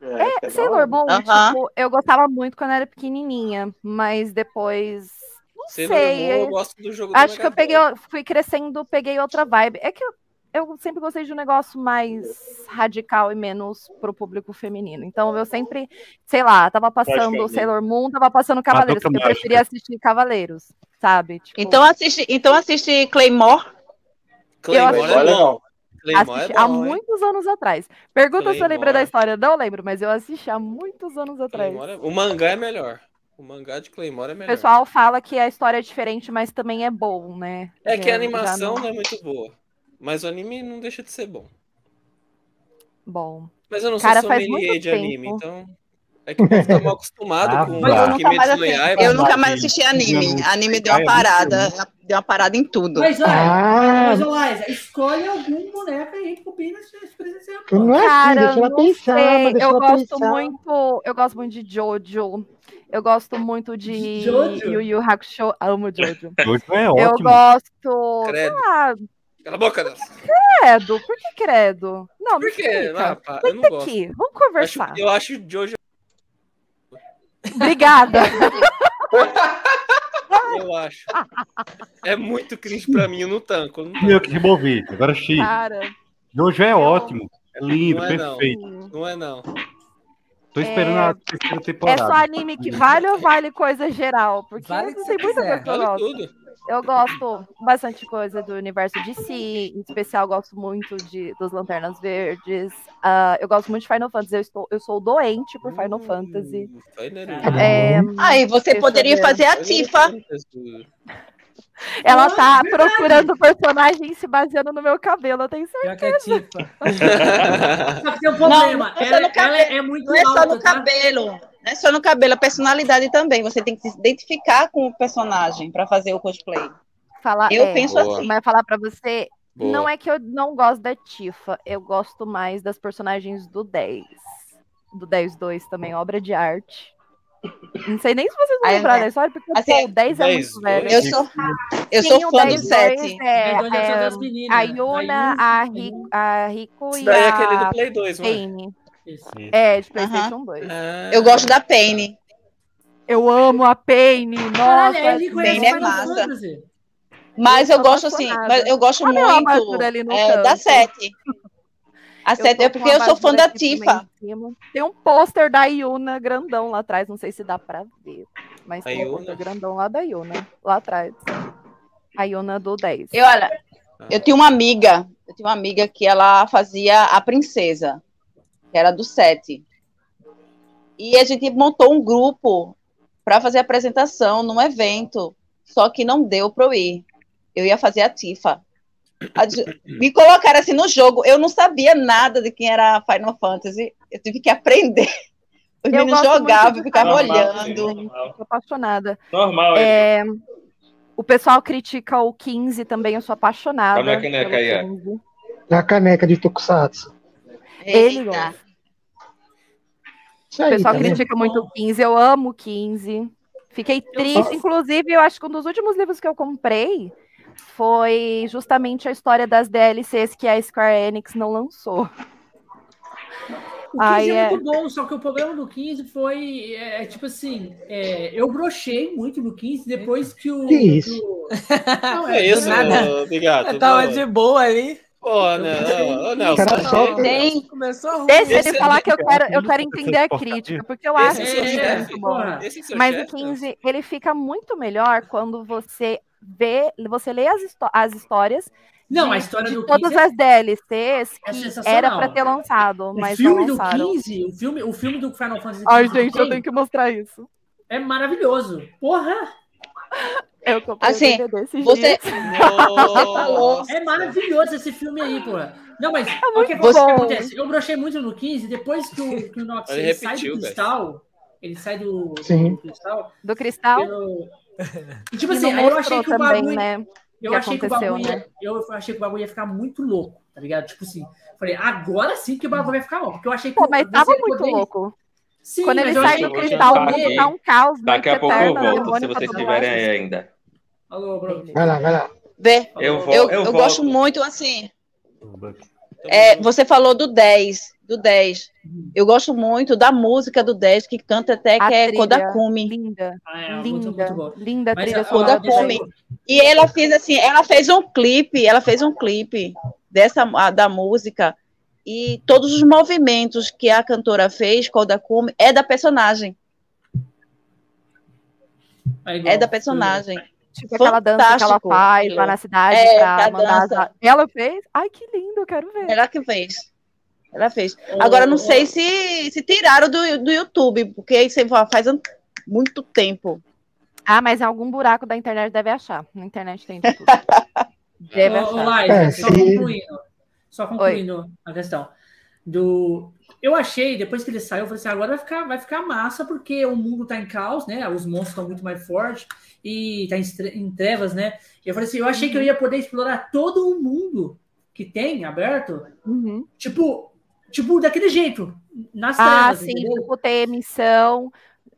É, é da Sailor. Moon, Aham. tipo, eu gostava muito quando era pequenininha, mas depois, não Sailor sei, Moon, eu gosto do jogo do acho que eu peguei, fui crescendo, peguei outra vibe. É que eu, eu sempre gostei de um negócio mais radical e menos pro público feminino. Então eu sempre, sei lá, tava passando crer. Sailor Moon, tava passando Cavaleiros, porque eu preferia assistir Cavaleiros, sabe? Tipo, Então assiste, então assiste Claymore. Claymore assisti- é bom. não. Claymore assisti é há bom, hein? muitos anos atrás. Pergunta se eu lembrei da Claymore. história, não lembro, mas eu assisti há muitos anos atrás. Claymore é- O mangá é melhor. O mangá de Claymore é O melhor. pessoal fala que a história é diferente, mas também é bom, né? É que a animação já não é muito boa. Mas o anime não deixa de ser bom. Bom. Mas eu não Cara, sou faz sommelier muito de anime, tempo. então. É que o povo tá mal acostumado Ah, com. Eu mais, Kimetsu no Yaiba. eu nunca mais assisti anime. Não. Anime deu uma parada, deu uma parada em tudo. Mas, olha, Ah. mas, escolhe algum boneco aí esse presencial. Que Não é assim, Cara, deixa ela pensar, sei. deixa Eu ela gosto pensar. muito, eu gosto muito de Jojo. Eu gosto muito de Jojo? Yu Yu Hakusho. Amo Jojo. Hoje é Eu ótimo. gosto. Credo. Ah, Cala a boca, Deus. credo. Por que credo? Não, Por quê? explica. Ah, pá, eu não Senta gosto. aqui, vamos Eu acho, conversar. eu acho de hoje. Obrigada. Eu acho. É muito cringe pra mim, eu não tanco. eu não eu tanco. que removi. Agora X. Cara, Hoje é ótimo. É lindo, Não é, não. perfeito. Não é não. Tô esperando É- a terceira é temporada. só anime que vale ou vale coisa geral? Porque Vale que tem muita coisa que Vale tudo. Eu gosto bastante coisa do universo de si, em especial gosto muito de, dos Lanternas Verdes. Ah, eu gosto muito de Final Fantasy, eu, estou, eu sou doente por Final Fantasy. Hum. Tá bom. É, Aí você Deixa poderia ver. fazer a Tifa. ela tá procurando personagem se baseando no meu cabelo, eu tenho certeza. É Tifa. Só que tem um problema. não é ela, ela é muito Não é só alta, no tá? cabelo. Não é só no cabelo, a personalidade também. Você tem que se identificar com o personagem para fazer o cosplay. Falar, Eu é, penso Boa. assim. Mas falar pra você, Boa. não é que eu não gosto da Tifa, eu gosto mais das personagens do 10. Do 10-2 também, obra de arte. Não sei nem se vocês vão lembrar né? da história, porque Assim, pô, o 10 é 10, muito velho. Eu sou, eu Sim, sou o fã do 10-2 7. É, é, das meninas, a a Yuna, a a Rico, a Rico Isso e daí é aquele a do Play 2, mano. É, de Playstation 2. Ah, Eu gosto da Penny. Eu amo a Paine, Caralho, nossa. Bem, né, Final massa. Mas Eu eu, gosto assim, mas eu gosto Olha a muito ali no é, da canto. 7. A Eu 7 tô é porque a eu sou fã da Tifa. Tem um pôster da Yuna grandão lá atrás, não sei se dá pra ver. Mas A tem um Yuna? pôster grandão lá da Yuna, lá atrás. A Yuna do 10. E olha, eu tinha uma amiga, eu tinha uma amiga que ela fazia a princesa, que era do 7. E a gente montou um grupo para fazer a apresentação num evento, só que não deu para eu ir. Eu ia fazer a Tifa. A Me colocaram assim no jogo, eu não sabia nada de quem era Final Fantasy, eu tive que aprender. Os Eu meninos jogavam, de eu ficava Normal, olhando. normal. Tô apaixonada. Normal, é. É, o pessoal critica o 15 também, eu sou apaixonada. Olha a caneca pelo aí, ó. 15. Na caneca de Tokusatsu. Ele gosta. O pessoal tá critica muito o 15, eu amo o 15. Fiquei triste. Inclusive, eu acho que um dos últimos livros que eu comprei foi justamente a história das DLCs que a Square Enix não lançou. O 15 Aí é, é- muito bom, só que o problema do 15 foi, é, tipo assim, é, eu brochei muito no 15 depois que o... Que isso? que o- Não, É isso, nada. ô, Bigato. Eu tava Não. de boa ali. Pô, não, Nelson. Cara, só- Tem, Começou ruim. Deixa Esse ele é falar que eu quero, eu quero entender a crítica, porque eu acho que ele é muito bom. Mas o chefe, 15, ele fica muito melhor quando você vê, você lê as, as histórias Não, de, a história de do todas 15 as DLCs é era para ter lançado, O mas filme não do lançaram. 15, o filme, o filme do Final Fantasy Ai, XV gente, eu tenho que mostrar isso. é maravilhoso. Porra, Eu comprei Assim, o DVD esses você- dias. falou- é maravilhoso esse filme aí, porra. Não, mas que, o que acontece? Eu brochei muito no 15, depois que o, que o Nox Ele ele sai repetiu, do velho. cristal, ele sai do, Sim. do cristal, Do Cristal. pelo... E tipo E assim, aí eu achei que o também, bagulho... né? Eu que achei que o bagulho ia, né? eu achei que o bagulho ia ficar muito louco, tá ligado? Tipo assim, falei, agora sim que o bagulho vai ficar louco, porque eu achei que Pô, mas você tava muito poder- louco. Sim, Quando ele eu sai do cristal, o mundo tá um caos. Daqui a pouco eu eterna, volto, se vocês estiverem aí ainda. Alô, bro. Vai lá, vai lá. vê. Eu vou, Eu, eu, eu gosto muito, assim, é, você falou do 10, do 10. Eu gosto muito da música do 10, que canta até A que é. Kodakumi. Linda, Ah, é, muito, linda, muito bom. linda Mas trilha eu- Zelda. E ela fez assim, ela fez um clipe, ela fez um clipe dessa a- da música e todos os movimentos que a cantora fez, Kodakumi, é da personagem, É, é da personagem. Tipo aquela dança que ela faz lá na cidade É, pra a mandar. dança. as- Ela fez? Ai, que lindo, eu quero ver. Ela que fez. Ela fez. Ô, Agora não sei se, se tiraram do, do YouTube, porque isso faz muito tempo. Ah, mas em algum buraco da internet deve achar. Na internet tem de tudo. Deve Ô, ô, achar. Laís, É, só sim. concluindo, só concluindo a questão do. Eu achei, depois que ele saiu, eu falei assim: agora vai ficar, vai ficar massa, porque o mundo tá em caos, né? Os monstros estão muito mais fortes e tá em, trevas, né? E eu falei assim: eu achei que eu ia poder explorar todo o mundo que tem aberto, Uhum. tipo, tipo daquele jeito, nas Ah, trevas. sim, entendeu? tipo, ter missão.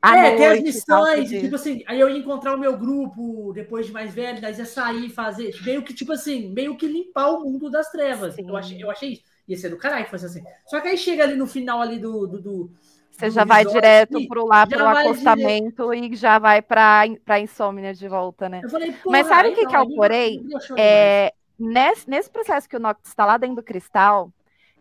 À é, tem as noite e tal, missões, tipo assim, aí eu ia encontrar o meu grupo depois de mais velho, daí ia sair, fazer, meio que, tipo assim, meio que limpar o mundo das trevas. Sim. Eu achei, eu achei isso. Ia ser do caralho que fosse assim. Só que aí chega ali no final ali do. do, do Você do já vai direto pro lá pro acostamento e já vai pra, pra insônia de volta, né? Eu falei, Mas sabe o que, não, que me- porém? É, nesse, nesse processo que o Noctis está lá dentro do cristal,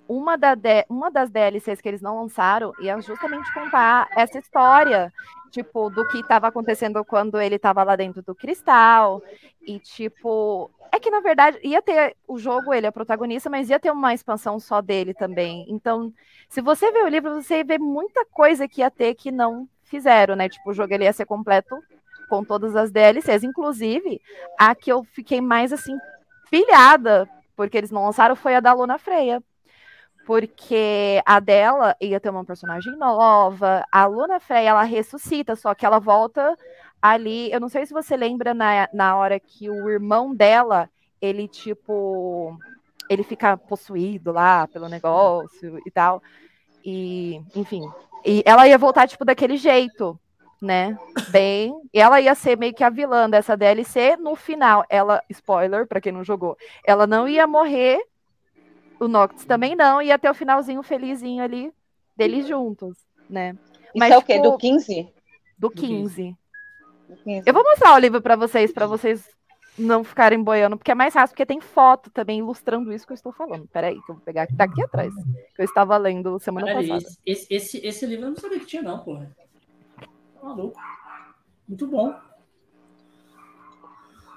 uma, da D- uma das DLCs que eles não lançaram ia justamente contar essa história, tipo, do que estava acontecendo quando ele estava lá dentro do cristal. E, tipo, é que na verdade ia ter o jogo, ele é protagonista, mas ia ter uma expansão só dele também. Então, se você vê o livro, você vê muita coisa que ia ter que não fizeram, né? Tipo, o jogo ele ia ser completo com todas as DLCs. Inclusive, a que eu fiquei mais assim, pilhada, porque eles não lançaram, foi a da Luna Freia. Porque a dela ia ter uma personagem nova. A Luna Freia, ela ressuscita, só que ela volta ali. Eu não sei se você lembra na, na hora que o irmão dela, ele tipo. Ele fica possuído lá pelo negócio e tal. E, enfim. E ela ia voltar, tipo, daquele jeito, né? Bem. Ela ia ser meio que a vilã dessa DLC. No final, ela, spoiler, pra quem não jogou, ela não ia morrer. O Noctis também não, ia ter o finalzinho felizinho ali deles juntos, né? Isso é o quê? Do 15? Do 15. Do 15. Eu vou mostrar o livro pra vocês, pra vocês não ficarem boiando, porque é mais fácil, porque tem foto também ilustrando isso que eu estou falando. Peraí, que eu vou pegar, que tá aqui atrás, que eu estava lendo semana Olha, passada. esse, esse, esse, esse livro eu não sabia que tinha, não, porra. Tá maluco. Muito bom.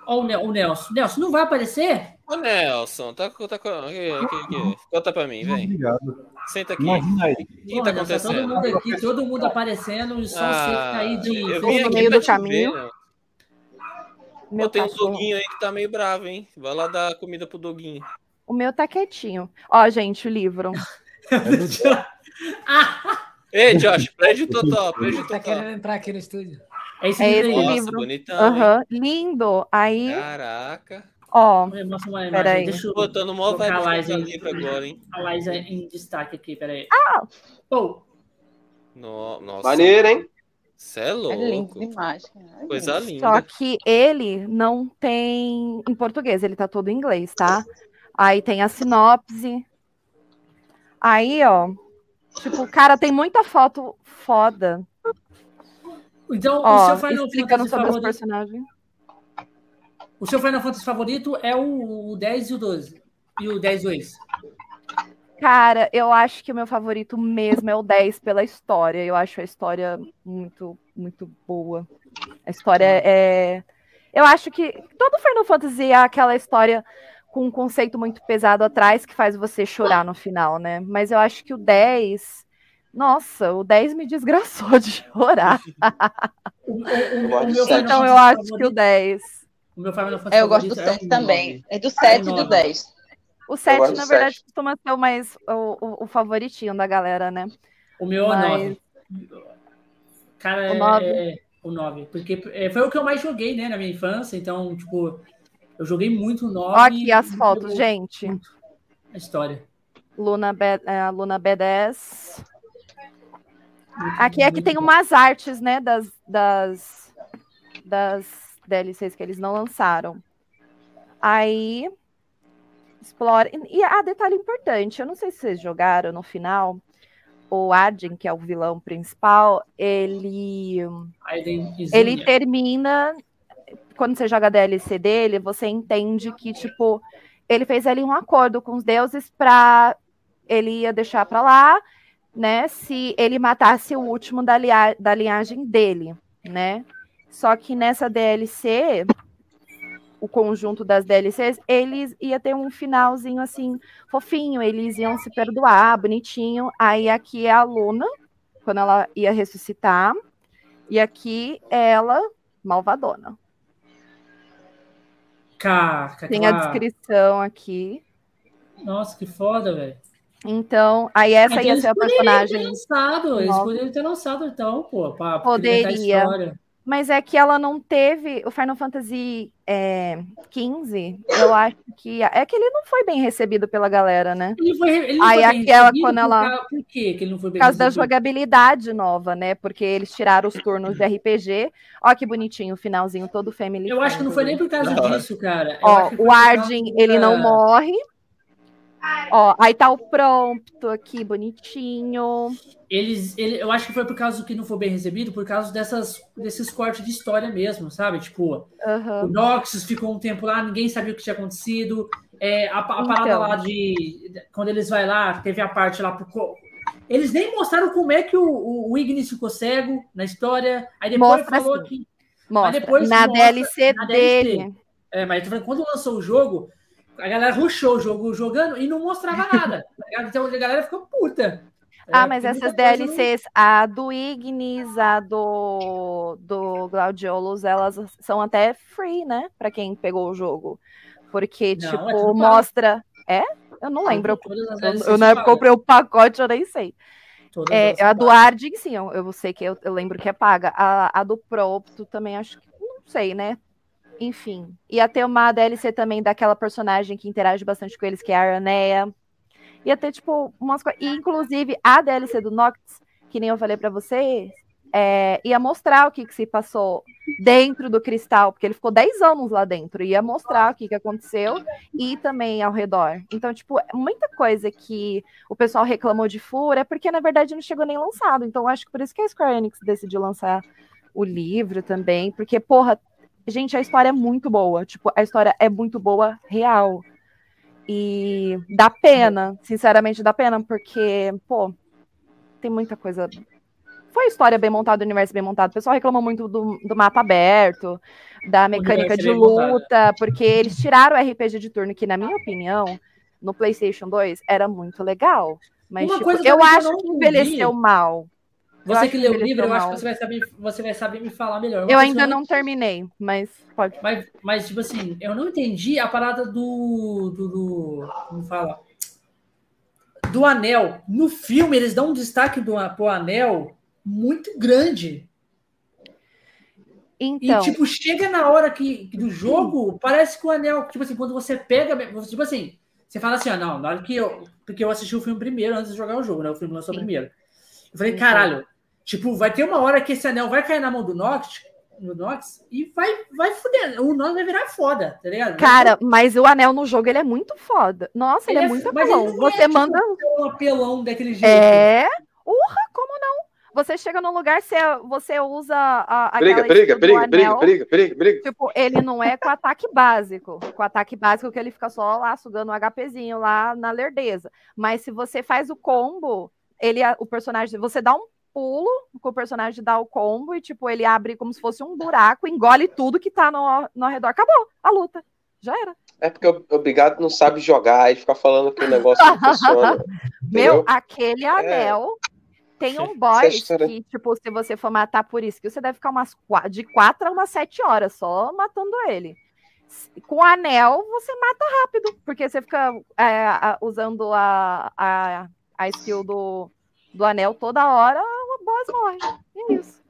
Ó, o, Nel, o Nelson. Nelson, não vai aparecer? Ô, Nelson, tá, tá, aqui, aqui, aqui. Conta pra mim, vem. Obrigado. Senta aqui. Imagina aí. O que Porra, tá Nelson, todo acontecendo? mundo aqui, todo mundo aparecendo, só você que tá aí de. eu no vim aqui meio do caminho. ver, né? Meu Pô, tem um doguinho aí que tá meio bravo, hein? Vai lá dar comida pro doguinho. O meu tá quietinho. Ó, gente, o livro. Ei, Josh, prende o Totó, prende o Tá querendo entrar aqui no estúdio. É esse É livro esse. Nossa, livro. bonitão? Aham, lindo. Aí, Caraca. Ó, Mostra uma imagem. peraí. Deixa eu Botando colocar vibe a Liza livre agora, hein? A Liza em destaque aqui, peraí. Ah! Pô, No- Nossa. Maneiro, hein? Você é É lindo louco. demais. cara. Coisa linda. Só que ele não tem em português, ele tá todo em inglês, tá? Aí tem a sinopse. Aí, ó. Tipo, cara, tem muita foto foda. então o Ó, seu Final explicando Fantasy sobre os favorito. personagens. O seu Final Fantasy favorito é o, o 10 e o 12. E o 10 Ways. Cara, eu acho que o meu favorito mesmo é o 10 pela história. Eu acho a história muito, muito boa. A história é. Eu acho que todo Final Fantasy é aquela história com um conceito muito pesado atrás que faz você chorar no final, né? Mas eu acho que o 10. Nossa, o 10 me desgraçou de chorar. O, o- o- o. Então eu acho que o favorito- 10. O meu Final Fantasy É, eu gosto do favorito é o 7 também. 9. É do 7 e do nove. 10. O 7, gosto do na verdade, sete. costuma ser o mais o, o, o favoritinho da galera, né? O meu é o Mas- 9. Cara, O é, nove. é o 9. Porque é, foi o que eu mais joguei, né, na minha infância. Então, tipo, eu joguei muito o 9. Ó aqui as fotos, eu- gente. A história. Luna B, é, a Luna B10. Aqui é que tem umas artes, né, das, das, das DLCs que eles não lançaram. Aí explora. E, ah, detalhe importante, eu não sei se vocês jogaram no final. O Arden, que é o vilão principal, ele ele termina quando você joga a DLC dele, você entende que tipo ele fez ali um acordo com os deuses para ele ia deixar para lá, né? Se ele matasse o último da, lia- da linhagem dele, né? Só que nessa DLC, o conjunto das DLCs, eles ia ter um finalzinho assim fofinho, eles iam se perdoar, bonitinho. Aí aqui é a Luna, quando ela ia ressuscitar, e aqui é ela malvadona. Caraca, Tem a descrição aqui. Nossa, que foda, velho. Então, aí essa Então, ia ser a poderiam ter personagem. lançado, eles poderiam ter lançado, então, pô, pra complementar a Poderia. história. Mas é que ela não teve. O Final Fantasy é, XV, eu acho que. É que ele não foi bem recebido pela galera, né? Ele foi, ele não Aí foi bem aquela, recebido quando por ela- Por quê que ele não foi Por bem causa da recebido? jogabilidade nova, né? Porque eles tiraram os turnos de RPG. Ó, que bonitinho, o finalzinho todo family. Eu acho que não foi nem por causa Da disso, cara. Eu Ó, o por causa Arden, ele não da- morre. Ó, aí tá o prompto aqui, bonitinho. Eles, ele, eu acho que foi por causa que não foi bem recebido, por causa dessas, desses cortes de história mesmo, sabe? Tipo, Aham. o Noxus ficou um tempo lá, ninguém sabia o que tinha acontecido. É, a, a parada Então. lá de. Quando eles vai lá, teve a parte lá pro. Eles nem mostraram como é que o, o, o Ignis ficou cego na história. Aí depois Mostra falou sim. que. Mostra. depois na mostra DLC na DLC. dele. É, mas eu tô falando, quando lançou o jogo, a galera rushou o jogo jogando e não mostrava nada. tá então a galera ficou puta. Ah, É, mas essas não- DLCs, a do Ignis, a do, do Glaudiolos, elas são até free, né? Pra quem pegou o jogo. Porque, Não, tipo, é tudo pago. mostra. É? Eu não lembro. Todas as Eu, na época pagam. comprei o pacote, eu nem sei. Todas É, a do. Arden, sim, eu, eu sei que eu, eu lembro que é paga. A, a do Propto também acho que. Não sei, né? Enfim. Ia ter uma DLC também daquela personagem que interage bastante com eles, que é a Aranea. Ia ter, tipo, umas coisas. E, inclusive, a DLC do Noctis, que nem eu falei pra vocês, é, ia mostrar o que, que se passou dentro do cristal, porque ele ficou 10 anos lá dentro. Ia mostrar o que, que aconteceu e também ao redor. Então, tipo, muita coisa que o pessoal reclamou de furo é porque, na verdade, não chegou nem lançado. Então, acho que por isso que a Square Enix decidiu lançar o livro também, porque, porra, gente, a história é muito boa. Tipo, a história é muito boa, real. E dá pena, sinceramente, dá pena, porque, pô, tem muita coisa. Foi história bem montada, universo bem montado. O pessoal reclamou muito do, do mapa aberto, da mecânica universo de bem montado. luta, porque eles tiraram o RPG de turno, que, na minha opinião, no PlayStation 2 era muito legal. Mas Uma tipo, eu acho que envelheceu mal. Eu Você que leu o livro, eu acho que você vai saber, você vai saber me falar melhor. Eu coisa ainda que não terminei, mas pode. Mas, mas, tipo assim, eu não entendi a parada do. do, do como fala? Do anel. No filme, eles dão um destaque do, pro anel muito grande. Então, E, tipo, chega na hora que, que do jogo, parece que o anel, tipo assim, quando você pega, tipo assim, você fala assim, ah, não, na hora que eu, porque eu assisti o filme primeiro antes de jogar o jogo, né? O filme lançou Sim. primeiro. Eu falei, caralho, tipo, vai ter uma hora que esse anel vai cair na mão do Nox, no Nox e vai, vai fuder. O Nox vai virar foda, tá ligado? cara, mas o anel no jogo ele é muito foda. Nossa, ele, Ele é é- muito mas ele apelão. é, Você tipo, manda. um apelão daquele jeito. É. Urra, como não? Você chega no lugar, você, você usa a, Briga, aquela briga, briga, briga, anel. briga, briga, briga. Tipo, ele não é com ataque básico. Com ataque básico que ele fica só lá sugando um HPzinho lá na lerdeza. Mas se você faz o combo, ele o personagem, você dá um pulo com o personagem dá o combo e tipo, ele abre como se fosse um buraco, engole tudo que tá no, no arredor. Acabou a luta. Já era. É porque o obrigado não sabe jogar e fica falando que o negócio não funciona. Meu, Entendeu? aquele anel tem um história- que, tipo, se você for matar por isso, que você deve ficar umas de quatro a umas sete horas só matando ele. Com anel, você mata rápido, porque você fica é, a- usando a, a, a skill do, do anel toda hora, boss morre. É isso.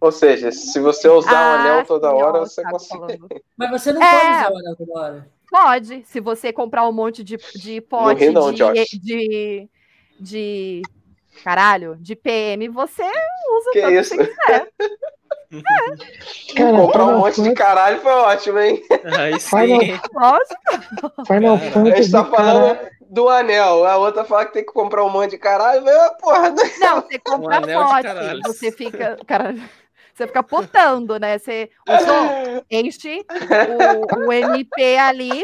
Ou seja, se você usar o Ah, anel toda hora, o você consegue. falando. Mas você não É. pode usar o anel toda hora. Pode, se você comprar um monte de, de pote não, de, de, de. Caralho, de PM, você usa Que tanto que isso? você quiser. Cara, Comprar um Final monte de Fantasy- caralho foi ótimo, hein? Aí Final, sim. Lógico. Final Cara, A Fantasy, gente tá falando do anel, a outra fala que tem que comprar um monte de caralho, mas, porra, né? Não, você compra anel de pote, caralho. você fica. Cara, você fica potando, né? Você usou, enche o, o MP ali,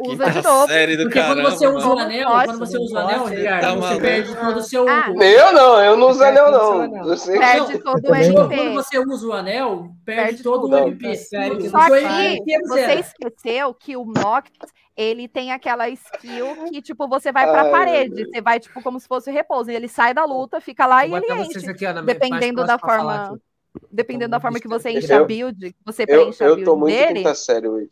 usa de novo. série do Porque quando caramba, você usa o anel, quando você não usa o anel, Ricardo, tá você perde todo o seu. Ah, Eu não, eu não uso Eu anel, não. anel. Eu sei. Perde Não, todo o também. Quando MP. você usa o anel, perde, Perde todo tudo. o MP. Sério, Só não. MP que você esqueceu que o Noct, ele tem aquela skill que, tipo, você vai pra Ai, parede. Você vai, tipo, como se fosse repouso. E ele sai da luta, fica lá Vou e ele enche. aqui, ó, na- Dependendo da forma. Dependendo da forma que você enche Eu- a build, você Eu, preenche a eu build tô muito dele. quinta série hoje.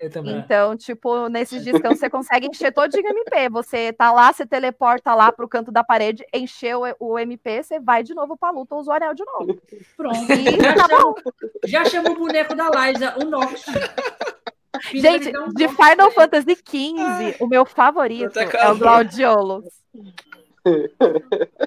Eu. Então, tipo, nesses descansos você consegue encher todinho o MP. Você tá lá, você teleporta lá pro canto da parede, encheu o MP, você vai de novo pra luta, usa o anel de novo. Pronto. E Já, tá chama, já chama o boneco da Liza, o Nox. Gente, de Final Fantasy XV, o meu favorito é o acabou. Glaudiolos.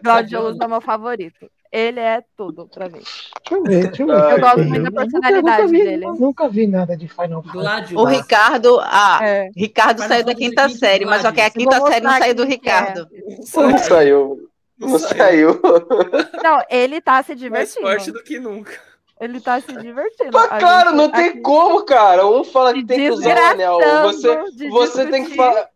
Glaudiolos é o meu favorito. Ele é tudo pra mim. Deixa eu ver, deixa eu ver. Eu gosto muito da personalidade nunca vi, dele. Nunca vi nada de Final Fantasy. O Ricardo, ah, É. Ricardo saiu da Fantasy quinta série, mas ok, a quinta série não saiu do é. Ricardo. Não saiu. Não saiu. Não, ele tá se Mais divertindo. forte do que nunca. Ele tá se divertindo. Mas, A claro, gente- não tem aqui- como, cara. Um fala que tem que usar o anel. Você, você tem que falar.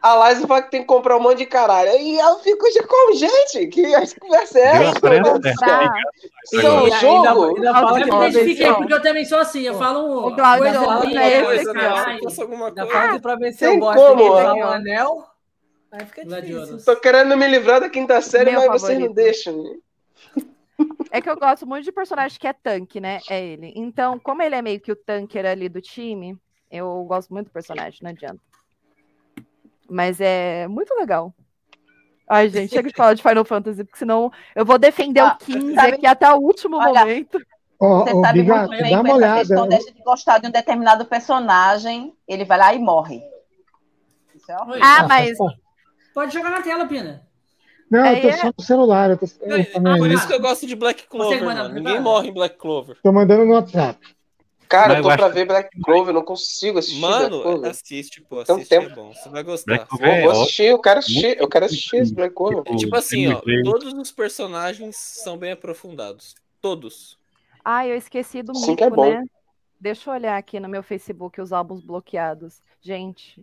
A Liza fala que tem que comprar um monte de caralho. E eu fico de como, gente? Que a conversa é essa? Pra- Isso é um Ainda- jogo? ainda Eu fala me que identifiquei, porque eu também sou assim. Eu falo um. O Gláudio coisa linda, pra esse coisa, aqui, né? ó. caralho. Fosse alguma Ainda coisa. fala que pra vencer o boss tem o anel. Aí fica difícil. Tô querendo me livrar da quinta série, Meu mas vocês não favorito. deixam. É que eu gosto muito de personagem que é tanque, né? É ele. Então, como ele é meio que o tanker ali do time, eu gosto muito do personagem, não adianta. Mas é muito legal. Ai, gente, chega de falar de Final Fantasy, porque senão eu vou defender Ah, o 15 sabe- aqui até o último Olha, momento. Você ó, sabe Bigato, muito bem dá com uma essa olhada. questão, deixa de gostar de um determinado personagem, ele vai lá e morre. Isso é Ah, mas. Pode jogar na tela, Pina. Não, eu tô é- só no celular. Eu tô, eu É, Por isso que eu gosto de Black Clover, mano. Ninguém morre em Black Clover. tô mandando no WhatsApp. Cara, Mas eu tô pra acho- ver Black Clover, eu não consigo assistir Mano, assiste, pô. Tem um Assiste, é tempo. bom. Você vai gostar. Vou, Clover é vou assistir, eu quero assistir, eu quero assistir esse Black Clover. É tipo assim, ó. Todos os personagens são bem aprofundados. Todos. Ai, eu esqueci do Sim mico, que é bom. né? Deixa eu olhar aqui no meu Facebook os álbuns bloqueados. Gente,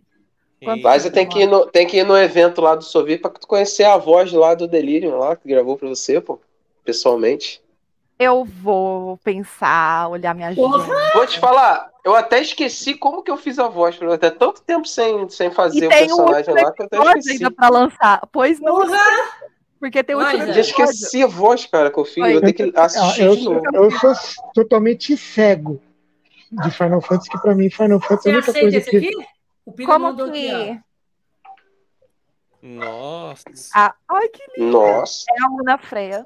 Quanto- E- Liza tem que, ir no, tem que ir no evento lá do Sovi pra tu conhecer a voz lá do Delirium lá, que gravou pra você, pô. Pessoalmente. eu vou pensar, olhar minha agenda. Vou te falar, eu até esqueci como que eu fiz a voz pra você. Tanto tempo sem, sem fazer E o um personagem lá que eu até esqueci. ainda pra lançar. Pois não, Porra! porque tem o último Eu esqueci a voz, cara, que eu fiz. Eu tenho que assistir eu, novo. eu sou totalmente cego de Final Fantasy, que pra mim Final Fantasy Você é a única coisa esse que. aqui? O Pina Como mandou que. aqui, Nossa. Ah, ai, que Nossa. é a Luna Freia.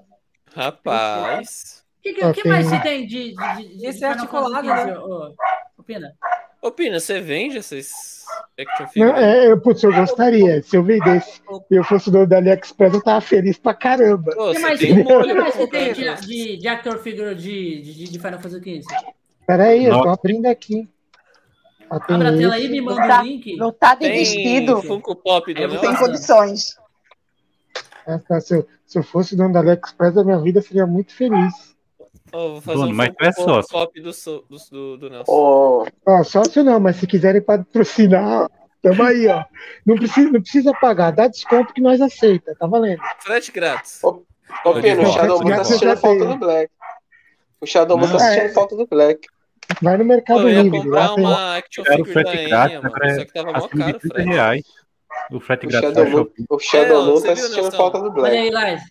Rapaz. que, que, Ó, que mais você tem de, de, de, de Esse é articulado, né? ô, ô, Pina? Ô, Pina, você vende esses action Não, figures? é, eu, putz, eu gostaria. Se eu vendesse e eu fosse dono da AliExpress, eu tava feliz pra caramba. O que você mais, tem um que mais você tem de, de, de actor figure de, de, de Final Fantasy XV? Peraí, eu tô abrindo aqui. Abre a tela aí, esse. me manda tá, o link. não tá de Tem vestido. Funko Pop do Eu Não tem condições. Ah, tá, se, eu, se eu fosse dono da AliExpress, a minha vida seria muito feliz. Ô, vou fazer Dono, um mas tu é Pop sócio. Pop do, do, do, do Nelson. Ô, Ó, sócio não, mas se quiserem patrocinar, tamo aí, ó. Não precisa, não precisa pagar, dá desconto que nós aceita, tá valendo. Frete grátis. Ô, Ô, Pino, o Ó, Shadow Moon tá já assistindo tem. falta do Black. O Shadow Moon tá assistindo É. falta do Black. Vai no Mercado Pô, eu ia Livre, comprar lá tem. uma action figure da frete Enya, grátis, mano. agora Só que tava é mó caro o 30 frete. reais. O frete grátis da Shopee. o Shadow É, Moon você tá assistindo falta do Olha Black. aí, Lais.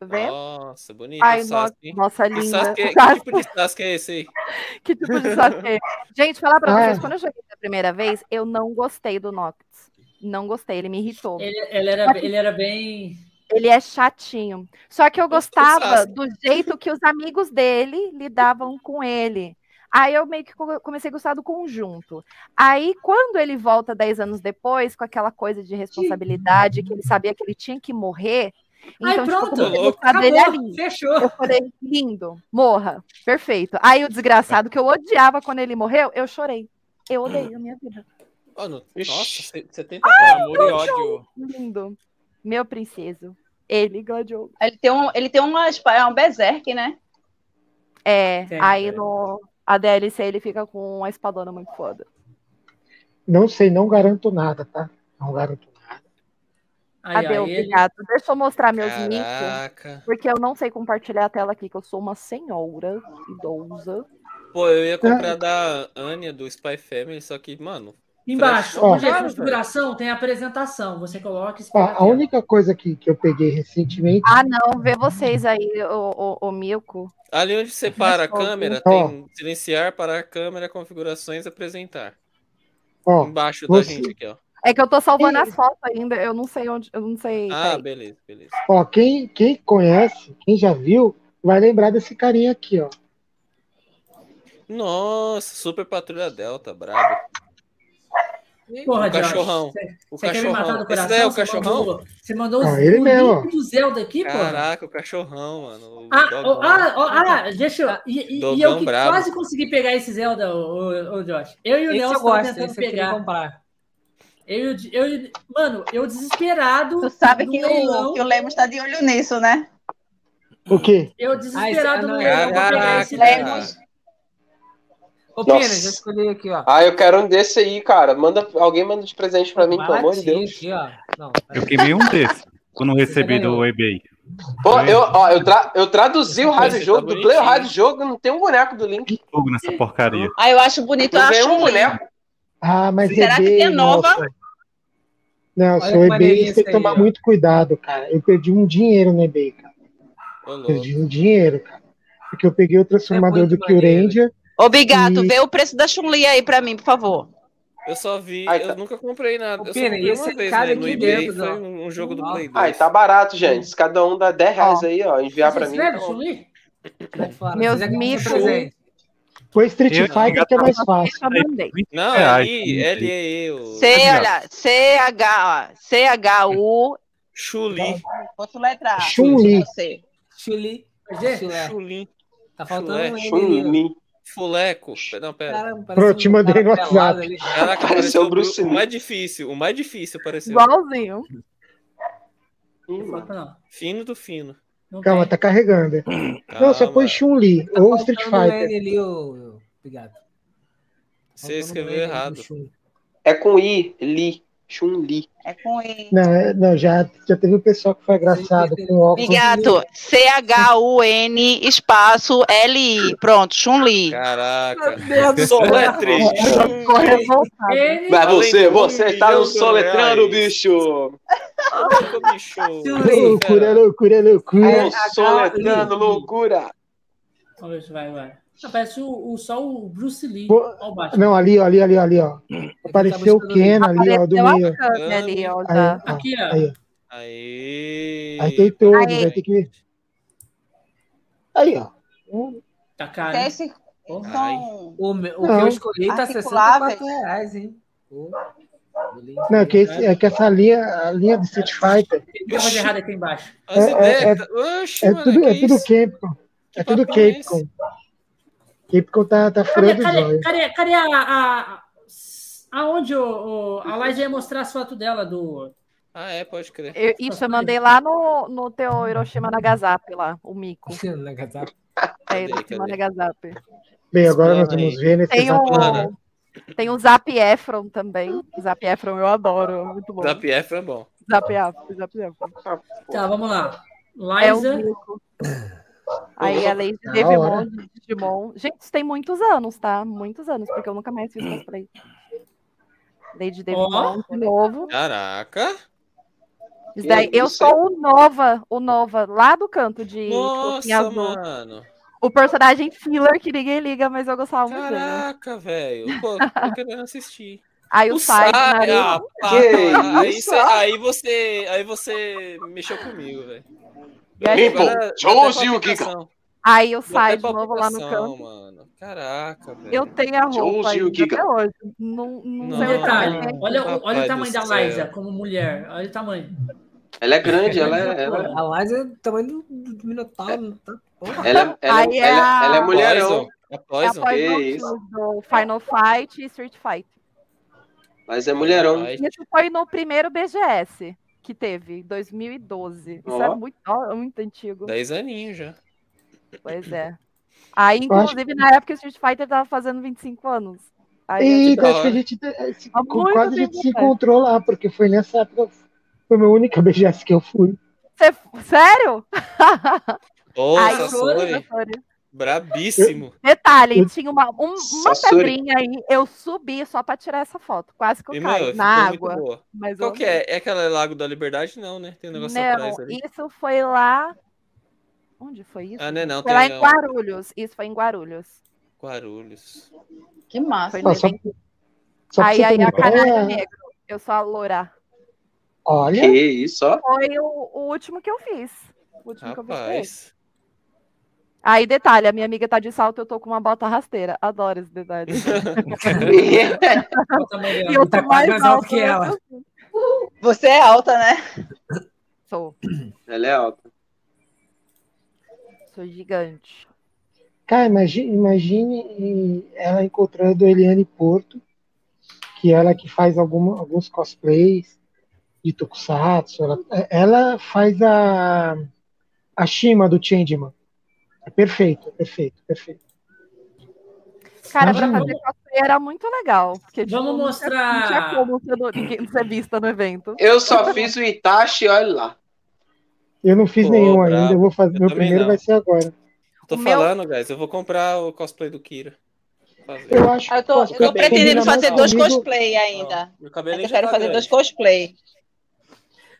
Tá vendo? Nossa, bonito. Ai, nossa, Que, linda. Sasuke, que Sasuke. tipo de Sasuke é esse aí? Que tipo de Sasuke? Gente, falar pra Ah. vocês, quando eu joguei a primeira vez, eu não gostei do Noctis. Não gostei, ele me irritou. Ele, ele, era, ele era bem. Ele é chatinho. Só que eu do gostava do jeito que os amigos dele lidavam com ele. Aí eu meio que co- comecei a gostar do conjunto. Aí, quando ele volta 10 anos depois, com aquela coisa de responsabilidade, que ele sabia que ele tinha que morrer, Ai, então, tipo, eu pronto. dele Acabou. ali. Fechou. Eu falei, lindo, morra, perfeito. Aí o desgraçado que eu odiava quando ele morreu, eu chorei. Eu odeio a minha vida. Oh, no- Ixi. Nossa, você- 70 ah, Amor e ódio. Lindo. Meu princeso. Ele gladiou. Ele tem, um, ele tem uma espada, é um berserk, né? É, Tem, aí é. no a DLC ele fica com uma espadona muito foda. Não sei, não garanto nada, tá? Não garanto nada. Aí, Cadê ó, o ele- obrigado? Deixa eu mostrar meus micos, Caraca. porque eu não sei compartilhar a tela aqui, que eu sou uma senhora idosa. Pô, eu ia comprar da Anya do Spy Family, só que, mano. Embaixo, Ó. onde é configuração, tem a apresentação. Você coloca e Ó, a única coisa que, que eu peguei recentemente. Ah, não, vê vocês aí, o, o, o Milko. Ali onde você para a câmera, Ó. tem silenciar, parar a câmera, configurações, apresentar. Ó, Embaixo você- da gente aqui, ó. É que eu tô salvando as fotos ainda, eu não sei onde, eu não sei. Ah, peraí. beleza, beleza. ó quem, quem conhece, quem já viu, vai lembrar desse carinha aqui, ó. Nossa, Super Patrulha Delta, brabo. Porra, O Josh, cachorrão. Você O quer me matar do. Esse coração? daí é o Você cachorrão? mandou- Você mandou Ah, ele o mesmo, link do Zelda aqui, pô. Caraca, o cachorrão, mano. O Ah, ó, ah, ó, ah, deixa eu. E, e- e eu que brabo. quase consegui pegar esse Zelda, ô, ô, Josh. Eu e o Esse Nelson gosto, tentando esse pegar. comprar. Eu, o- eu, mano, eu desesperado. Tu sabe que leilão, o, que o Lemos tá de olho nisso, né? O quê? Eu Ah, esse- desesperado ah, no leilão pra pegar esse Caraca. Lemos. Ô, já escolhi aqui, ó. Ah, eu quero um desse aí, cara. Manda, alguém manda de presente pra mim, pelo amor de Deus. Aqui, ó. Não, Eu queimei um desses quando recebi do eBay. Pô, eu, ó, eu, tra- eu traduzi o rádio Esse jogo, tá dublei o rádio jogo, não tem um boneco do Link. Fogo nessa porcaria. Ah, eu acho bonito Não a ganhei um boneco. Ah, mas Será que eBay, tem a nova? nossa. Não, Olha seu que eBay você tem que tomar ó. muito cuidado, cara. Eu perdi um dinheiro no eBay, cara. Perdi um dinheiro, cara. Porque eu peguei o transformador É do Kyuranger. Ô, Bigato, E- vê o preço da Chun-Li aí pra mim, por favor. Eu só vi, Ai, eu tá. nunca comprei nada. Eu só Pina, comprei e esse uma vez cara né, no aqui eBay, dentro, foi ó. um, um jogo do Ó. Play 2. Ai, tá barato, gente. Se cada um dá 10 reais aí, ó, enviar pra Você mim. escreve, então- Chun-Li? Meus presente. Foi Street Eu- Fighter que é mais fácil. Eu. Não, reais, ali, sim, L E E, o C, olha, C-H, C-H-U. Chuli. Posso letrar. Chun-Li. Você. Chuli. Quer dizer, Chulé. Chuli. Tá faltando Chulé. um Chun-Li. Fuleco. Não, pera. Caramba, Pronto, te mandei no WhatsApp. ali. Caraca, Pareceu o Bruce Bru- o mais difícil. O mais difícil apareceu. Igualzinho. não. Fino do fino. Não Calma, tem. tá carregando. Não, só Calma. põe Chun-Li Tá ou Street Fighter. N ali, ô. Obrigado. Você escreveu errado. É com I, Li. Chun-Li. É com I. Não, é- não já, já teve um pessoal que foi agraçado com óculos. Bigato, C-H-U-N espaço L-I. Pronto, Chun-Li. Caraca. Meu Deus do Soletre. Ele- Mas Além você, você tá milhão no soletrando, bicho. Bicho. Loucura, loucura, loucura. Tô soletrando, loucura. Vamos ver se vai, vai. Aparece o, o, só o Bruce Lee. O. Não, ali, ó, ali, ali, ali, ó. Apareceu o Ken ali, ó, do Apareceu a meio. ali, ó. Aí, da- ó, Aqui, ó. aí, ó. Aí. Aí tem todos, Aí. vai ter que ver. Aí, ó. Tá caro. É esse, são O, me- o que eu escolhi tá Articuláveis. 64 reais, hein? Pô. Não, é que, esse- é que essa linha, a linha do Street Fighter O que tá fazendo errado aqui embaixo? É, é, ideias. Oxi, é mano, tudo, que é tudo isso? Capcom. É tudo é? Capcom. Capcom tá, tá Cadê, furando cadê, olhos. cadê, cadê a, a- aonde o, o, a Liza ia mostrar as fotos dela do. Ah, é, pode crer. Eu, isso, eu mandei lá no, no teu Hiroshima Nagasaki lá, o Mico. Na casa- É, Cadê, Hiroshima cadê? Nagasaki. Bem, agora nós vamos aí. ver nesse Tem o, tem o Zap Efron também. Zap Efron eu adoro, é muito bom. Zap F é bom. Zap Efron, Zap Efron. Tá, vamos lá. É Liza. Mico. Aí a Lady Da Devimon, de Digimon. Gente, isso tem muitos anos, tá? Muitos anos, porque eu nunca mais fiz cosplay. Lady Devimon de novo. Caraca. Isso daí, eu isso, sou o Nova, o Nova, lá do canto de Nossa, Azul. mano. O personagem filler que ninguém liga, mas eu gostava muito dele. Caraca, velho. Pô, tô querendo assistir. Aí o, Sai do Sa- Naruto. ah, aí, aí você, aí você mexeu comigo, velho. E aí, dá Jones e o palpitação. aí o Dá Sai até de novo lá no canto. mano. Caraca, velho. Eu tenho a roupa e o Giga. até hoje. Não, não Não. sei o detalhe. Olha, o- olha Papai o tamanho da. Liza como mulher. Olha o tamanho. Ela é grande, ela é. Ela, A Liza é do tamanho do, do Minotauro. Tá, ela, é- ela, Aí é ela, a- ela é Poison. mulherão. A É a Poison. Que Poison isso. Kiss do Final Fight e Street Fight. Mas é mulherão. Isso foi no primeiro BGS que teve, em 2012. Isso é muito, ó, é muito antigo. 10 aninhos já. Pois é. Aí, acho- inclusive, na época, o Street Fighter tava fazendo 25 anos. Aí, E tipo, da acho que a gente eh, se- quase a gente se encontrou lá, porque foi nessa época. Foi a minha única BGS que eu fui. Você- Sério? Ô, Ai, Sasori. Brabíssimo. Detalhe, Eu- tinha uma, um- uma pedrinha aí, eu subi só pra tirar essa foto. Quase que eu E, meu, na água. Mas Qual que é? É aquela Lago da Liberdade? Não, né? Tem um negócio Não, atrás ali. isso foi lá. Onde foi isso? Ah, né? Não, foi tem lá em não. Guarulhos. Isso foi em Guarulhos. Guarulhos. Que massa. Foi Ah, só-. Só Aí, aí a Canário Negro. Eu sou a Loura. olha, Que isso, ó. Foi o, o último que eu fiz. O último que eu fiz. Rapaz. Aí, detalhe, a minha amiga tá de salto, eu tô com uma bota rasteira. Adoro esse detalhe. E eu Tá tô mais mais alto alta que ela. Você é alta, né? Sou, Ela é alta. sou gigante. cara, imagine, imagine ela encontrando Eliane Porto, que ela que faz alguma, alguns cosplays de Tokusatsu. Ela, ela faz a, a Shima do Changeman. É perfeito, é perfeito, perfeito. Cara, pra Imagina. fazer cosplay era muito legal. Porque, tipo, Vamos não tinha- Não tinha mostrar. como ser, ser vista no evento. Eu só fiz o Itachi, olha lá. Eu não fiz Pô, nenhum brabo. ainda, eu vou fazer. Eu meu primeiro não. vai ser agora. Tô O meu- falando, guys. Eu vou comprar o cosplay do Kira. Fazer. Eu acho Eu tô, eu tô pretendendo fazer dois comigo. cosplay ainda. Meu cabelo Eu quero tá fazer grande. dois cosplay.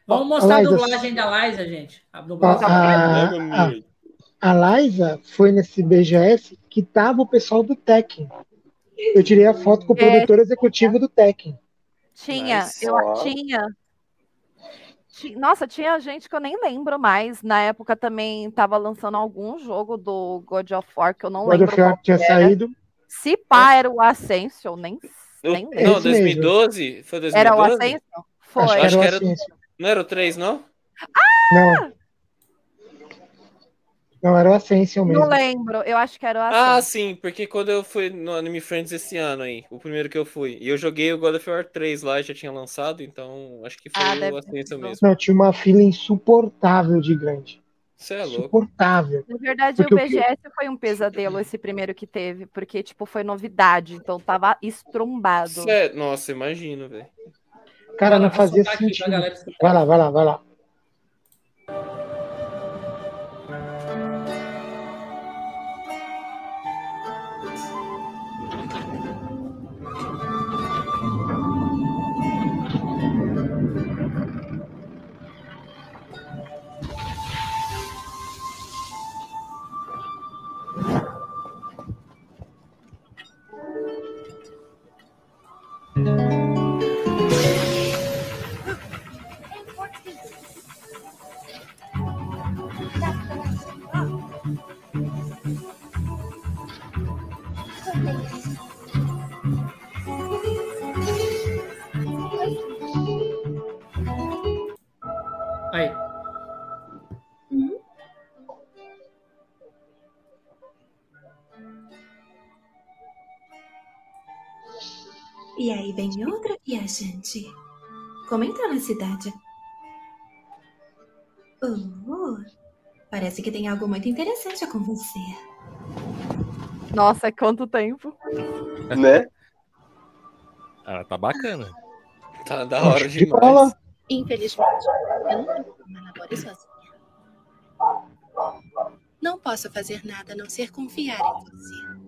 Vamos mostrar a Liza, dublagem da Liza, gente. A dublagem. a, meu a, amigo? A Liza foi nesse BGS que tava o pessoal do Tekken. Eu tirei a foto com o É. produtor executivo do Tekken. Tinha, eu tinha. Ti- Nossa, tinha gente que eu nem lembro mais. Na época também tava lançando algum jogo do God of War que eu não God lembro. of War tinha era. saído. Se pá, era o Ascension, nem, Eu- nem não, lembro. Mesmo. 2012? Foi 2012? Era o Ascension? Foi. Acho que Acho era o que era- Ascension. Não era o 3, não? Não. Não, era o Ascension mesmo. Não lembro, eu acho que era o Ah, Ascension. sim, porque quando eu fui no Anime Friends esse ano aí, o primeiro que eu fui, e eu joguei o God of War 3 lá, já tinha lançado, então acho que foi Ah, o Ascension mesmo. Não, tinha uma fila insuportável de grande. Você é louco. Insuportável. Na verdade, Porque o BGS foi um pesadelo, esse primeiro que teve, porque, tipo, foi novidade, então tava estrumbado. Cê é- Nossa, imagino, velho. Cara, não fazia sentido. Vai lá, vai lá, vai lá. Aí vem outra viajante. Como entrar na cidade? Oh, parece que tem algo muito interessante com você. Nossa, quanto tempo. Né? Ah, tá bacana. Tá da hora Que demais. bola. Infelizmente, eu não tenho como elaborar sozinha. Não posso fazer nada a não ser confiar em você.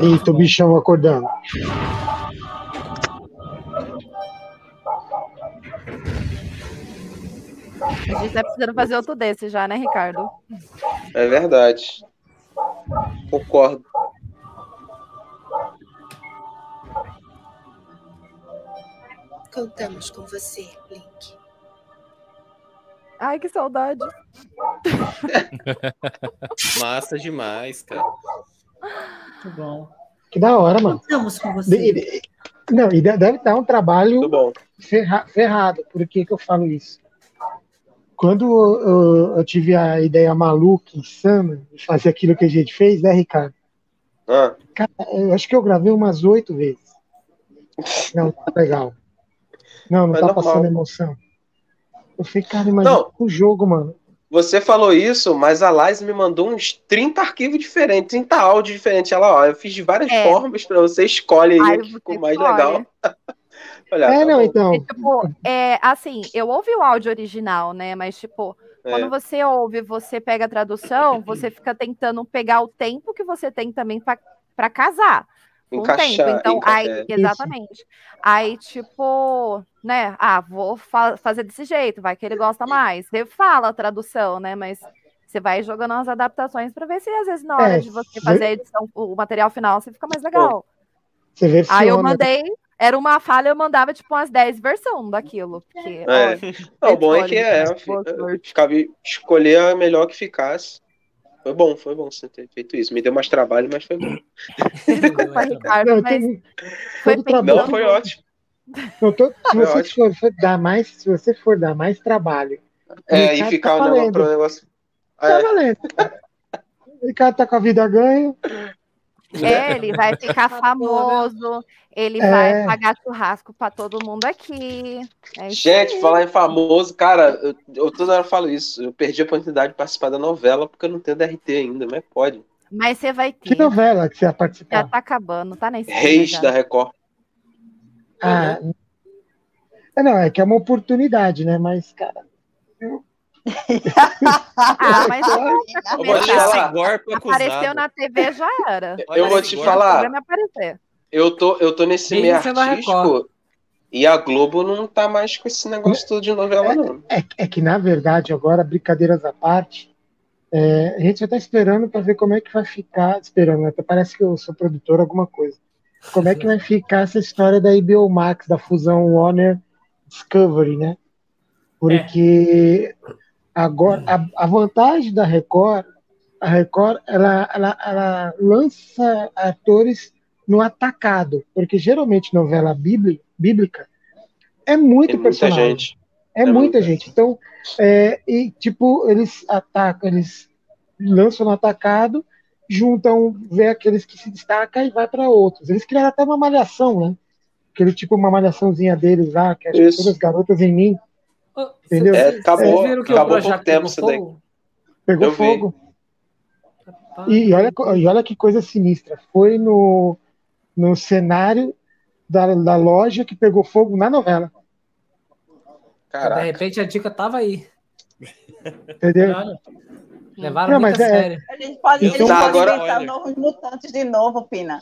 Eita, o bichão acordando. A gente tá precisando fazer outro desse já, né, Ricardo? É verdade. Concordo. Contamos com você, Link. Ai, que saudade. Massa demais, cara. Muito bom. Que da hora, mano. Contamos com você. de- Não, e de- deve dar um trabalho ferra- ferrado. Por que, que eu falo isso? Quando eu, eu tive a ideia maluca, insana, de fazer aquilo que a gente fez, né, Ricardo? Ah, Cara, eu acho que eu gravei umas oito vezes. Não, tá legal. Não, não Mas tá normal. passando emoção. Eu falei, cara, imagina Não. o jogo, mano. você falou isso, mas a Liza me mandou uns 30 arquivos diferentes, 30 áudios diferentes. Ela, ó, eu fiz de várias É. formas pra você escolhe aí Ai, o que ficou mais escolhe. legal. Olha, É, tá não, então. E, tipo, é, assim, eu ouvi o áudio original, né? Mas, tipo, É. quando você ouve, você pega a tradução, você fica tentando pegar o tempo que você tem também pra casar. Com o tempo. Encaixar, Então, enca- aí, é. exatamente. Aí, tipo, né? Ah, vou fa- fazer desse jeito, vai que ele gosta mais. Você fala a tradução, né? Mas você vai jogando as adaptações pra ver se às vezes na hora É, de você fazer a edição, o material final, você fica mais legal. Você versiona. Aí eu mandei, era uma falha, eu mandava tipo umas 10 versões daquilo. Porque, É. ó, Não, o bom é que é, né? sorte. ficava escolher a melhor que ficasse. Foi bom, foi bom você ter feito isso. Me deu mais trabalho, mas foi bom. Desculpa, Ricardo, Não, mas foi Não, foi ótimo. Não, tô- se Foi você ótimo. for, dar mais, se você for dar mais trabalho, É, e Ricardo ficar tá o negócio valendo. pro negócio. tá É, valendo. O Ricardo tá com a vida ganha. É, ele vai ficar famoso, ele É. vai pagar churrasco pra todo mundo aqui. É Gente, aí. falar em famoso, cara, eu, eu toda hora falo isso. Eu perdi a oportunidade de participar da novela porque eu não tenho DRT ainda, mas pode. Mas você vai Que ter. novela que você Já participar? tá acabando, tá na esquina Reis já. da Record. Ah, é, não, é que é uma oportunidade, né? Mas, cara, Ah, mas Eu vou te falar. Apareceu na TV já era. Eu vou te falar. Eu tô, eu tô nesse meio é artístico e a Globo não tá mais com esse negócio todo de novela, não. é, é que na verdade, agora, brincadeiras à parte, é, a gente já tá esperando para ver como é que vai ficar. Esperando, né? até parece que eu sou produtor, alguma coisa. Como é que vai ficar essa história da HBO Max, da fusão Warner Discovery, né? Porque agora a, a vantagem da Record, a Record ela, ela, ela lança atores no atacado, porque geralmente novela bíbli- bíblica é muito Tem muita personagem. gente. É, É muita muita. gente. Então, é, e tipo, eles atacam, eles lançam no atacado, juntam, vê aqueles que se destacam e vai para outros. Eles criaram até uma malhação, né? Aquele tipo, uma malhaçãozinha deles lá, que Isso. todas garotas em mim, Entendeu? É, acabou- vocês viram que acabou o por projeto tempo pegou isso daí. fogo? pegou Eu fogo. E, e olha, e olha que coisa sinistra. Foi no, no cenário da, da loja que pegou fogo na novela. de Caraca. repente a dica tava aí. Entendeu? Olha, Levaram Não, muito a mas é- sério. A gente pode, Então- eles Tá, podem agora- inventar olha. novos mutantes de novo, Pina.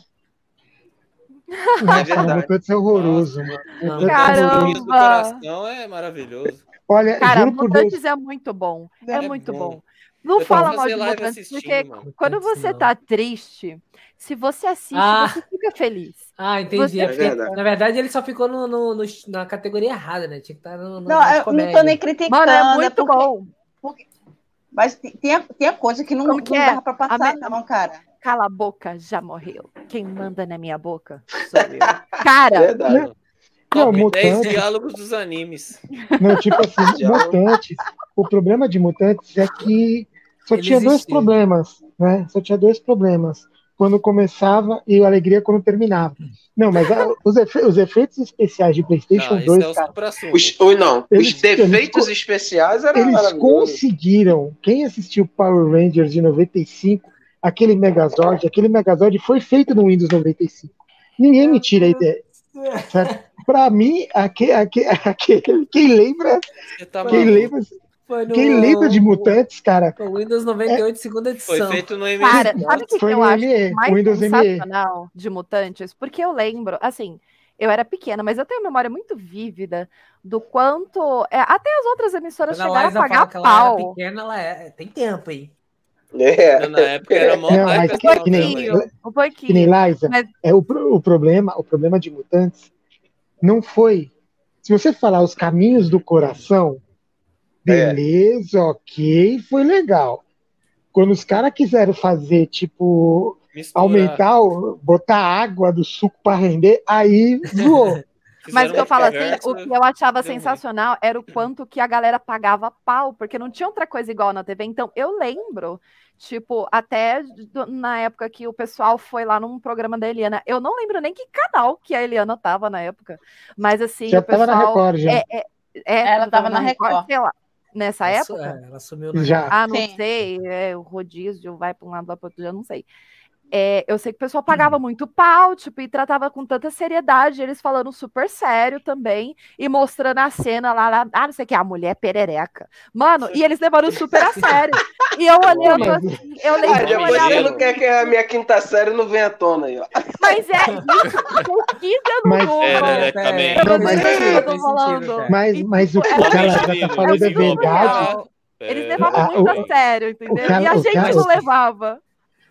Nossa, verdade. o Mutante é horroroso. mano. É Caramba. do coração é maravilhoso. Olha, Cara, por Deus. Mutantes é muito bom. É, É muito bom. bom. Não Eu fala mal de Mutantes, porque mano. quando Mutantes você não. tá triste, se você assiste, Ah. você fica feliz. Ah, entendi. Você É porque, na verdade, ele só ficou no, no- no- na categoria errada, né? Tinha que estar no, no Não, eu não tô nem criticando. Mano, é é muito porque- bom. Mas ti- tinha, tinha coisa que não, Como não que é? dava pra passar, A não, cara. Cala a boca, já morreu. Quem manda na minha boca sou eu. Cara, Verdade. Não, Top 10 Mutantes- diálogos dos animes. Não, tipo assim, Mutantes. O problema de Mutantes é que só Ele tinha dois existiu. problemas, né? Só tinha dois problemas. Quando começava e a alegria quando terminava. Não, mas a- os, efe- os efeitos especiais de PlayStation Não, esse 2, é cara. Os, ou não, Eles- os defeitos eles- especiais eram eles conseguiram. Quem assistiu Power Rangers de 95, aquele Megazord, aquele Megazord foi feito no Windows 95. Ninguém me tira a ideia. Pra mim, aque- aque- aquele, quem lembra, Você tá quem maluco. lembra, no, quem lembra de Mutantes, cara, no Windows 98, segunda edição. Foi feito no ME. Cara, sabe o que, Foi que eu no acho ME, mais Windows ME. sensacional de Mutantes? Porque eu lembro, assim, eu era pequena, mas eu tenho uma memória muito vívida do quanto. é, até as outras emissoras Quando chegaram a pagar que ela era pau. pequena, ela é. Tem tempo aí. É. Na época era mó Não, mas que nem-. Um que nem pouquinho. Liza, Mas- é o, o problema, o problema de Mutantes não foi. Se você falar os caminhos do coração, É. beleza, ok, foi legal. Quando os caras quiseram fazer, tipo, Misturar. aumentar, botar água do suco para render, aí voou. Mas o que eu falo assim, o que eu achava deu ruim. sensacional era o quanto que a galera pagava pau, porque não tinha outra coisa igual na TV. Então, eu lembro, tipo, até do- na época que o pessoal foi lá num programa da Eliana. Eu não lembro nem que canal que a Eliana tava na época. Mas assim, Já o tava pessoal. na Record, já. É, é, é, Ela tava na Record. sei lá. Nessa Ela su- época? é, ela sumiu na Já. Ah, não Sim. sei, é, o rodízio vai para um lado, vai para outro, já não sei. É, eu sei que o pessoal pagava muito pau, tipo, e tratava com tanta seriedade, eles falando super sério também, e mostrando a cena lá, lá ah, não sei o que, a mulher perereca. Mano, e eles levaram super a sério. E eu olhando mas- assim, eu lembro eu depois olhava, você não quer que a minha quinta série não venha à tona aí, ó. mas é isso, pesquisa no Mas- Google. É, Não, mas- o que eu tô Faz sentido, falando. cara. Mas, mas o, que É ela tá falando é verdade. Eles É. levavam Ah, muito a sério, entendeu? e a gente não levava.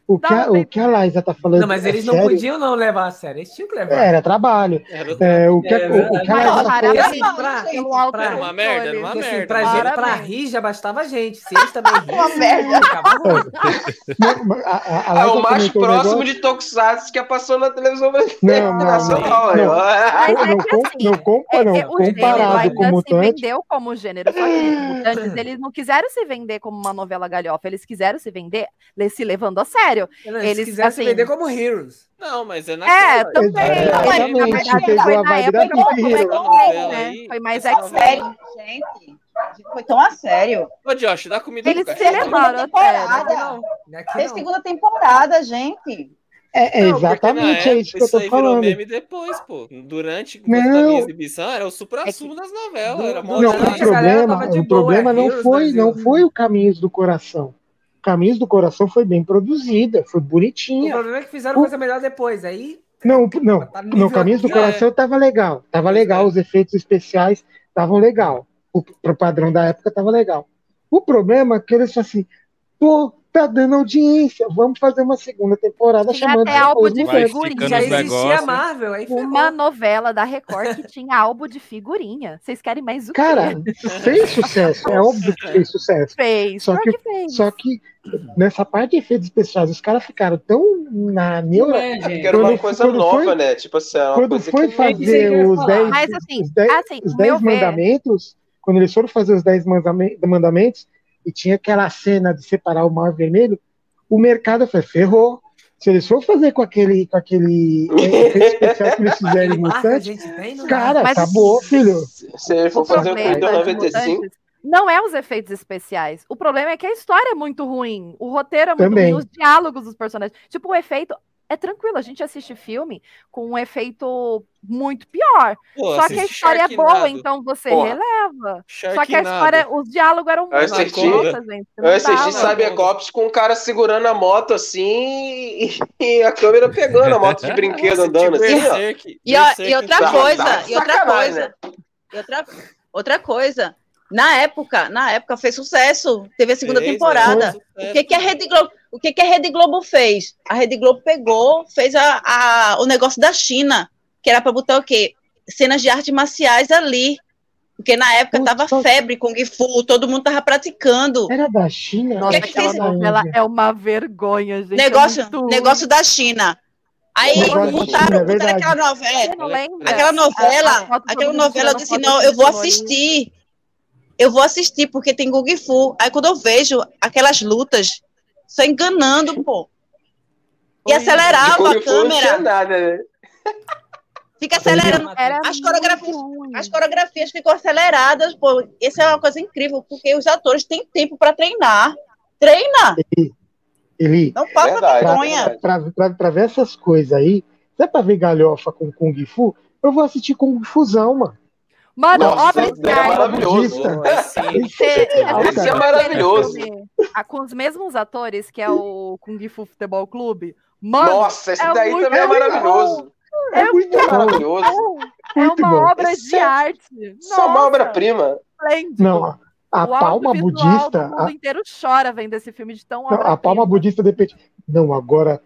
O que, a, o que a Liza tá falando Não, mas é eles não sério. podiam não levar a sério. Eles tinham que levar. Era trabalho. Era É, o que, a- É o, o que a verdade. Liza tá cara, falando. pra- uma merda, era uma assim, merda. pra, gente, pra rir já bastava a gente. Se eles também rissem, Uma merda. a, a, a É o mais próximo de Tokusatsu que passou na televisão brasileira Não, não, não. Não, é não, que com- assim, É, é, o comparado com se Mutante, vendeu como gênero, Mutantes, eles não quiseram se vender como uma novela galhofa, eles quiseram se vender se levando a sério. Eles, Eles, quiseram se assim, vender como Heroes. Não, mas é É, naquela. também. Exatamente, Não, mas, na pegou verdade, foi vibe na da época Big foi mais. X-Men, né? Foi mais X-Men. Sério, gente. Foi tão a sério. Ô, Josh, dá comida Eles pro se levaram a temporada. sério. Aqui Fez não. segunda temporada, gente. é, é Não, na exatamente é isso que eu tô aí virou falando. meme depois, pô. Durante Não. a minha exibição era o supra-sumo das novelas. Não, Não, o a hype. galera problema, tava de o boa, problema é não foi, não foi o Caminhos do Coração. Caminhos do Coração foi bem produzida, foi O bonitinha. problema é que fizeram O- coisa melhor depois. Aí. Não, não, Tá no Caminhos do aqui, Coração tava legal, tava Pois legal, é. os efeitos especiais estavam legal. O, pro padrão da época tava legal. O problema é que eles falam assim, pô, tá dando audiência, vamos fazer uma segunda temporada Tinha chamando até álbum de figurinha. Já existia. Marvel. Aí. Uma novela da Record que tinha álbum de figurinha. Vocês querem mais o quê? Cara, fez sucesso, é óbvio que fez sucesso. fez. Só Só que- que, fez. Só que nessa parte de efeitos especiais, os caras ficaram tão na neura. é, Porque gente. era uma Quando- coisa quando nova, foi- né? Tipo assim, uma Quando coisa foi que... fazer os 10 Mas assim, os dez- assim, os o 10 meu ver, mandamentos, quando eles foram fazer os 10 mandame- mandamentos, e tinha aquela cena de separar o mar vermelho, o mercado foi, ferrou. Se eles for fazer com aquele, com aquele é, efeito especial que eles fizeram em Mutante, cara, Mas- acabou, filho. Se ele for o fazer o Windows de 95, Mutantes não é os efeitos especiais. O problema é que a história é muito ruim. O roteiro é muito Também. ruim, os diálogos dos personagens. Tipo, o efeito é tranquilo. A gente assiste filme com um efeito muito pior. Pô, Só que a história é boa, então você Porra. releva. Só que a história, os diálogos eram Eu muito assisti- idiota, gente. eu assisti. Cybercops com um cara segurando a moto assim e, a câmera pegando a moto de brinquedo andando assim, ó. E, e outra Tá- coisa, e outra coisa, e outra, outra coisa. Na época, na época fez sucesso, teve a segunda fez, temporada. fez O que, que a Rede Globo, o que, que a Rede Globo fez? A Rede Globo pegou, fez a, a- o negócio da China, que era para botar o quê? Cenas de artes marciais ali. Porque na época Putz, tava só- febre, Kung Fu, todo mundo tava praticando. Era da China? Nossa, que que aquela fez? novela é uma vergonha, gente. é Negócio, muito- negócio da China. Aí botaram, é aquela novela. Aquela A- a novela, aquela novela, eu disse, não, eu vou assistir. Eu vou assistir, porque tem Kung Fu. Aí quando eu vejo aquelas lutas, só enganando, pô. E De acelerava a câmera. nada, né? Fica acelerando. Era As coreografias, ruim. as coreografias ficam aceleradas, pô. Isso é uma coisa incrível, porque os atores têm tempo para treinar. Treina, Eli, não passa Verdade, vergonha. pra ver essas coisas aí, se é pra ver galhofa com Kung Fu, eu vou assistir Kung Fusão, mano. Mano, Nossa, obra é de arte. maravilhoso. Assim, Isso é genial, Esse é cara. maravilhoso. ah, com os mesmos atores, que é o Kung Fu Futebol Clube. Mano, Nossa, esse é daí muito também é maravilhoso. É muito É maravilhoso. bom. É Muito uma bom. obra Esse de é arte. Só uma obra-prima. Não, a O palma budista, do mundo a, inteiro chora vendo esse filme de tão não, a palma budista de repente. Não, agora,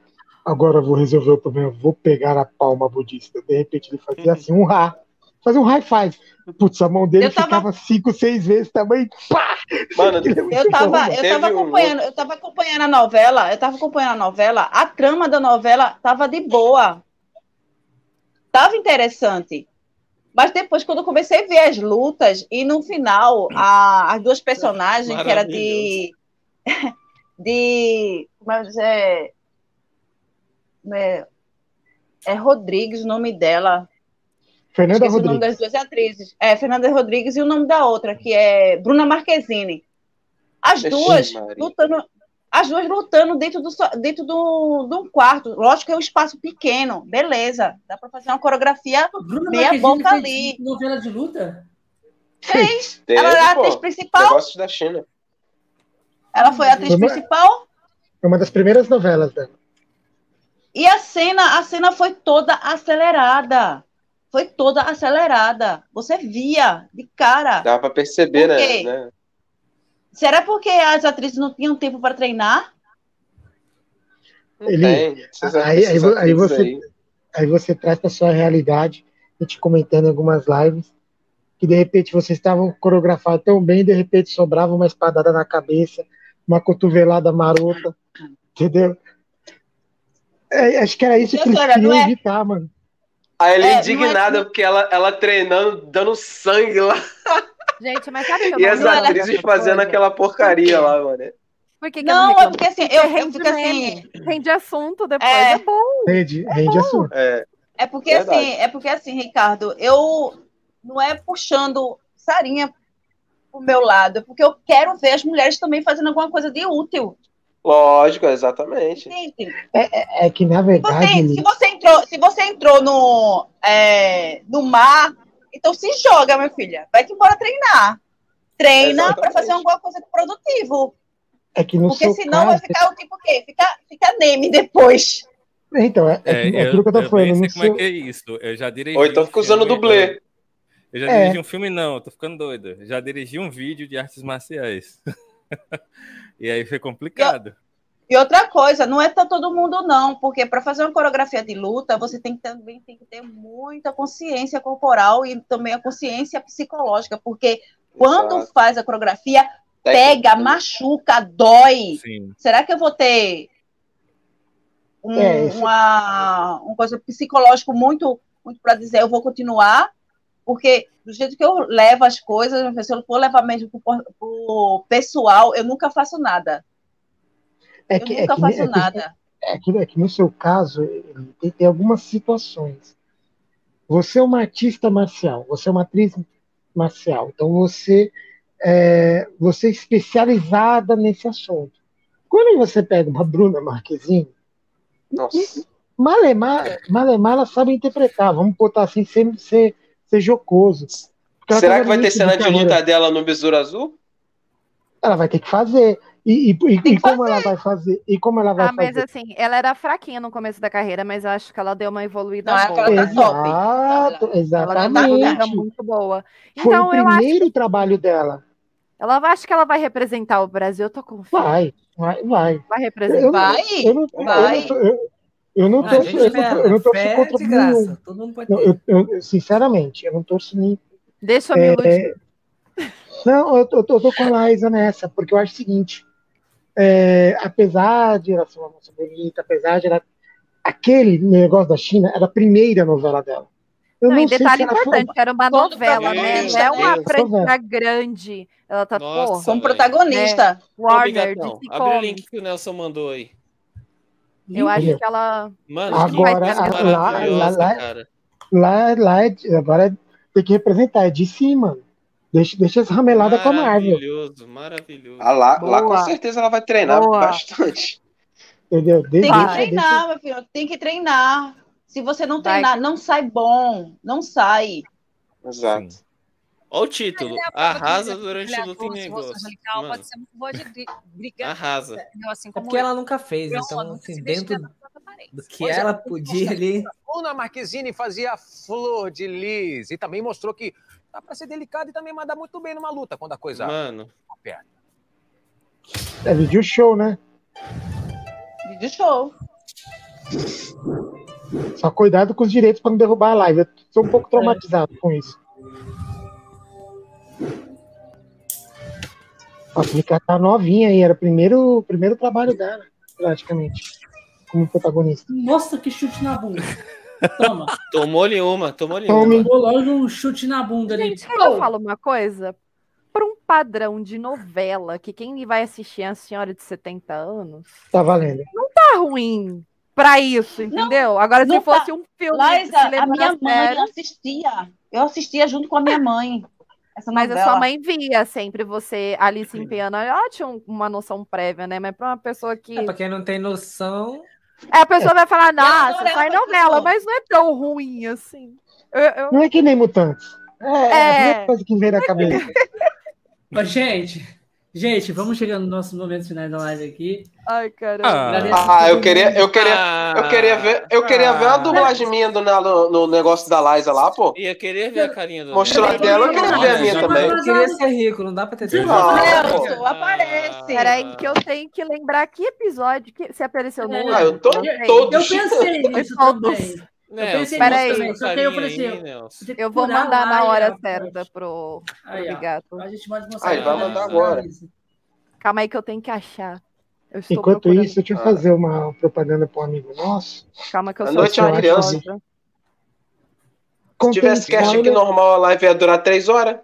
agora eu vou resolver o problema. Vou pegar a palma budista. De repente ele fazia assim, um ra. Fazia um high five. Putz, a mão dele Eu tava- ficava cinco, seis vezes tamanho. Pá! Mano, Eu tava, eu tava um acompanhando, eu tava acompanhando a novela, eu tava acompanhando a novela, a trama da novela tava de boa. Tava interessante. Mas depois, quando eu comecei a ver as lutas, e no final, a- as duas personagens, que era de. de. Como é, é, é, é Rodrigues o nome dela. Fernanda Esqueci o nome Rodrigues. das duas atrizes. É, Fernanda Rodrigues e o nome da outra, que é Bruna Marquezine. As Vixe, duas lutando, as duas lutando dentro do dentro do, de um quarto. Lógico que é um espaço pequeno, beleza. Dá pra fazer uma coreografia Bruna meia Marquezine boca fez ali. novela de luta? Fez. Teve, Ela era a pô. atriz principal. Negócios da China. Ela foi a atriz uma- principal. Uma das primeiras novelas dela. E a cena, a cena foi toda acelerada. Foi toda acelerada. Você via de cara. Dava pra perceber, né? né? Será porque as atrizes não tinham tempo para treinar? Ele- Aí- aí aí você- aí. Aí você traz para sua realidade, a gente comentando em algumas lives, que de repente vocês estavam coreografados tão bem, de repente sobrava uma espadada na cabeça, uma cotovelada marota, entendeu? É, acho que era isso que eles queriam é- evitar, mano. Aí ele É, não é- indignada porque ela, ela treinando, dando sangue lá. Gente, mas sabe que eu E não as atrizes fazendo coisa? aquela porcaria lá, mano. Por que, que eu Não, é reclamo? porque assim, Porque eu, eu rende fico assim. rende assunto depois, É. é, bom. Rende, rende assunto. É, É porque Verdade. assim, é porque assim, Ricardo, eu não é puxando sarinha pro meu lado, é porque eu quero ver as mulheres também fazendo alguma coisa de útil. Lógico, exatamente. Entende? É, é que, na verdade, Você, se você entrou, se você entrou no, é, no mar, então se joga, minha filha. Vai-te embora treinar. Treina para fazer alguma coisa produtivo. é que no Porque seu senão vai caso... ficar o tipo o quê? Fica, fica neme depois. Então, é, é, É, que- é eu, aquilo que eu tô eu falando. bem sei como é seu, que é isso. Eu já dirigi. Ou então fica usando dublê. Eu já É. dirigi um filme, não, eu tô ficando doido. Já dirigi um vídeo de artes marciais. e aí foi complicado. E outra coisa, não é pra todo mundo, não, porque para fazer uma coreografia de luta, você tem que também tem que ter muita consciência corporal e também a consciência psicológica, porque quando Exato. faz a coreografia, pega, machuca, dói. Sim. Será que eu vou ter um, É, uma, uma coisa psicológico muito, muito para dizer, eu vou continuar? Porque do jeito que eu levo as coisas, se eu for levar mesmo pro, pro pessoal, eu nunca faço nada. é Eu que, é nunca que, faço é que- nada. é que, é que no seu caso, tem, tem algumas situações. Você é uma artista marcial, você é uma atriz marcial, então você é, você é especializada nesse assunto. Quando você pega uma Bruna Marquezine, Nossa. Malemar, Malemar ela sabe interpretar, vamos botar assim, sem ser, ser jocoso. Ela Será tá que vai ter cena de carreira. luta dela no Besouro Azul? Ela vai ter que fazer. E, e, e- e como ela vai fazer? E como ela vai Ah, mas fazer? assim, ela era fraquinha no começo da carreira, mas eu acho que ela deu uma evoluída Não, boa. tá top. Exato, Ela exatamente. evoluída muito boa. Foi Então o eu acho, primeiro trabalho dela. ela acho que ela vai representar o Brasil, eu tô confiante. Vai, vai, vai. Vai Eu, representar. Vai, eu não, eu vai. não tô- eu- eu não Ah, torço, eu não, fé, eu não torço fé contra nenhum. mundo pode Não, ter. eu, eu- sinceramente, eu não torço nem. Deixa eu me É, iludir. Não, eu, tô- eu tô, eu tô com a Laísa nessa, porque eu acho o seguinte: é, apesar de ela ser uma moça bonita, apesar de ela aquele negócio da China era a primeira novela dela. Eu Não, não, e sei detalhe foi- importante, era uma Todo novela, né? Não é uma Deus. franquia grande. Ela tá, Nossa, pô, Como protagonista. né? Warner, abre o link que o Nelson mandou aí. Eu acho que ela. Mano, Agora, que lá, lá, lá, cara. lá, lá é- agora tem que representar, é de cima. Deixa, deixa essa ramelada com a Marvel. Maravilhoso, maravilhoso. Ah, lá, lá com certeza ela vai treinar Boa. bastante. Entendeu? Tem Deixa, que deixa, treinar, meu filho. Tem que treinar. Se você não Vai. treinar, não sai bom. Não sai. Exato. Olha o título. É Arrasa durante brilhante luta e rosto negócio. angelical Mano, pode ser muito boa de gri- briga. Arrasa. entendeu? Assim É como porque ela nunca fez, então, nunca assim, dentro do que Pois é, ela podia ali. Bruna Marquezine fazia flor de lis e também mostrou que dá pra ser delicado e também mandar muito bem numa luta quando a coisa Mano. aperta. É vídeo show, né? Vídeo show. Só cuidado com os direitos para não derrubar a live. Eu sou um pouco traumatizado com isso. A Mica tá novinha aí, era o primeiro, primeiro trabalho dela, praticamente, como protagonista. Nossa, que chute na bunda. Toma. Tomou-lhe uma, tomou-lhe uma. Tomou logo um chute na bunda ali. Gente, eu falo uma coisa? Para um padrão de novela, que quem vai assistir é a senhora de 70 anos, Tá valendo. não tá ruim pra isso, entendeu? Agora, se não fosse tá. um filme. Se a minha mãe sério, assistia. Eu assistia junto com a minha mãe. Essa Mas a novela. sua mãe via sempre você ali se empenhando. Ela tinha um- uma noção prévia, né? Mas pra uma pessoa que. É, pra quem não tem noção. É, a pessoa vai falar, nossa, sai essa novela, mas não é tão ruim assim. Eu, eu- Não é que nem mutantes. É, é a É. primeira coisa que vem na cabeça. Mas, gente, gente, vamos chegando nos nossos momentos finais da live aqui. Ai, caramba. Ah, eu queria, eu queria, eu queria ver, eu queria ver a Ah. dublagem minha do, na- no, no negócio da Liza lá, pô. Eu queria ver a carinha do. Mostrou a dela, eu queria ver a minha também. Eu queria ser rico, não dá pra ter tudo. Nelson, aparece. Peraí, que eu tenho que lembrar que episódio que você apareceu no. Ah, eu tô Não todos. Eu pensei nisso Todos. Também. Eu pensei Peraí. nisso também. Só que aí eu falei assim, aí, eu- vou mandar na hora certa pro, pro Aí. Bigato. A gente pode mostrar. Aí, vai lá. mandar agora. Calma aí que eu tenho que achar. Eu estou Enquanto procurando. isso, deixa eu fazer uma propaganda para um amigo nosso. Calma que eu A sou noite é uma criança. Se tivesse cast aqui spoiler. normal, a live ia durar três horas.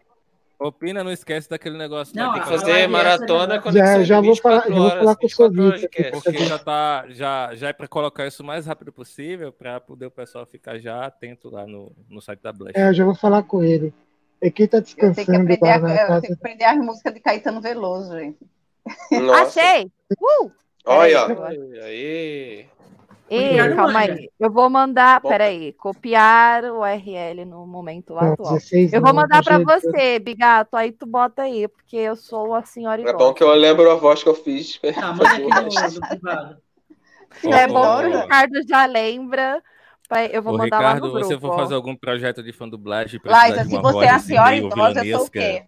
Opina, não esquece daquele negócio. Não? Tem que live fazer maratona já- conexão já de vou falar- 24 já vou falar com o 24 horas de Sovita Porque já tá, já, já é para colocar isso o mais rápido possível para poder o pessoal ficar já atento lá no, no site da Blast. É, eu já vou falar com ele. É quem tá Eu tenho que descansando aprender, lá a, eu tenho que aprender as músicas de Caetano Veloso, gente. Nossa. Achei! Uh! Olha. Aí. Ei, calma aí. Eu vou mandar. Bom. Peraí, copiar o URL no momento lá atual. 16 Eu vou mandar é- você, Bigato. Aí tu bota aí, porque eu sou a senhora É idosa. bom que eu lembro a voz que eu fiz. Tá, manda aqui no. É bom que o. Ricardo já lembra. Eu vou Ô, mandar lá Ricardo, no grupo. você for ó. fazer algum projeto de fã dublagem, precisar Liza, de se uma você é a voz senhora idosa, eu sou o quê?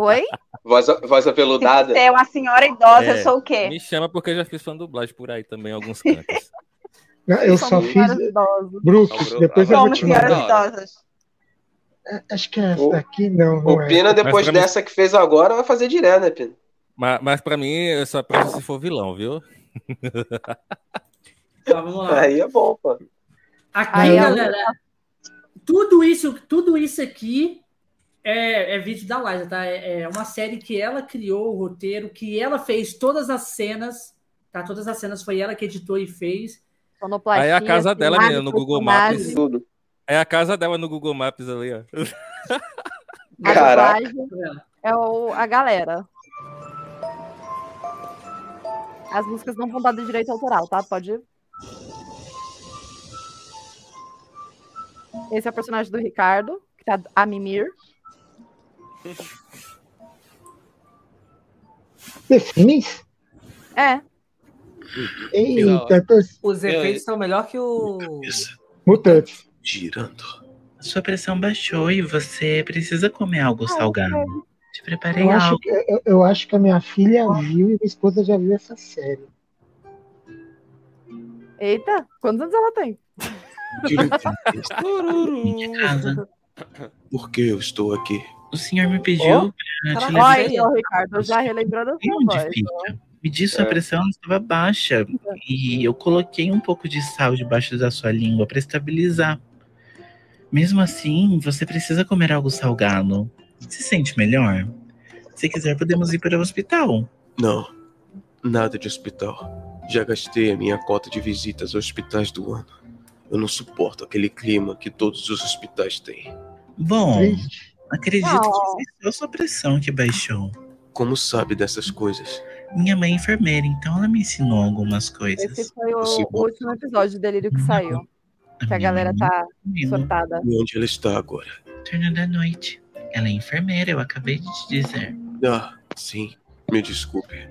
Oi? Voz, voz Se aveludada. você é uma senhora idosa, eu É, sou o quê? Me chama porque eu já fiz fã dublagem por aí também, em alguns cantos. Não, eu Somos só fiz Não, depois eu vou te senhoras mandar. É, Acho que é essa daqui, não, não O é. Pina, depois pra mim- dessa que fez agora, vai fazer direto, né, Pina? mas, mas pra mim, eu só presto se for vilão, viu? Tá, vamos lá. Aí é bom, pô. Aqui, Aí, ó. galera, tudo isso, tudo isso aqui é, é vídeo da Liza, tá? É, é uma série que ela criou o roteiro, que ela fez todas as cenas, tá? Todas as cenas foi ela que editou e fez. Aí é a casa dela, filmagem, menina, no Google Maps. Tudo. É a casa dela no Google Maps ali, ó. Caraca. é o, a galera. As músicas não vão dar de direito autoral, tá? Pode ir. Esse é o personagem do Ricardo, que tá a Mimir. The Sims? É. Eita, tô... Os efeitos são melhor que o. Mutantes. girando. Sua pressão baixou e você precisa comer algo salgado. Te preparei Eu acho, algo. que, eu, eu acho que a minha filha viu e minha esposa já viu essa série. Eita, quantos anos ela tem? Minha casa. Por que eu estou aqui? O senhor me pediu Ó, pra te levar. Olha, Ricardo, eu já relembrando a sua Onde voz. fica? Medi sua É. pressão estava baixa e eu coloquei um pouco de sal debaixo da sua língua para estabilizar. Mesmo assim, você precisa comer algo salgado. Se sente melhor? Se quiser, podemos ir para o hospital. Não, nada de hospital. Já gastei a minha cota de visitas aos hospitais do ano. Eu não suporto aquele clima que todos os hospitais têm. Bom, Triste. Acredito Não. que foi só sua pressão que baixou. Como sabe dessas coisas? Minha mãe é enfermeira, então ela me ensinou algumas coisas. Esse foi o, Sim. o último episódio do Delírio que saiu. Que a galera tá surtada. E onde ela está agora? Turno da noite. Ela é enfermeira, eu acabei de te dizer. Ah, sim. Me desculpe.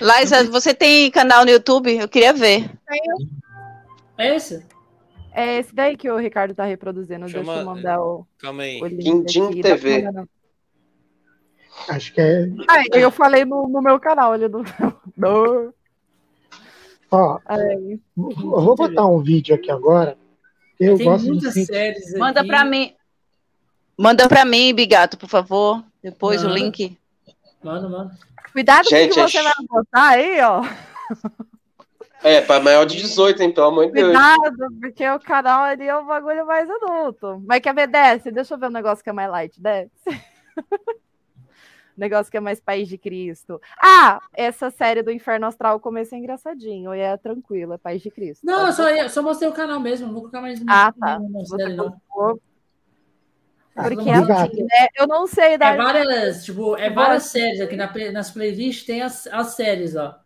Liza, você tem canal no YouTube? Eu queria ver. É esse? É esse daí que o Ricardo tá reproduzindo. Chama- Deixa eu mandar o, Calma aí. o link Quindim aqui. TV. Acho que é. Ah, eu falei no, no meu canal ali do. do... Ó, eu vou botar um vídeo aqui agora. Eu Tem gosto de muitas sim- séries Manda aqui. pra mim. Manda pra mim, Bigato, por favor. Depois o Manda. link. Manda, manda. Cuidado com o que você vai botar aí, ó. É, para maior de 18, hein? Pelo amor de Deus. Cuidado, porque o canal ali é um bagulho mais adulto. Mas quer ver, desce? Deixa eu ver um negócio que é mais light, desce. negócio que é mais País de Cristo. Ah, essa série do Inferno Astral, o começo é engraçadinho, e é tranquilo, é País de Cristo. Não, eu Pode só, só mostrei o canal mesmo, não vou colocar mais Ah, tá. não. colocou. Porque Ah, é assim, né? Eu não sei É dar. várias, tipo, é várias séries aqui na, nas playlists tem as, as séries, ó.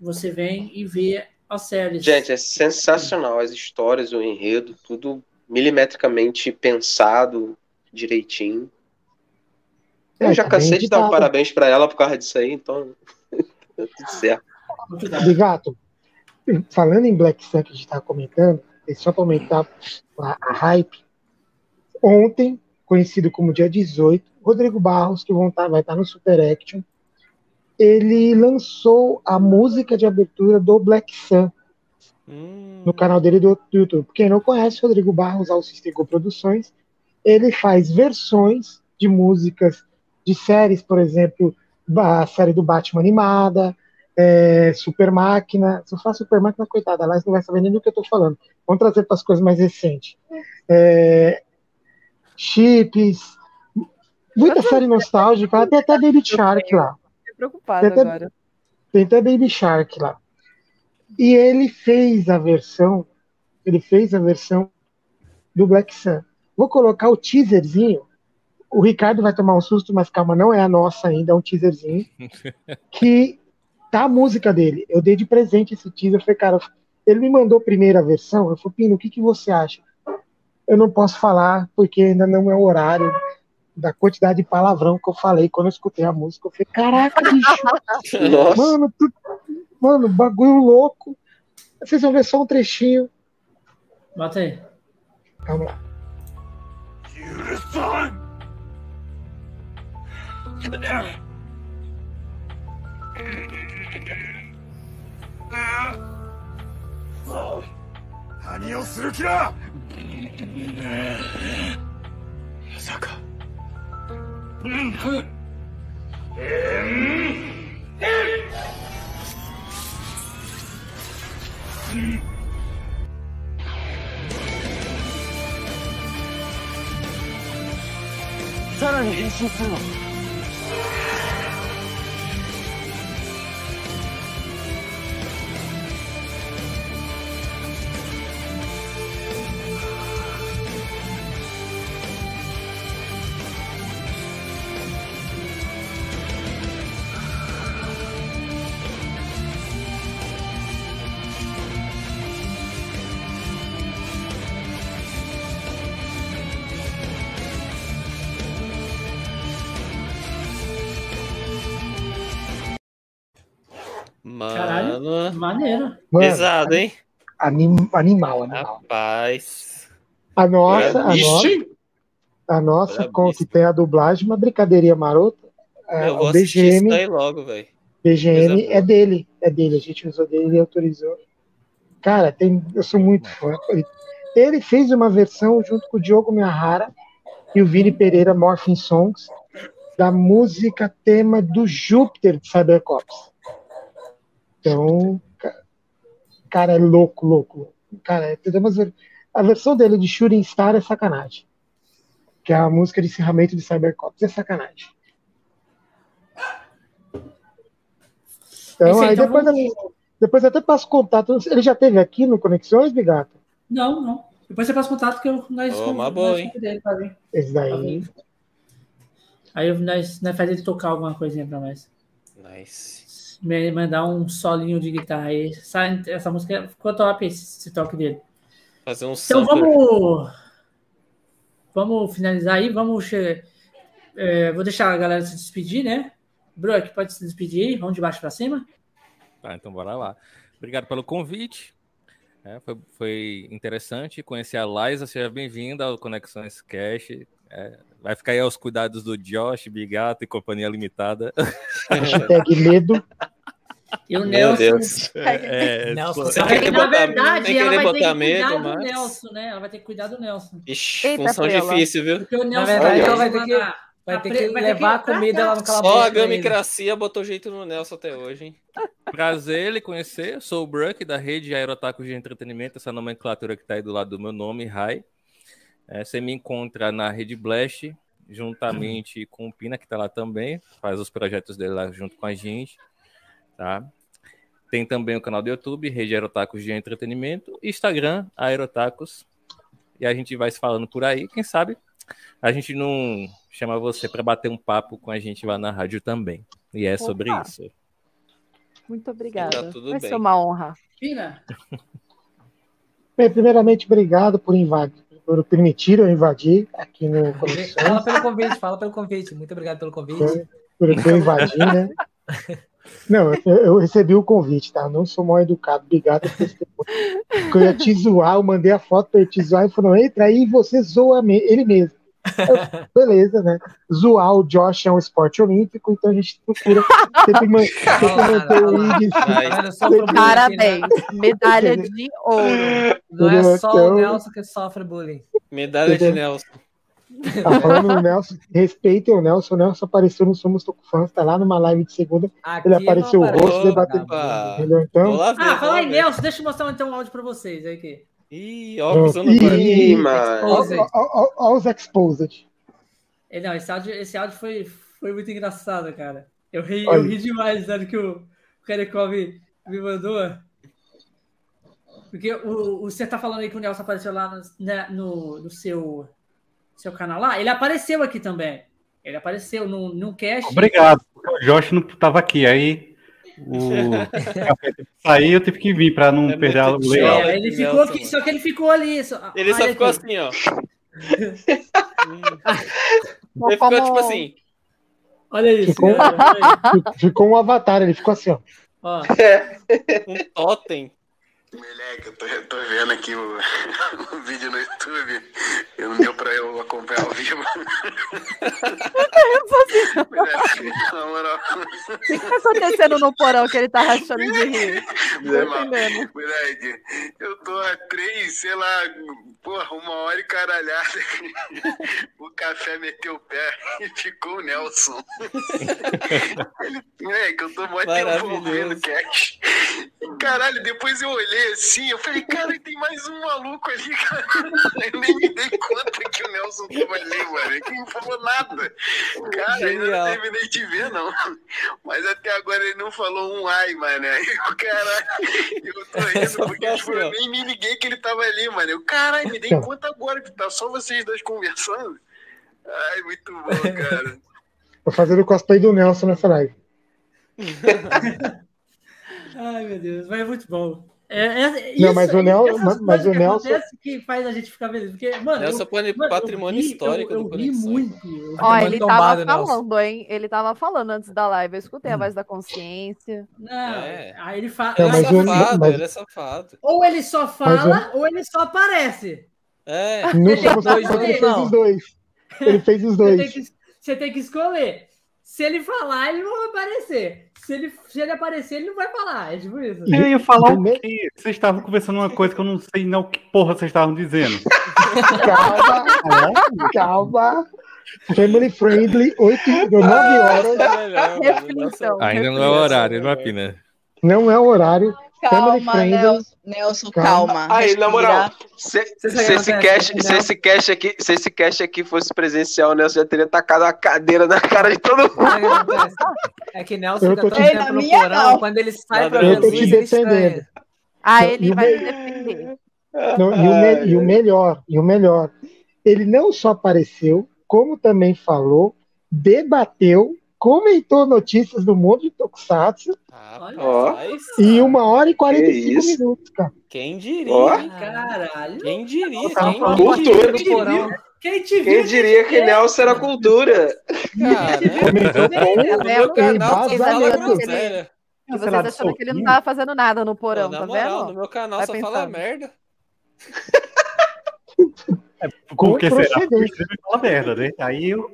Você vem e vê as séries. Gente, é sensacional as histórias, o enredo, tudo milimetricamente pensado direitinho. Eu É, já tá cansei de dar um parabéns pra ela por causa disso aí, então. tudo certo. Bigato, falando em Black Sun que a gente estava comentando, e só para aumentar a, a hype, ontem, conhecido como dia 18, Rodrigo Barros, que vão tá- vai estar no Super Action, ele lançou a música de abertura do Black Sun no canal dele do, do YouTube. Quem não conhece, Rodrigo Barros, Alcistico Produções, ele faz versões de músicas de séries, por exemplo, a série do Batman animada, é, Super Máquina. Se eu falar Super Máquina, coitada, ela não vai saber nem do que eu tô falando. Vamos trazer para as coisas mais recentes. É, chips, muita série nostálgica, tem até Baby Shark lá. Fiquei preocupada Tem até- agora. Tem até Baby Shark lá. E ele fez a versão, ele fez a versão do Black Sun. Vou colocar o teaserzinho. O Ricardo vai tomar um susto, mas calma, não é a nossa ainda, é um teaserzinho. Que tá a música dele. Eu dei de presente esse teaser. Eu falei, cara, ele me mandou a primeira versão. Eu falei, Pino, o que, que você acha? Eu não posso falar, porque ainda não é o horário da quantidade de palavrão que eu falei quando eu escutei a música. Eu falei, caraca, bicho. Nossa. Mano, tu- mano, bagulho louco. Vocês vão ver só um trechinho. Bota aí. Calma lá. 何をする気だまさか。 さらに変身する Mano. maneiro. Mano, Pesado, hein? Anim- animal, animal. Rapaz. A nossa, a nossa, a nossa com, que tem a dublagem, uma brincadeirinha marota. é, Eu o isso BGM, daí logo, velho. BGM é dele, é dele. A gente usou dele, ele autorizou. Cara, tem, eu sou muito fã. Ele fez uma versão junto com o Diogo Miyahara e o Vini Pereira Morphin Songs da música tema do Júpiter de Cybercops. Então, ca- cara, é louco, louco. louco. Cara, é, umas ver- a versão dele de Shooting Star é sacanagem. Que é a música de encerramento de Cybercops. É sacanagem. Então, Esse aí, aí então depois, vamos- eu- depois eu até passo contato. Ele já teve aqui no Conexões, Bigato? Não, não. Depois você passa contato que eu, nós, Ô, uma nós boa, hein? convidamos ele pra vir. Esse daí. Aí eu- nós, nós faz ele tocar alguma coisinha pra nós. Nice. Me- Mandar um solinho de guitarra aí. Essa, essa música ficou top, esse, esse toque dele. Fazer um Então vamos. Vamos finalizar aí. Vamos. é, vou deixar a galera se despedir, né? Brook, pode se despedir aí. Vamos de baixo pra cima. Tá, então bora lá. Obrigado pelo convite. É, foi, foi interessante conhecer a Liza. Seja bem-vinda ao Conexões Cash. É, vai ficar aí aos cuidados do Josh, Bigato e Companhia Limitada. Hashtag medo. E o Meu Nelson. Deus. É, Nelson, tipo, Sem Aí, querer na botar- verdade, ela vai ter que cuidar medo, do mas- Nelson, né? Ela vai ter que cuidar do Nelson. Ixi, Eita, função pela. difícil, viu? Porque o Nelson verdade, vai ela vai ter que- na- Vai na ter que vai levar a tratar. comida lá no calabouço. Só a gamicracia botou jeito no Nelson até hoje, hein? Prazer lhe conhecer. Sou o Bruck, da rede Aerotacos de Entretenimento, essa nomenclatura que está aí do lado do meu nome, Rai. É, você me encontra na Rede Blast, juntamente com o Pina, que está lá também, faz os projetos dele lá junto com a gente. Tá? Tem também o canal do YouTube, Rede Aerotacos de Entretenimento, Instagram, Aerotacos. E a gente vai se falando por aí. Quem sabe a gente não chama você para bater um papo com a gente lá na rádio também. E é sobre Opa. isso. Muito obrigada. Tá tudo Vai bem. ser uma honra. Pina, Bem, primeiramente, obrigado por invadir, por permitir eu invadir aqui no Fala pelo convite, fala pelo convite. Muito obrigado pelo convite. por por eu invadir, né? Não, eu, eu recebi o convite, tá? Eu não sou mal educado, obrigado por. Porque eu ia te zoar, eu mandei a foto pra ele te zoar e falou: entra aí e você zoa me- ele mesmo. Eu, beleza, né? Zoar o Josh é um esporte olímpico, então a gente procura sempre, man- sempre manter o índice. Parabéns. Medalha de ouro. Não é só Então- o Nelson que sofre bullying. Medalha de? Nelson. Tá falando do Nelson, respeitem o Nelson. O Nelson apareceu no Somos Tocofãs, tá lá numa live de segunda. Aqui Ele apareceu o rosto debatendo. Então, Ah, fala aí. Nelson. Deixa eu mostrar então um áudio pra vocês aí. Que... Ih, ó, usando Ih, mano. ó os exposed. É, Não, esse áudio, esse áudio foi, foi muito engraçado, cara. Eu ri, eu Olha. ri demais dando que o, Kerekov me mandou. Porque o, o, você tá falando aí que o Nelson apareceu lá no, né, no, no seu, seu canal lá. Ele apareceu aqui também. Ele apareceu num, num cast. Obrigado, porque o Josh não estava aqui. Aí o sair, eu tive que vir para não É perder o legal. É, ele ficou aqui, só que ele ficou ali. Só, Ele só olha ficou aqui. assim, ó. Ele ficou tipo assim. Olha isso. Ficou- olha aí. Ficou um avatar, ele ficou assim, ó. Ó, Um totem. Moleque, eu tô, eu tô vendo aqui o, o vídeo no YouTube. E não deu pra eu acompanhar ao vivo. Moleque, na moral. O que tá acontecendo no porão que ele tá rachando de rir? Moleque, eu tô há três, sei lá, porra, uma hora e caralhada. O café meteu o pé e ficou o Nelson. Ele, moleque, eu tô mó tempo Maravilhoso. vendo Cash. Caralho, depois eu olhei assim, eu falei, cara, tem mais um maluco ali, cara. Eu nem me dei conta que o Nelson tava ali, mano. Ele não falou nada. Cara, ainda não terminei de ver, não. Mas até agora ele não falou um ai, mano. Aí o cara, eu tô rindo Só porque tipo, assim, eu nem me liguei que ele tava ali, mano. Eu, caralho, me dei conta agora que tá só vocês dois conversando. Ai, muito bom, cara. Tô fazendo cosplay do Nelson nessa live. Ai, meu Deus, mas é muito bom. É, é, Não, mas o Nel- essas mas- mas o que Nelson- que faz a gente ficar feliz. Porque, mano, Nelson eu, mano, patrimônio eu ri, histórico Eu, do eu muito. eu Ó, ele tombado, tava Nelson. falando, hein? Ele tava falando antes da live. Eu escutei a voz da consciência. Não, É. aí ele fala. Não, Ele é mas safado, mas- ele é safado. Ou ele só Mas fala, ou ele só aparece. É. Não somos Dois, ele fez não. os dois. Ele fez os Você tem, dois. que, você tem que escolher. Se ele falar, ele não vai aparecer. Se ele, se ele aparecer, ele não vai falar. É tipo isso. Eu ia falar o quê? Vocês estavam conversando uma coisa que eu não sei não que porra vocês estavam dizendo. Calma, calma. Family friendly, 8 9 horas. É melhor, mano. Reflitam. Nossa, Ainda não é o horário, não é, Pina? Não é o horário. Calma. Nelson, Nelson, calma. Aí, na moral, se, se, esse o cast, acontece, se, né? esse cast aqui, se esse cast aqui fosse presencial, o Nelson já teria tacado a cadeira na cara de todo mundo. O? É que Nelson Eu fica tô tanto te- tempo no Ei, na minha porão, não. quando ele sai pra ver Eu tô luz, te ele defendendo. estranha. Ah, ele o vai me- me defender. Não, e, o me- e o melhor, e o melhor, ele não só apareceu, como também falou, debateu, comentou notícias do mundo de Tokusatsu Rapaz, em uma hora e 45 isso? minutos, cara. quem diria, Ó. Caralho. Quem diria, falando Cultura. do porão. Quem te? Quem diria que Nelson era cultura? Cara, Comentou Tá com vendo? meu canal só Vocês fala achando achando que ele não soquinho. tava fazendo nada no porão, Na tá moral, vendo? no meu canal Vai só fala pensando. merda. com Por que será? Porque o streamer fala merda, né? Aí eu,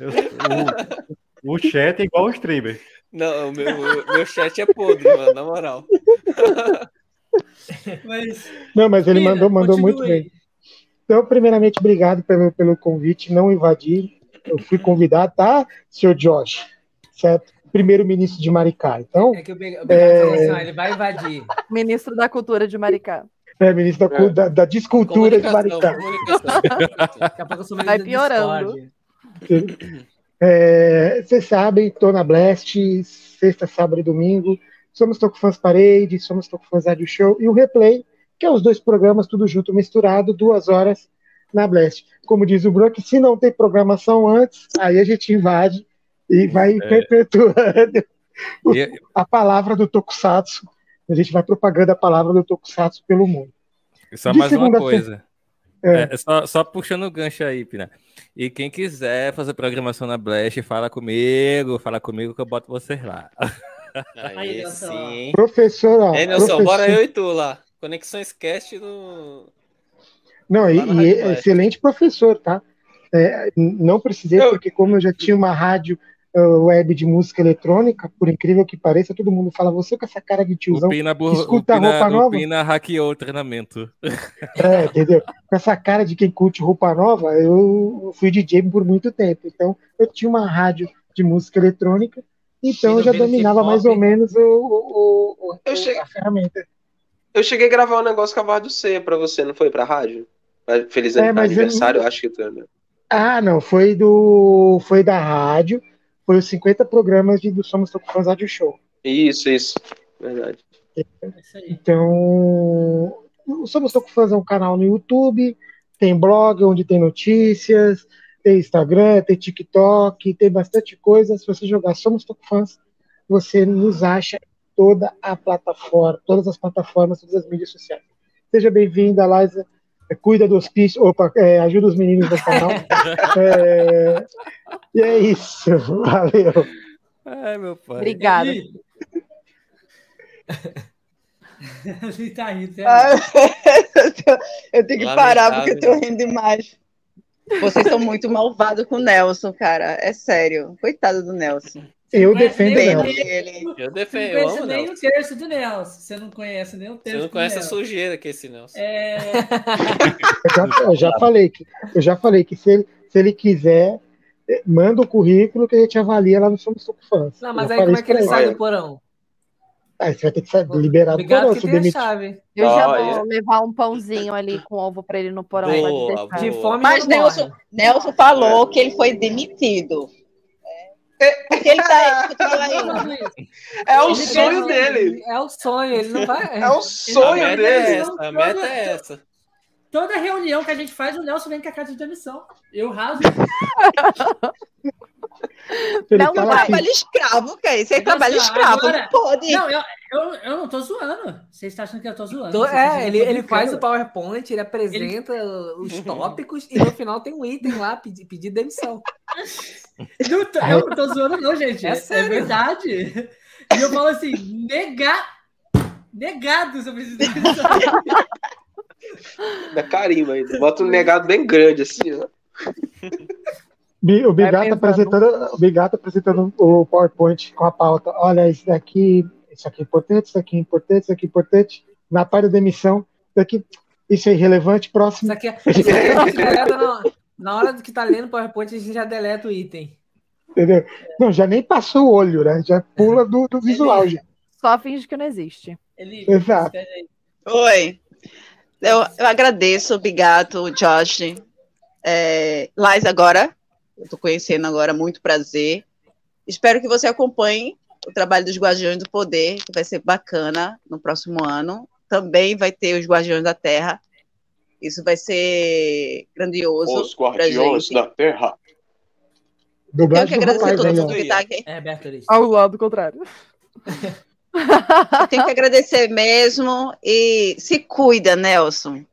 eu- o, o chat é igual o streamer. Não, o meu, meu chat é podre, mano, na moral. Mas, Não, mas ele Mira, mandou, mandou muito bem. Então, primeiramente, obrigado pelo, pelo convite, não invadir. Eu fui convidado, tá, senhor Josh? Certo? Primeiro-ministro de Maricá. Então, É que o ó, ele vai invadir. Ministro da Cultura de Maricá. é ministro da, cu- da, da descultura de Maricá. Daqui a pouco eu sou Vai piorando. É, vocês sabem, tô na Blast, sexta, sábado e domingo. Somos Tocofãs Parade, somos Tocofãs Rádio Show e o Replay, que é os dois programas tudo junto, misturado, duas horas na Blast. Como diz o Brook, se não tem programação antes, aí a gente invade e vai perpetuando o- E- a palavra do Tokusatsu. A gente vai propagando a palavra do Tokusatsu pelo mundo. E Só De mais uma coisa. É. É, só, só puxando o gancho aí, Pina. E quem quiser fazer programação na Blast, fala comigo, fala comigo que eu boto vocês lá. Aí sim, hein? Professor, Ei, Nelson, professor- bora eu e tu lá. Conexões Cast no. Não, e, e é excelente professor, tá? É, não precisei, porque como eu já tinha uma rádio web de música eletrônica, por incrível que pareça, todo mundo fala, você com essa cara de tiozão, Pina, bur... o escuta roupa nova? Pina hackeou o treinamento. É, entendeu? Com essa cara de quem curte roupa nova, eu fui DJ por muito tempo. Então, eu tinha uma rádio de música eletrônica, então eu já dominava mais ou menos o, o- o- Eu o- cheguei- a ferramenta. Eu cheguei a gravar um negócio com a voz do C pra você, não foi? Pra rádio? Feliz É, eu aniversário, não- acho que tu, né? Ah, não, foi do foi da rádio, foi os 50 programas de, do Somos Tocofãs Rádio Show. Isso, isso. Verdade. Então, o Somos Tocofãs é um canal no YouTube, tem blog onde tem notícias, tem Instagram, tem TikTok, tem bastante coisa. Se você jogar Somos Tocofãs, você nos acha em toda a plataforma, todas as plataformas, todas as mídias sociais. Seja bem-vinda, Liza. Cuida dos pisos, opa, é, ajuda os meninos do canal. É, e é isso, valeu. Ai, meu pai. Obrigada. Ele tá rindo. é. Ah, eu tenho que parar porque eu tô rindo demais. Vocês são muito malvados com o Nelson, cara. É sério. Coitado do Nelson. Eu defendo o- Ele. Eu Você defendo, não eu conhece amo nem o terço do Nelson. Você não conhece nem o Você terço não do conhece a Nelson. sujeira que é esse Nelson. É... Eu já, eu já falei que eu já falei que se ele, se ele quiser, eh, manda o currículo que a gente avalia lá no Somos Fãs. Não, mas aí como é que ele sai do porão? Aí você vai ter que sair liberado Obrigado por que se tem a chave. Eu já Ó, vou levar um pãozinho ali com ovo pra ele no porão. Boa, deixar. De fome Mas não Nelson. Nelson falou que ele foi demitido. Porque ele tá aí. É o Ele sonho dele. É o sonho, ele não vai. É o A sonho meta é dele. essa, a meta é essa. Toda reunião que a gente faz, o Nelson vem com a carta de demissão. Eu raso. Ele Não fala vai. assim, Trabalho escravo, que é isso? É trabalho escravo, agora- não pode. Não, eu, eu, eu não tô zoando. Vocês estão achando que eu tô zoando? Tô- achando é, ele, ele faz o. PowerPoint, ele apresenta os tópicos e no final tem um item lá, pedir, pedir demissão. Não tô, eu não tô zoando, não, gente. É É, verdade. E eu falo assim, negar. Negado esse demissão. Da carimba ainda. Bota um negado bem grande, assim, ó. O Bigato pensando. apresentando, o Bigato apresentando o PowerPoint com a pauta. Olha, isso daqui, isso aqui é importante, isso aqui é importante, isso aqui é importante. Na parte da demissão, isso aqui, isso é irrelevante, Isso próximo. aqui, é- isso aqui gente deleta na, hora do que tá lendo o PowerPoint, a gente já deleta o item. Entendeu? Não, já nem passou o olho, né? Já pula do, do visual. Já. Só finge que não existe. Exato. Oi. Eu, eu agradeço, obrigado, Josh. É, Lais agora, eu tô conhecendo agora, muito prazer. Espero que você acompanhe o trabalho dos Guardiões do Poder, que vai ser bacana no próximo ano. Também vai ter os Guardiões da Terra. Isso vai ser grandioso. Os Guardiões da Terra. Tenho Dublagem que do agradecer a todo mundo que tá aqui. É, Beatriz. Ao lado contrário. Eu tenho que agradecer mesmo e se cuida, Nelson.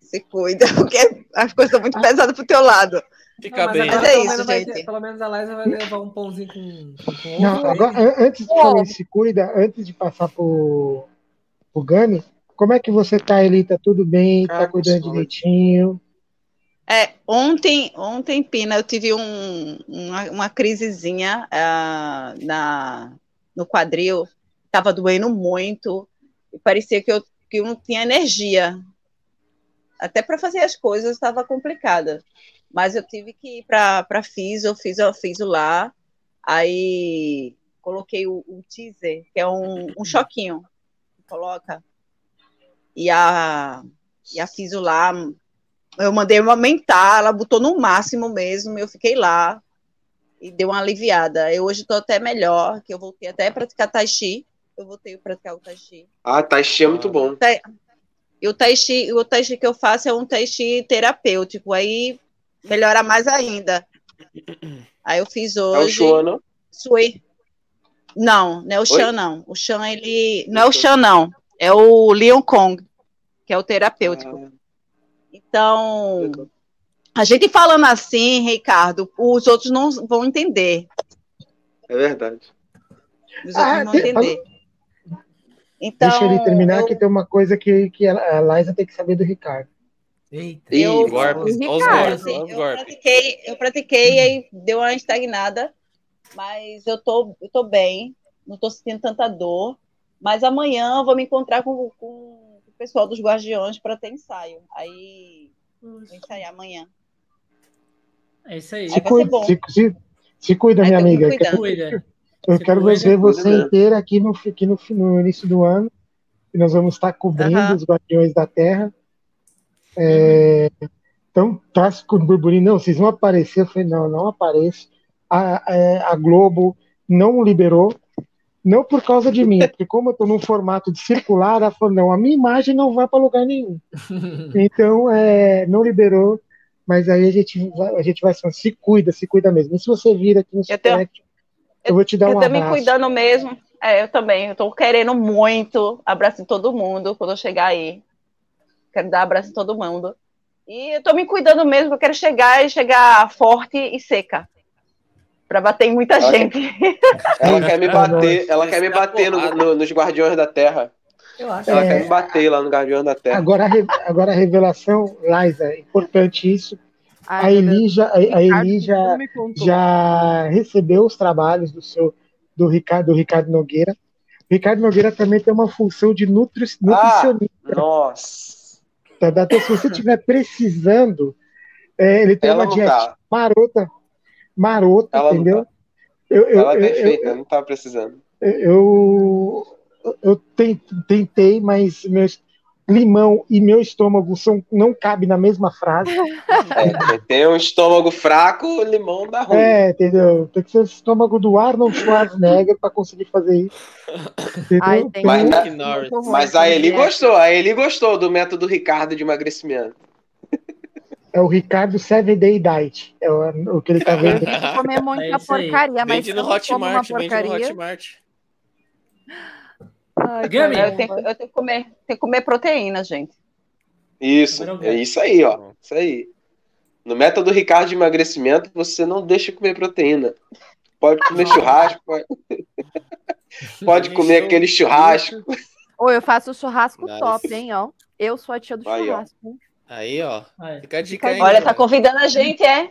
Se cuida, porque as coisas estão muito pesadas pro teu lado. Fica Não, bem. agora Mas é pelo isso, gente. ter- pelo menos a Liza vai levar um pãozinho com, com, Não, agora, an- antes de falar se cuida, antes de passar pro, pro Gani, como é que você tá, Eli? Tá tudo bem? Tá Ah, cuidando direitinho? É, ontem, ontem, Pina, eu tive um, uma, uma crisezinha ah, na, no quadril, tava doendo muito, e parecia que eu, que eu não tinha energia. Até para fazer as coisas estava complicada. Mas eu tive que ir para a Fiso, fiz, eu fiz o lá, aí coloquei o, o teaser, que é um, um choquinho, coloca, e a, e a Fiso lá, eu mandei aumentar, ela botou no máximo mesmo, eu fiquei lá e deu uma aliviada. Eu hoje estou até melhor, que eu voltei até a praticar tai chi. Eu voltei a praticar o tai chi. Ah, Tai Chi é muito bom. Tai- E o tai chi, o tai chi que eu faço é um tai chi terapêutico, aí melhora mais ainda. Aí eu fiz É o hoje. Chuan, não? Sui. Não, não é o? Chan, não. O Chan, ele. Não é o Chan, não. É o Leon Kong, que é o terapêutico. Então, a gente falando assim, Ricardo, os outros não vão entender. É verdade. Os outros Ah, não vão tem- entender. Então, Deixa ele terminar, eu- que tem uma coisa que, que a Liza tem que saber do Ricardo. Eita. Ih, Eu- golpes, Ricardo, olha os golpes, assim, eu pratiquei, eu pratiquei e aí deu uma estagnada, mas eu tô, eu tô bem, não tô sentindo tanta dor. Mas amanhã eu vou me encontrar com, com o pessoal dos Guardiões para ter ensaio. Aí vou ensaiar amanhã. É isso aí. Se cuida, se, se- se cuida minha amiga. cuidando. Eu Se quero cuida, ver cuida você inteira aqui no, aqui no, no início do ano. E nós vamos estar cobrindo os Guardiões da Terra. É, então, tá com o burburinho. Não, vocês vão aparecer. Eu falei, não, não apareço. A, é, a Globo não liberou. Não por causa de mim, porque como eu estou num formato de circular, ela falou, não, a minha imagem não vai para lugar nenhum. Então, é, não liberou, mas aí a gente vai, a gente vai falando, se cuida, se cuida mesmo. E se você vir aqui no Eu tenho- Spectrum, eu vou te dar eu um tô me abraço. cuidando mesmo. É, eu também. Eu tô querendo muito abraço em todo mundo quando eu chegar aí. Quero dar abraço em todo mundo. E eu tô me cuidando mesmo. Eu quero chegar e chegar forte e seca. Pra bater em muita Olha. gente. Ela quer me Ah, bater, ela quer me bater no- no- nos Guardiões da Terra. Eu acho. Ela É. quer me bater lá no Guardiões da Terra. Agora, a re- agora a revelação, Liza, é importante isso. A Ai. Eli já, a, Eli já, já recebeu os trabalhos do seu do Ricardo, do Ricardo Nogueira. O Ricardo Nogueira também tem uma função de nutri, Ah, nutricionista. nossa. tá? Tá? Então, se você estiver precisando, é, ele tem Ela uma dieta tá. marota, marota, Ela entendeu? tá. Eu, eu, Ela é eu, perfeita, não tava precisando. eu, eu ten- tentei, mas meu es- limão e meu estômago são, não cabe na mesma frase. É, tem um estômago fraco, o limão dá ruim. É, entendeu? Tem que ser o estômago do Arnold Schwarzenegger para conseguir fazer isso. Ai, tem Mas, na- ruim mas a Eli dieta. gostou, a Eli gostou do método Ricardo de emagrecimento. É o Ricardo Seven Day Diet. É o, o que ele tá vendo. Tem que comer muita É porcaria, mas Vende no Hotmart, vende no porcaria... Hotmart. Ai, Gami. Eu tenho, eu tenho que comer, tenho que comer proteína, gente. Isso, é isso aí, ó. Isso aí. No método Ricardo de emagrecimento, você não deixa comer proteína. Pode comer churrasco, pode, pode comer aquele churrasco. Ou eu faço churrasco Nice. top, hein, ó. Eu sou a tia do Aí, ó. Aí, ó. Aí. Fica a dica aí. Olha, tá convidando a gente, é?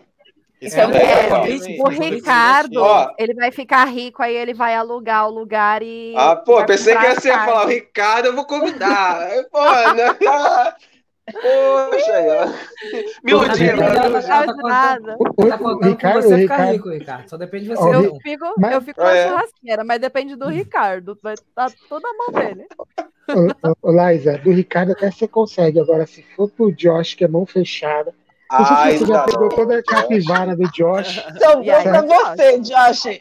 Isso É, é é, hein? O Ricardo, Ó. ele vai ficar rico, aí ele vai alugar o lugar e. Ah, pô, pensei que você ia falar, o. Ricardo, eu vou convidar. Pô, né? Poxa, aí, ó. Me Pô, iludi tá tá Tá Ricardo, você ficar rico, Ricardo. Só depende de você. Não. Eu fico, Mas- eu fico na É. churrasqueira, mas depende do Ricardo. Vai estar tudo na mão dele. Ô, do Ricardo até você consegue. Agora, se for pro Josh, que é mão fechada. Não sei Ai, se você já pegou toda a capivara do Josh. Sobrou pra você, Josh.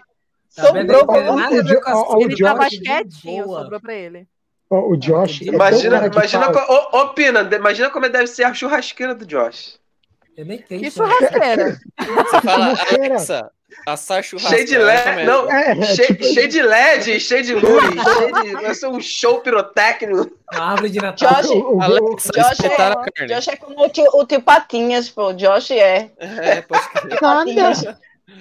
Tá? Sobrou pra você. o Ele tava Josh, quietinho, sobrou pra ele. ó, o Josh. é Imagina, de imagina, co- ô, ô, Pina, imagina como deve ser a churrasqueira do Josh. Eu nem tenho Que churrasqueira. churrasqueira. Você fala. Alexa, assar churrasco. Cheio de LED, não, É, é, cheio, tipo- cheio de LED, cheio de luz, cheio de. Vai ser um show pirotécnico. Uma árvore de Natal. Josh, Alexa, Josh a é, carne. Josh é como o tio, o tio Patinhas, pô. Josh é. É, pode. Nada.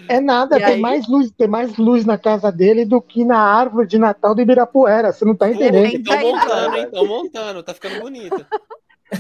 É nada, E tem aí? mais luz, tem mais luz na casa dele do que na árvore de Natal do Ibirapuera. Você não tá entendendo? Tô Tá montando, hein? Tô montando, tá ficando bonito.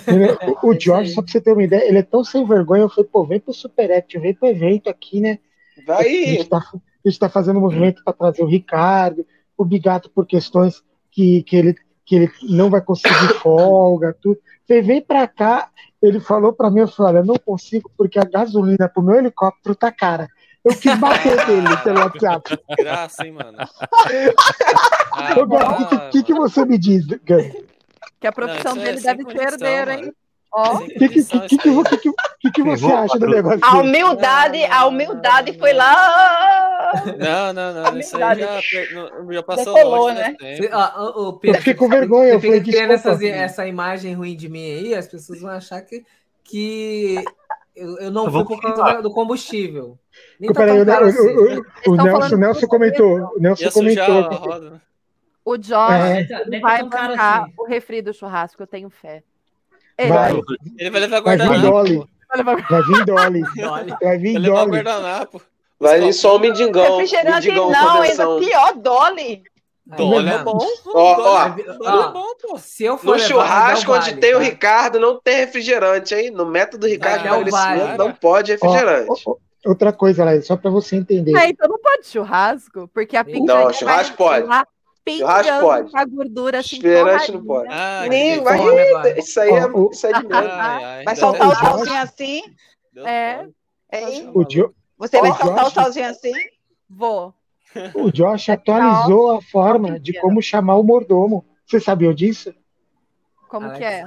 Ele- o, o É George, aí. só pra você ter uma ideia, ele é tão sem vergonha. Eu falei, pô, vem pro Super Act, vem pro evento aqui, né? A Vai. gente tá, a gente tá fazendo um movimento para trazer o Ricardo, o Bigato por questões que, que, ele, que ele não vai conseguir folga, tudo. Falei, vem pra cá. Ele falou pra mim, eu falei, olha, eu não consigo porque a gasolina pro meu helicóptero tá cara. Eu quis bater dele pelo WhatsApp. Graça, hein, mano. Ah, o que, ah, que, que você me diz? Que a Não, profissão isso é dele sem deve ser herdeiro, mano. hein? Sem O que, que, que, que, que, que, que, que você Vou- acha do negócio A humildade, a humildade foi lá. Não, não, não. Isso aí já, já passou Decolou, longe né? Você- ó, ô, Pedro, Eu fiquei com vergonha, eu fica criando essas- essa imagem ruim de mim aí, as pessoas vão achar que, que eu, eu não vou por causa falar. do- combustível. Nem tá Peraí, o, o, assim. o, o, o estão Nelson, falando Nelson comentou. O Nelson comentou. o Josh É. vai bancar assim. o refri do churrasco, eu tenho fé. Ele Vai, Ele vai levar vai vir guardanapo. Dolly. vai Vai vir Dolly. Vai vir Vai levar Dolly. guardanapo. Vai vir só o mendigão. Refrigerante Mendigão não, convenção. ainda pior, Dolly. Dolly é bom. Ó, ó, Dolly é bom, pô. Se eu for No levar, churrasco o onde vale, tem o tá? Ricardo, não tem refrigerante, hein? No método Ricardo de Vai o emagrecimento vale. não pode refrigerante. ó, ó, outra coisa, Laís, só pra você entender. É, então não pode churrasco, porque a picanha Não, vai churrasco pode. Churrasco com a gordura assim Refrigerante não pode. Ah, Nem que vai. Come agora. Isso aí é, Ó, o- isso é de medo. Ai, ai, Vai soltar o salzinho assim? É. Hein? O, Você vai soltar o salzinho assim? Vou. o Josh atualizou a forma de como chamar o mordomo. Você sabia disso? Como Alexa. que é?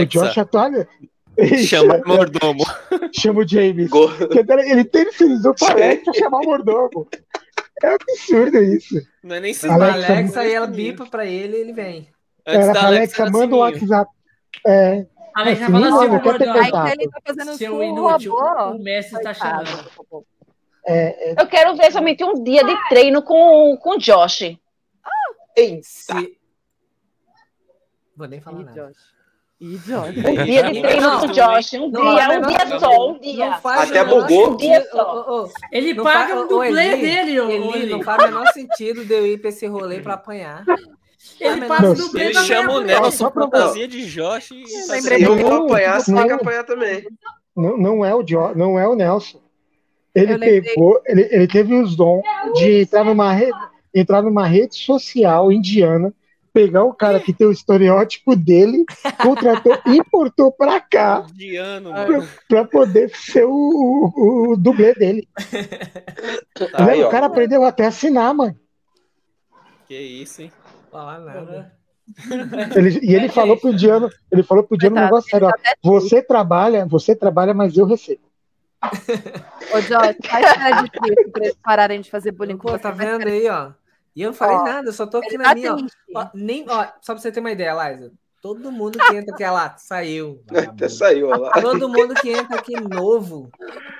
O Josh Alexa, atualiza. chama o mordomo. Chama o James. Ele terceirizou para Alexa pra chamar o mordomo. É absurdo isso. Não é nem fala Alexa, Alexa e ela bipa pra ele e ele vem. Antes Era da pra Alexa Alexa, manda o. WhatsApp. É, Alexa, Assim, fala assim, ô quer ter contato. ele tá fazendo seu inútil, o mestre tá Coitado. chamando. é, é, Eu quero ver somente um dia de treino com, com o Josh. Se... Vou nem falar Ih, nada. Josh. Josh. Um dia de treino Não, com o Josh. Um não, dia, não, um não, dia não, só, um dia. Até o bugou. Um dia só. Ele não paga um ô, dublê Eli, dele, ô, Eli, não faz o menor sentido de eu ir pra esse rolê pra apanhar. Ele paga o não, dublê Ele da chama o. Nelson fantasia de Josh e Se eu for apanhar, você tem que Não. apanhar também. não, não, é o jo, não é o Nelson. Ele pegou, ele, ele teve os dons de entrar numa rede, entrar numa rede social indiana, pegar o cara que tem o estereótipo dele, contratou, importou pra cá indiano, pra, mano. pra poder ser o, o, o dublê dele. Tá aí, o cara aprendeu até a assinar, mano. Que isso, hein? Falar nada. Ele- e ele falou pro indiano, ele falou pro indiano um negócio sério, ó, tá você trabalha, você trabalha, mas eu recebo. Ô, Josh, faz cara de triste pra eles pararem de fazer bullying com você. tá vendo aí, ó? E eu não falei Ó, nada, eu só tô aqui na tá minha, ó. Ó, nem, ó, só pra você ter uma ideia, Liza. Todo mundo que entra aqui, ah lá, saiu. Até saiu, ó lá. Todo mundo que entra aqui novo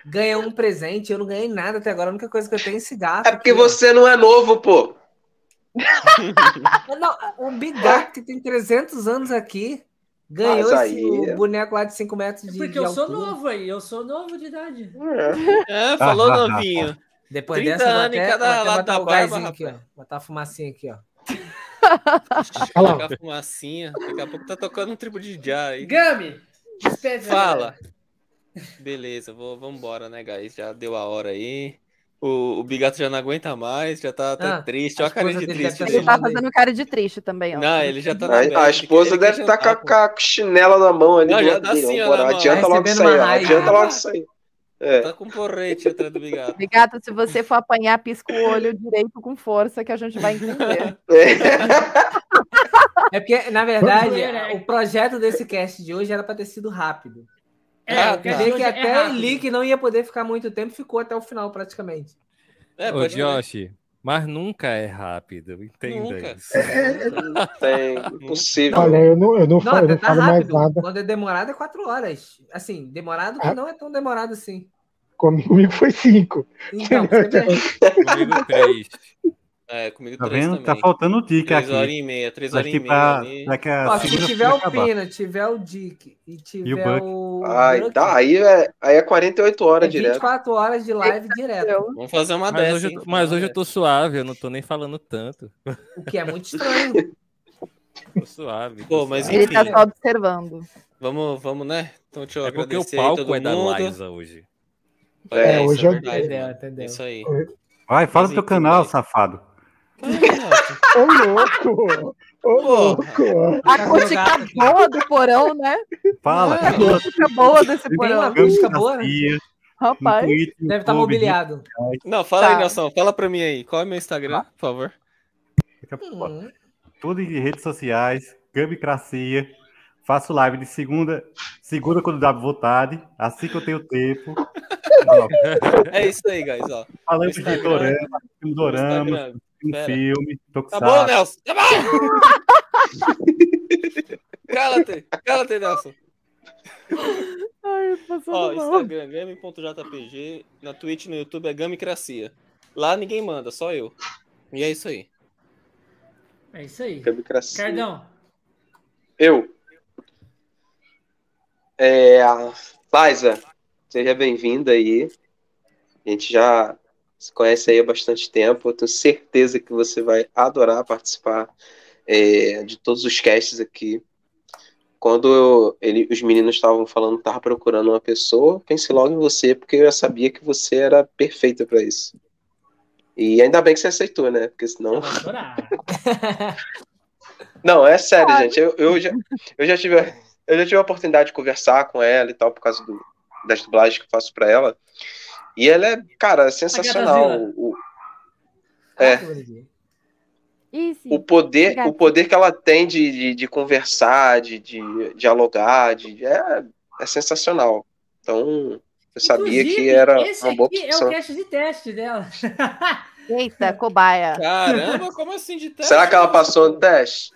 ganha um presente. Eu não ganhei nada até agora. A única coisa que eu tenho é esse gato. É porque aqui, você não é novo, pô. Não, o Big Gato, que tem 300 anos aqui, ganhou Mas esse, aí- o boneco lá de 5 metros de, Porque de eu sou altura. novo aí, eu sou novo de idade. É, falou novinho. Depois 30 dessa, vou em até, cada vou até lado botar da o barba, aqui, ó. Botar a fumacinha aqui, ó. Olha. Jogar fumacinha. Daqui a pouco tá tocando um tribo de já aí. Gami, despede. Fala. Beleza, vou, vambora, né, guys? Já deu a hora aí. O, o Bigato já não aguenta mais, já tá, tá Ah, triste. a Olha a carinha de triste. deve Ele tá fazendo cara de triste também, ó. Não, ele já tá na A, a esposa deve estar com, jantar, a- com a chinela na mão ali. Não, já dele. assim, ó. Adianta Tá logo ó. raiva. Adianta logo isso aí. É. Tá com porrete atrás do Bigato. Gato, se você for apanhar, pisca o olho direito com força, que a gente vai entender. É porque, na verdade, ver, o projeto desse cast de hoje era pra ter sido rápido. É, Ah, de que é até rápido. ele que não ia poder ficar muito tempo, ficou até o final praticamente. É, Ô, ver. Josh, mas nunca é rápido, entenda Nunca. isso. Não tem. Impossível. Olha, eu não, eu não, Não, falo, eu não tá falo mais rápido. nada. Quando é demorado é quatro horas. Assim, demorado que Ah. não é tão demorado assim. Comigo foi cinco. Então. Comigo três. É, comigo Tá vendo? também. Tá faltando dica Três aqui. horas e meia, três horas e meia daqui a Ó, se tiver o. Pina, tiver o Dick e tiver Buck. o. Ai, Buck, tá, aí, é, aí é 48 é horas direto. 24 horas de live direto. Vamos fazer uma Mas dessa, hoje, hein? mas hoje eu tô suave, eu não tô nem falando tanto. O que é muito estranho. Tô suave. Pô, mas suave. Ele tá enfim. só observando. Vamos, vamos, né? Então deixa eu É porque o agradecer aí palco todo é da. Liza hoje. É, É, isso hoje é eu- verdade, Entendeu, entendeu. Isso aí. Vai, fala do teu Mas, canal, enfim, safado. Ô, louco! Ô, louco! A Tá acústica boa do porão, né? Fala. A acústica boa desse porão. uma acústica boa, né? Rapaz. Deve estar YouTube, mobiliado. Não, fala aí, Tá. Nelson. Fala pra mim aí. Qual é meu Instagram, por favor? daqui a pouco. Hum. Tudo em redes sociais, Gambicracia. Faço live de segunda, segunda quando dá vontade, assim que eu tenho tempo. É isso aí, guys, ó. Falando de Instagram. dorama, filme dorama, um filme, Tá bom, Nelson? Tá bom! Cala-te, cala-te, Nelson. Ai, Ó. Instagram, game.jpg. Na Twitch, no YouTube é Gamicracia. Lá ninguém manda, só eu. E é isso aí. É isso aí. Democracia. Cardão, Eu. É, Liza, seja bem-vinda aí. A gente já se conhece aí há bastante tempo. Eu tenho certeza que você vai adorar participar é, de todos os casts aqui. Quando eu- ele- os meninos estavam falando que estavam procurando uma pessoa, pensei logo em você, porque eu já sabia que você era perfeita para isso. E ainda bem que você aceitou, né? Porque senão. Não, é sério, gente. Eu, eu, já, eu, já tive, eu já tive a oportunidade de conversar com ela e tal, por causa do- das dublagens que eu faço pra ela. E ela é, cara, sensacional. Agatha O, o- é, sim. o poder, o poder que ela tem de, de, de conversar, de, de dialogar, de, é, é sensacional. Então, eu sabia Inclusive, que era esse uma boa aqui é opção. o cast de teste dela. Eita, cobaia. Caramba, como assim de teste? Será que ela passou no teste?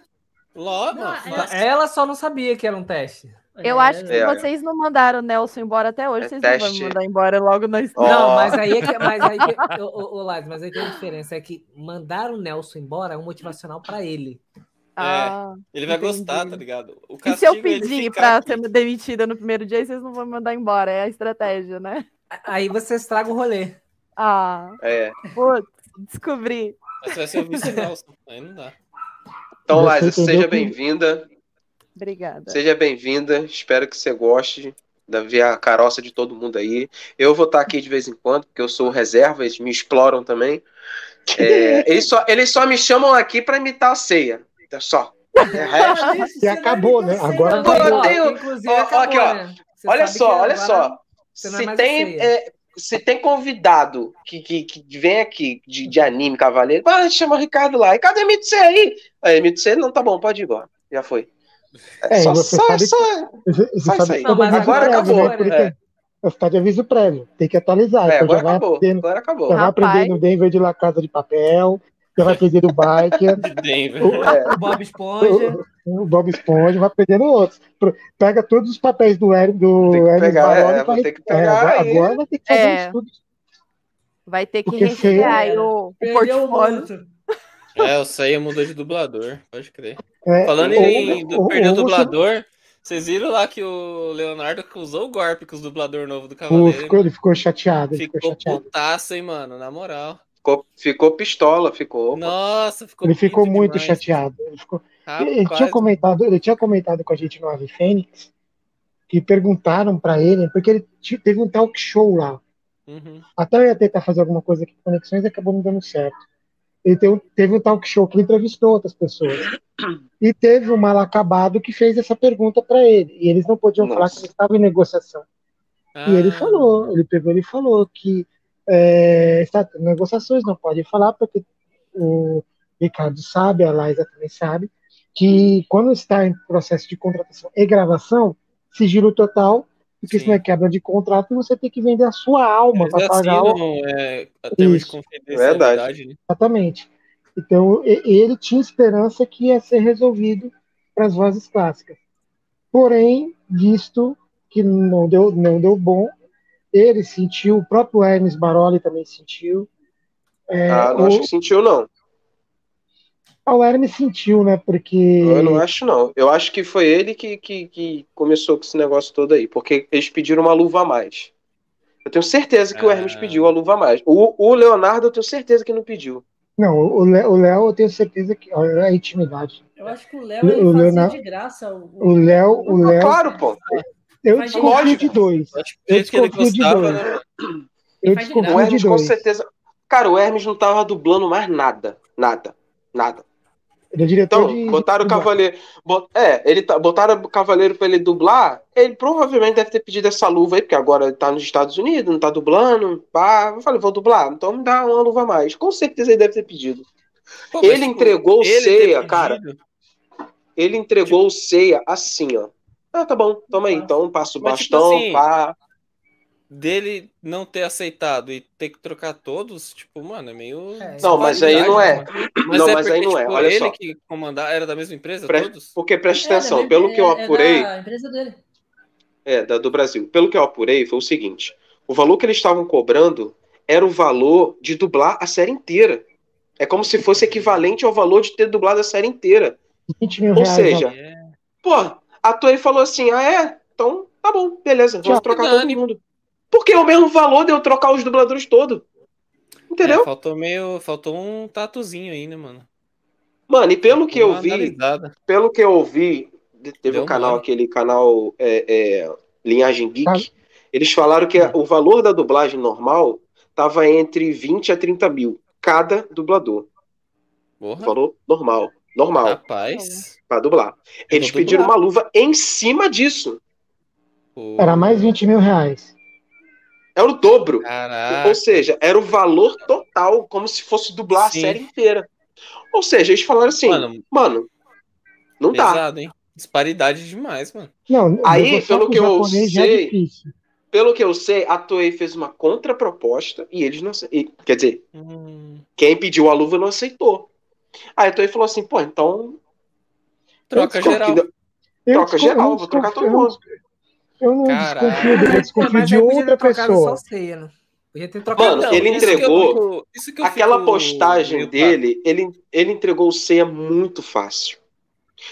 Logo? Não. Ela só não sabia que era um teste. Eu acho que É. vocês não mandaram o Nelson embora até hoje, É vocês não vão teste. me mandar embora logo na história. Não, mas aí é que. Mas aí que ô, mas aí tem uma diferença. É que mandar o Nelson embora é um motivacional pra ele. Ah, Ele vai entendi. gostar, tá ligado? O E se eu é pedir pra ser demitida no primeiro dia, vocês não vão me mandar embora? É a estratégia, né? Aí você estraga o rolê. Ah, É. putz, descobri. Mas você vai ser o vice-Nelson. Aí não dá. Então, Liza, entendeu seja que- bem-vinda. Obrigada. Seja bem-vinda, espero que você goste de ver a caroça de todo mundo aí. Eu vou estar aqui de vez em quando, porque eu sou reserva, eles me exploram também. É, eles, só, eles só me chamam aqui para imitar a ceia. É só. É resto. E acabou, né? Agora Pô, eu acabou. tenho- ó, acabou, aqui, ó. né? Olha só, olha só. é Se a tem, é, se tem convidado que, que, que vem aqui de, de anime, cavaleiro, ah, chama o Ricardo lá. Ricardo, imita você aí. Aí, imita você, não, tá bom, pode ir embora. Já foi. É, só, você só, sabe só, Você, você só sabe Não, mas agora prévio, acabou. né? Porque É. Você tá de aviso prévio, tem que atualizar. É, então agora já vai acabou. aprendendo, Agora acabou. já vai aprender no Denver de La Casa de Papel, já vai aprender do Biker, Denver. É. O Bob Esponja. o Bob Esponja, vai aprendendo outros. Pega todos os papéis do Hermes do Tem que Hermes pegar, Baroni é, vai- ter que é, pegar agora, aí. agora vai ter que fazer É. um estudo. Vai ter que Porque rechear o, o o portfólio. É, o Ceia mudou de dublador, pode crer. É, Falando ou- em ou- perder o ou você- dublador, vocês viram lá que o Leonardo usou o golpe com os dublador novo do Cavaleiro. ficou, ele ficou chateado, ele ficou Ficou chateado. putaço, hein, mano, na moral. Ficou, ficou pistola, ficou. Nossa, ficou Ele ficou muito demais. chateado. Ele, ficou- ele tinha comentado, ele tinha comentado com a gente no Ave Fênix que perguntaram pra ele, porque ele teve um talk show lá Uhum. Até eu ia tentar fazer alguma coisa aqui com conexões e acabou não dando certo. Ele teve, um- teve um talk show que ele entrevistou outras pessoas. E teve um mal acabado que fez essa pergunta para ele. E eles não podiam falar Nossa. que ele estava em negociação. E ele Ah, falou, ele pegou e falou que é, está tendo negociações, não pode falar, porque o Ricardo sabe, a Laísa também sabe, que quando está em processo de contratação e gravação, sigilo total, porque senão é quebra de contrato e você tem que vender a sua alma para pagar o, assinam é, a termo de Isso. confidencialidade, né? Exatamente. Então, ele tinha esperança que ia ser resolvido para as vozes clássicas. Porém, visto que não deu, não deu bom, ele sentiu, o próprio Hermes Baroli também sentiu. É, Ah, não o, acho que sentiu, não. Ah, o Hermes sentiu, né? Porque. Eu não acho, não. Eu acho que foi ele que, que, que começou com esse negócio todo aí, porque eles pediram uma luva a mais. Eu tenho certeza que o Hermes pediu a luva a mais. O, o Leonardo, eu tenho certeza que não pediu. Não, o Le- o Léo, eu tenho certeza que. Olha a intimidade. Eu acho que o Léo O ele fazia Leonardo- de graça. O, O Léo. O Léo Claro, pô. eu de desconfio de dois. Do Eu jeito que ele desconfio de gostava, dois. né? Eu desconfio O de Hermes com dois. certeza. Cara, o Hermes não tava dublando mais nada. Nada. Nada. Ele é diretor Então, de. botaram o Cavaleiro. bot- É, ele tá, botaram o Cavaleiro pra ele dublar. Ele provavelmente deve ter pedido essa luva aí, porque agora ele tá nos Estados Unidos, não tá dublando. Pá. Eu falei, vou dublar, então me dá uma luva a mais. Com certeza ele deve ter pedido. Pô, ele tipo, entregou o ele ceia, cara. Ele entregou o ceia assim, ó. Ah, tá bom, toma aí. Então passa o Mas, tipo bastão, assim, pá. Dele não ter aceitado e ter que trocar todos, tipo, mano, é meio. Não, mas aí não é. disparidade, Não, mano. mas aí não é, tipo, olha ele só. que comandar era da mesma empresa, Pre- todos? Porque presta É, atenção, da- pelo que eu é- é apurei. da empresa dele. É, da, do Brasil. Pelo que eu apurei, foi o seguinte: o valor que eles estavam cobrando era o valor de dublar a série inteira. É como se fosse equivalente ao valor de ter dublado a série inteira. 20 mil Ou reais. seja, ó. pô, a Toei falou assim: ah, é? Então tá bom, beleza, vamos trocar todo mundo. Porque é o mesmo valor de eu trocar os dubladores todos. Entendeu? É, faltou meio. Faltou um tatuzinho aí, né, mano? Mano, e pelo que eu vi, analisada. pelo que eu ouvi, teve Deu um canal, mole. aquele canal é, é, Linhagem Geek, Ah. eles falaram que o valor da dublagem normal tava entre 20 a 30 mil, cada dublador. Porra. Valor normal, normal, Rapaz. pra dublar. Eles pediram dublar. uma luva em cima disso. Era mais 20 mil reais. É o dobro. Caraca. Ou seja, era o valor total, como se fosse dublar Sim. a série inteira. Ou seja, eles falaram assim, Mano, mano, não dá. Pesado, hein? Disparidade demais, mano. Não, Aí, pelo que eu é sei, difícil. Pelo que eu sei, a Toei fez uma contraproposta e eles não ace- e- Quer dizer, Hum, quem pediu a luva não aceitou. Aí a Toei falou assim, pô, então. troca geral. Troca geral, vou trocar todo mundo. Eu não Caralho. desconfio dele, eu desconfio mas de outra ter trocado pessoa. só ceia, né? Podia ter trocado Mano, Então, ele que entregou. fico- que Aquela postagem dele, ele, ele entregou o ceia muito fácil.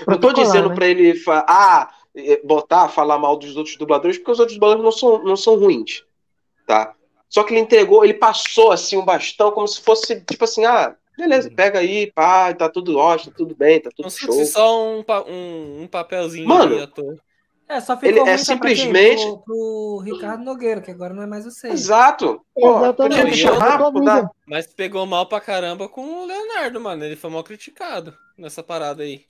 Não tô dizendo né? pra ele ah, eh, botar, falar mal dos outros dubladores, porque os outros dubladores não são, não são ruins. Tá? Só que ele entregou, ele passou assim um bastão como se fosse tipo assim, ah, beleza, pega aí, pá, tá tudo ótimo, tá tudo bem, tá tudo se show. só um, um, um papelzinho Mano, toa. É, só ficou Ele é simplesmente- Pro, pro Ricardo Nogueira, que agora não é mais o ceia. Exato. Pô, Exatamente. podia me chamar. Mas pegou mal pra caramba com o Leonardo, mano. Ele foi mal criticado nessa parada aí.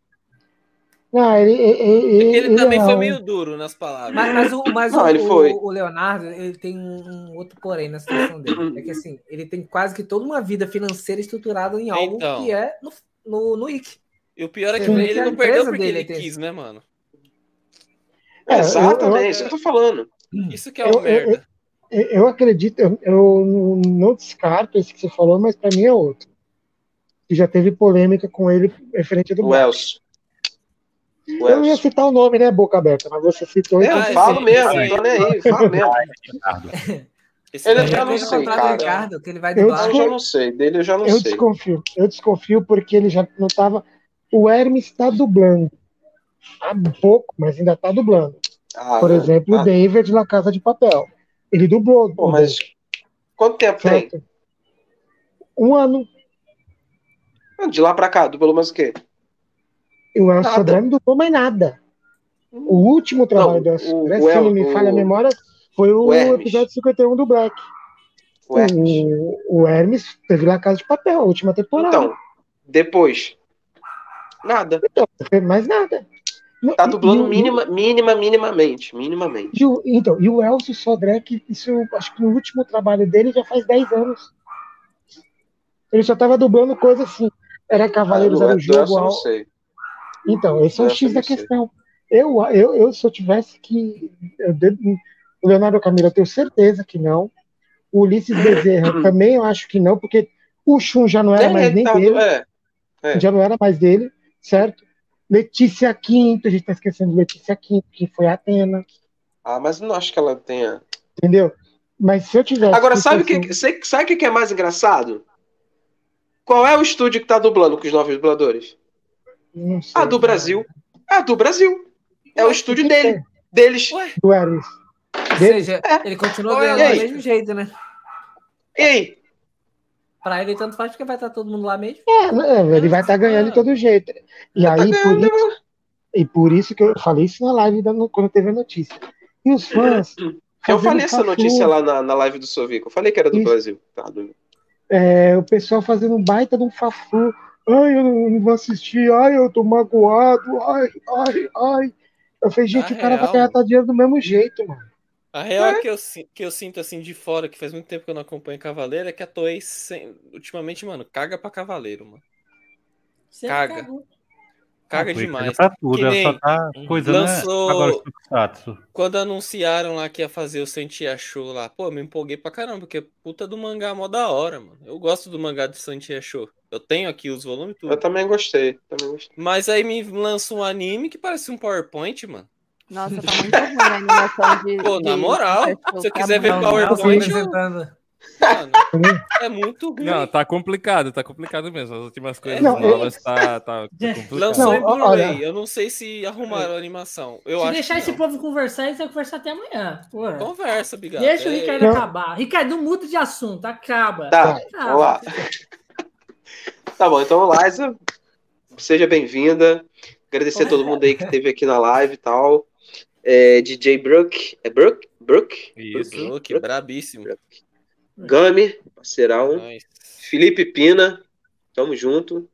Não, ele, ele, ele, Porque ele também é foi meio duro nas palavras. Mas, mas o, mas Não, o, ele foi. o- Leonardo, ele tem um, outro porém na situação dele. É que assim, ele tem quase que toda uma vida financeira estruturada em algo Então. que é no, no, no IC. E o pior é que Sim. ele não perdeu porque ele quis, né, mano? É, Exatamente, eu- isso que eu tô falando. Isso que é eu- merda. Eu, eu acredito, eu, eu não descarto esse que você falou, mas pra mim é outro. Que já teve polêmica com ele referente do Elcio. O Eu ia citar o nome, né, boca aberta, mas você citou É, então eu falo mesmo, não tô nem aí, falo mesmo. Esse Ele já não sei, cara. Ricardo, que ele vai Eu dublar. Eu já não sei, dele eu já não Eu sei. desconfio, eu desconfio porque ele já não tava. O Hermes está dublando. Há pouco, mas ainda tá dublando. Ah, Por não. exemplo, o Ah, David na Casa de Papel. Ele dublou. pô, mas quanto tempo tem? Um ano. De lá pra cá, dublou mais o quê? E o Elcio. Sodré não dublou mais nada. O último trabalho do Elcio Sodré, se não me falha a memória, foi o, o episódio 51 do Black. O Hermes. O, o Hermes teve lá Casa de Papel, a última temporada. Então, depois. Nada. Então, não fez mais nada. Tá E- dublando e o- minima, minima, minimamente. Minimamente. E o, então, e o Elcio Sodré, isso eu acho que no último trabalho dele já faz 10 anos. Ele só tava dublando coisa assim. Era Cavaleiros, Ah, era do o jogo. não al- sei. Então, esse é o X da questão. Eu, eu, eu, se eu tivesse que. eu o Leonardo Camilo, eu tenho certeza que não. O Ulisses Bezerra também eu acho que não, porque o Chum já não era É, mais nem tá, dele. é, é. Já não era mais dele, certo? Letícia Quinto, a gente tá esquecendo de Letícia Quinto, que foi a Atena, Ah, mas não acho que ela tenha. entendeu? Mas se eu tivesse. Agora, que sabe o que, sabe que que é mais engraçado? Qual é o estúdio que tá dublando com os novos dubladores? Não sei. A do Brasil. A do Brasil. É o estúdio dele. Deles. Do Hermes. Ou seja, ele continua é ganhando do mesmo jeito, né? E aí? Pra ele tanto faz porque vai estar todo mundo lá mesmo. É, né, ele vai estar ganhando de todo jeito. E tá aí, por isso, e por isso que eu falei isso na live da- quando teve a notícia. E os fãs. Eu falei essa notícia lá na, na live do Sovico. Eu falei que era do Isso. Brasil. Tá, do- é, o pessoal fazendo um baita de um faflu. Ai, eu não, não vou assistir. Ai, eu tô magoado. Ai, ai, ai. Eu falei, gente, Na o cara vai real- ganhar tá dinheiro do mesmo jeito, mano. A real é que eu, que eu sinto assim de fora, que faz muito tempo que eu não acompanho Cavaleiro, é que a Toei sem- ultimamente, mano, caga pra Cavaleiro, mano. Caga. Caga Ah, Toei demais. caga pra tudo, Que ela nem só tá coisando lançou- agora os Tokusatsu. Quando anunciaram lá que ia fazer o Sentia Show lá, pô, eu me empolguei pra caramba, porque puta do mangá mó da hora, mano. Eu gosto do mangá do Sentia Show. Eu tenho aqui os volumes tudo. Eu também gostei. Também gostei. Mas aí me lança um anime que parece um PowerPoint, mano. Nossa, tá muito ruim a animação de. Pô, na moral, de- se eu tá quiser ver muito- PowerPoint, eu... Mano, é muito ruim. Não, tá complicado, tá complicado mesmo. As últimas coisas Não, eu- novas tá, tá, tá complicado. Lançou em Não, Blu-ray. Eu não sei se arrumaram a animação. Eu Se acho deixar que esse não. povo conversar, eles vão conversar até amanhã. Porra. Conversa, Bigato. Deixa o É- Ricardo Não. acabar. Ricardo, não muda de assunto, acaba. Tá, Acaba. vamos lá. Tá bom, então, Liza, seja bem-vinda. Agradecer a todo mundo aí que esteve aqui na live e tal. É, DJ Brook. É Brook? Brook? Isso, que brabíssimo. Gami, parceirão. Nice. Felipe Pina, tamo junto.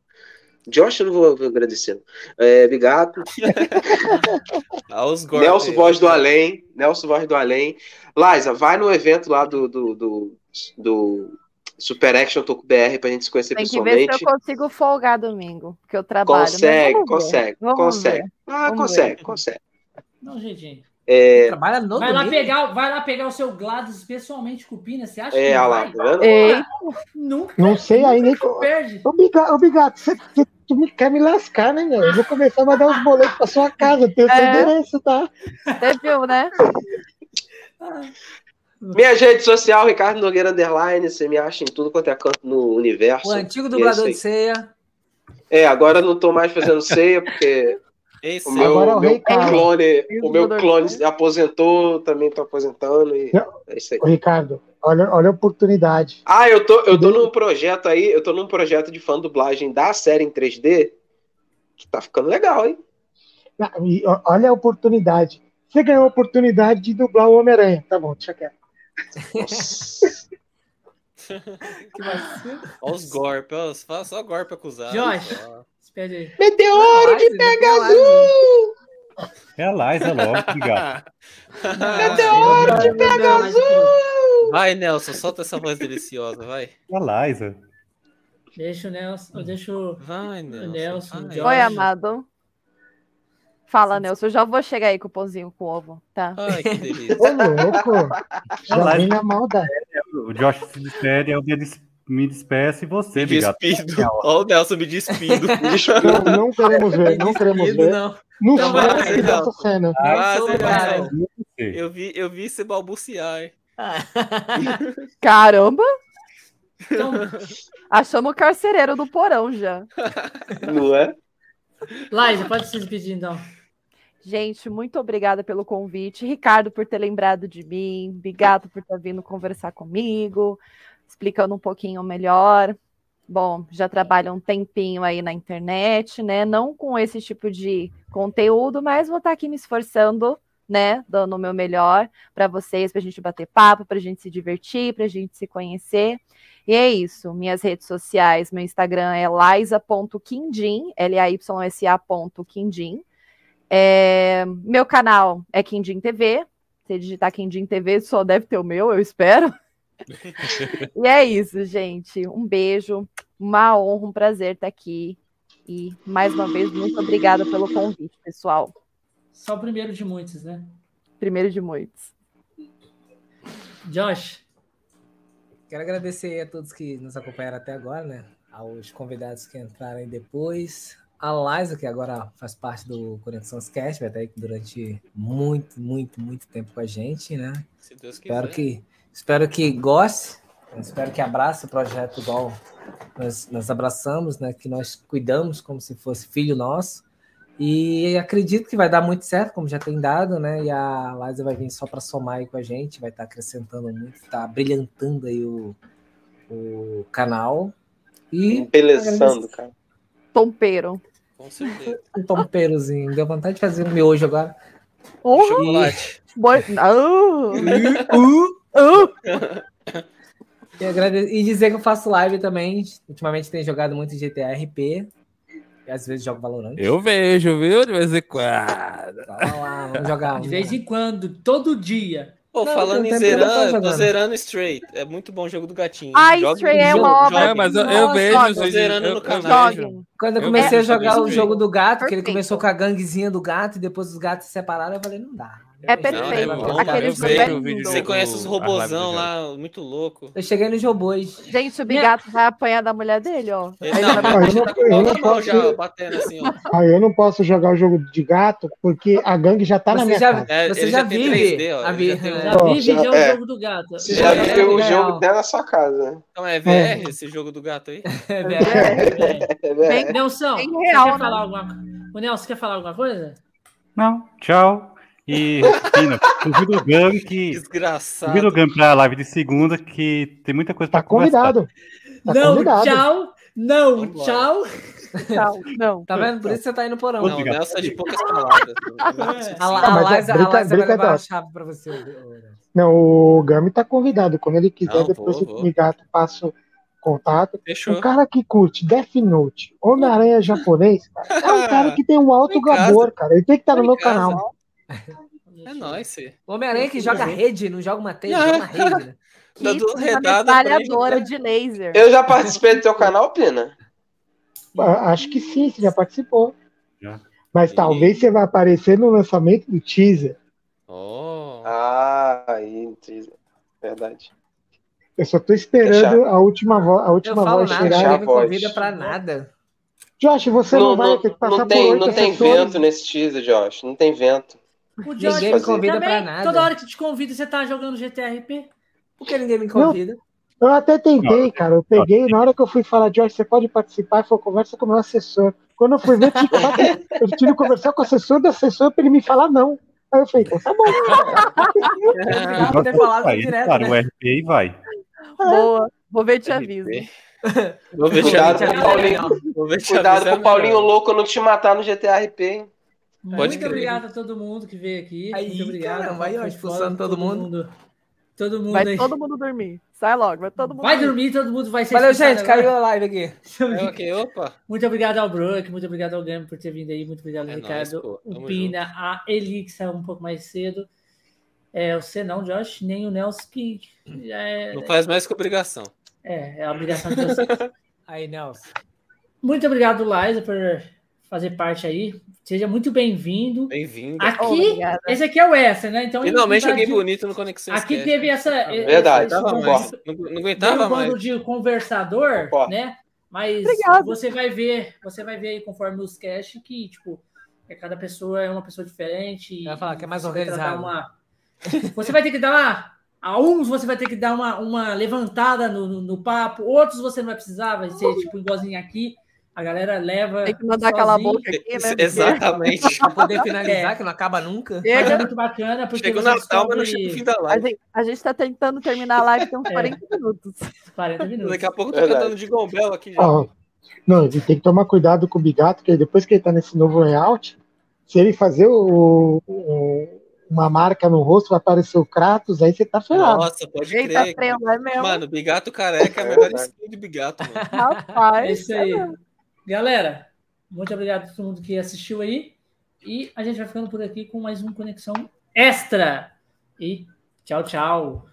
Josh, eu não vou, agradecer. É, Bigato. Nelson Voz do Além. Nelson Voz do Além. Liza, vai no evento lá do, do, do, do Super Action Toku BR pra gente se conhecer Tem que ver se pessoalmente. eu consigo folgar domingo, porque eu trabalho. Consegue, consegue, consegue. ver, Ah, vamos consegue, ver. consegue. Um jeitinho. É, Trabalha no Vai lá, pegar, vai lá pegar o seu Gladys pessoalmente com o Pina. Você acha É, que olha lá, vai? tá? Ei, Nunca. Não sei aí nem. perde. Ô, Bigato, ô, Bigato, você, tu me quer me lascar, né, meu? Eu vou começar a mandar uns boletos pra sua casa. Tem o seu É. endereço, tá? você viu, né? Minha rede social, Ricardo Nogueira Underline. Você me acha em tudo quanto é canto no universo. O antigo é dublador de ceia. É, agora eu não tô mais fazendo ceia, porque Esse o meu, Agora é o meu clone, o meu clone aposentou, também tô aposentando. E Não. é isso aí. Ô, Ricardo, olha, olha a oportunidade. Ah, eu tô, eu tô num projeto aí, eu tô num projeto de fã dublagem da série em 3D, que tá ficando legal, hein? Ah, e, Olha a oportunidade. Você ganhou a oportunidade de dublar o Homem-Aranha. Tá bom, deixa quieto. Que vacilo. Olha os golpes, só golpe acusado. Josh. Espera aí. Meteoro de Liza, Pegasus! É a Liza logo, obrigado. Meteoro de Pegasus! Vai, Nelson, solta essa voz deliciosa, vai. É a Liza. Deixa o Nelson. Deixa o, Vai, o Nelson. Nelson. o vai. Josh. Oi, amado. Fala, Nelson. Eu já vou chegar aí com o pãozinho com ovo, tá? Ai, que delícia. Ô, louco! Já vem na maldade. O Josh se despede, eu me des- me despeço e você, Me obrigado. despido. Olha o Nelson me despindo. Não, não queremos ver, não queremos Despido, ver. não. Não vai não. essa cena. Ah, vai. Eu vi, eu vi você balbuciar, hein? Caramba! Então, Achamos o carcereiro do porão já. Não é? Liza, pode se despedir então. Gente, muito obrigada pelo convite. Ricardo por ter lembrado de mim. Bigato por ter vindo conversar comigo, explicando um pouquinho melhor. Bom, já trabalho um tempinho aí na internet, né? Não com esse tipo de conteúdo, mas vou estar aqui me esforçando né, dando o meu melhor para vocês, para a gente bater papo, para a gente se divertir, para a gente se conhecer. E é isso. Minhas redes sociais, meu Instagram é liza.quindim, L-A-Y-S-A.quindim. É, meu canal é Quindim TV. Se digitar Quindim TV, só deve ter o meu, eu espero. E é isso, gente. Um beijo, uma honra, um prazer estar aqui. E mais uma vez, muito obrigada pelo convite, pessoal. Só o primeiro de muitos, né? Primeiro de muitos. Josh. Quero agradecer a todos que nos acompanharam até agora, né? Aos convidados que entraram aí depois. A Liza, que agora faz parte do Conexões Cast, vai estar aí durante muito, muito, muito tempo com a gente, né? Se Deus Espero quiser. que, espero que goste, espero que abrace o projeto igual nós, nós abraçamos, né? Que nós cuidamos como se fosse filho nosso. E acredito que vai dar muito certo, como já tem dado, né? E a Liza vai vir só para somar aí com a gente, vai estar acrescentando muito, está brilhantando aí o, o canal. E Embelezando, cara. Tompeiro. Com certeza. um tompeirozinho. Deu vontade de fazer um miojo agora. Oh, Chocolate. Boi- Ah! E, e dizer que eu faço live também. Ultimamente tenho jogado muito GTA RP. E às vezes jogo Valorant. Eu vejo, viu? De vez em quando. Vamos lá, vamos jogar. De vez em quando, todo dia. Pô, Não, falando em eu zerando, eu tô zerando Straight. É muito bom o jogo do gatinho. Ai, Joga- Stray é uma obra É, mas eu, eu Nossa, vejo. joga. Tô zerando eu- no eu canal. Quando eu Eu comecei a vejo jogar o Stray. jogo do gato, que ele Perfeito. começou com a ganguezinha do gato e depois os gatos se separaram, eu falei, não dá. É perfeito. Não, é bom, Aquele mano, eu jogo vejo é o lindo. vídeo Você do- conhece os robozão lá, muito louco. Eu cheguei nos robôs. Gente, o Bigato vai apanhar da mulher dele, ó. Ele, Aí não, vai- Ah, eu não- tá eu não na posso- já, batendo assim, ó. Ah, eu não posso jogar o jogo de gato porque a gangue já tá na Você minha já, casa. É, você já já vive 3D, ó, a ele vi- já tem é. Vive já já- o é. jogo do gato. Você já É, viveu o é, jogo até na sua casa. Então é VR esse jogo do gato aí? É verdade. É, né? Nelson, você real, quer falar alguma coisa? O Nelson quer falar alguma coisa? Não, tchau. E, Pina, convida o Gami que. Desgraçado. Convida o Gami pra live de segunda, que tem muita coisa Tá pra conversar. convidado. Tá não, convidado. tchau. Não, tchau. Não, não. Tá vendo? Por isso você tá aí no porão. Não, o. Nelson é de poucas palavras. A, a é a Liza vai levar a chave pra você. Não, o Gami tá convidado. Quando ele quiser, Não, depois vou, o vou. Migato passa o contato. Fechou. Um cara que curte Death Note, Homem-Aranha japonês, cara, é um cara que tem um alto gabor, cara. Ele tem que estar no Tô em meu casa. canal. É nóis, Homem-Aranha que joga rede, não joga uma teia, Não. joga uma rede. né? Dá duas Uma redadas de laser. Eu já participei do teu canal, Pina? Acho que sim, você já participou. Já. Mas Ih. talvez você vai aparecer no lançamento do teaser. Oh. Ah, aí, entendi. verdade. Eu só tô esperando a última, vo a Eu última falo voz nada, chegar. ninguém me convida pra nada. Josh, você não, Não, vai não, ter que passar não por tem, oito não tem assessores. vento nesse teaser, Josh. Não tem vento. O Josh Ninguém me convida também, pra nada. toda hora que te convida, você tá jogando GTRP. Por que ninguém me convida? Eu até tentei, cara. Eu peguei, na hora que eu fui falar, Josh, você pode participar, falou, conversa com o meu assessor. Quando eu fui ver, eu tive que, conversar com o assessor do assessor pra ele me falar não. Aí eu falei, então tá bom. Eu O poder falar vai, direto, claro, né? o RP e vai. Boa. Vou ver te aviso. Vou ver Cuidado te com o avisar. Paulinho. Vou ver te Cuidado com o Paulinho louco não te matar no GTRP, hein? Pode Muito crer. obrigado a todo mundo que veio aqui. Aí, Muito obrigado. caramba, aí, ó, expulsando foda, todo mundo. Todo mundo Vai aí. todo mundo dormir. Sai logo, vai todo mundo Vai dormir, todo mundo vai ser Valeu, gente. agora. Caiu a live aqui. É, ok, opa. Muito obrigado ao Brook, muito obrigado ao Gami por ter vindo aí, muito obrigado ao É Ricardo, nóis, o Pina, a Eli, que saiu um pouco mais cedo. É, você não, Josh, nem o Nelson, que já é, Não faz mais que obrigação. é, é a obrigação de vocês. Aí, Nelson. muito obrigado, Liza, por fazer parte aí. Seja muito bem-vindo. Bem-vindo. Aqui, Obrigada. esse aqui é o extra, né? Então, Finalmente alguém invadiu- bonito no Conexão Aqui Cast. teve essa. Verdade, mais. Não, não aguentava um bando mais. de conversador, Concordo. né? Mas Obrigada. você vai ver, você vai ver aí conforme os cast que, tipo, é, cada pessoa é uma pessoa diferente. Vai falar que é mais você vai tratar organizado. Uma... Você vai ter que dar uma. A uns você vai ter que dar uma, uma levantada no, no, no papo, outros você não vai precisar, vai ser tipo igualzinho aqui. A galera leva. Tem que mandar calar a sozinho. boca aqui, né? Exatamente. Pra poder finalizar, É. que não acaba nunca. Mas é muito bacana, porque Chega o Natal, mas não chega o fim da A live. gente, a gente tá tentando terminar a live tem uns É. 40 minutos. 40 minutos. Daqui a pouco eu tô Verdade. cantando de gombel aqui já. Ó, não, ele tem que tomar cuidado com o Bigato, porque depois que ele tá nesse novo layout, se ele fazer o, o- uma marca no rosto, vai aparecer o Kratos, aí você tá ferrado. Nossa, pode Eita, crer. prelo, é mesmo? Mano, Bigato careca é a melhor skin de Bigato, mano. Rapaz. É isso aí. Galera, muito obrigado a todo mundo que assistiu aí. E a gente vai ficando por aqui com mais um Conexão Extra. E tchau, tchau.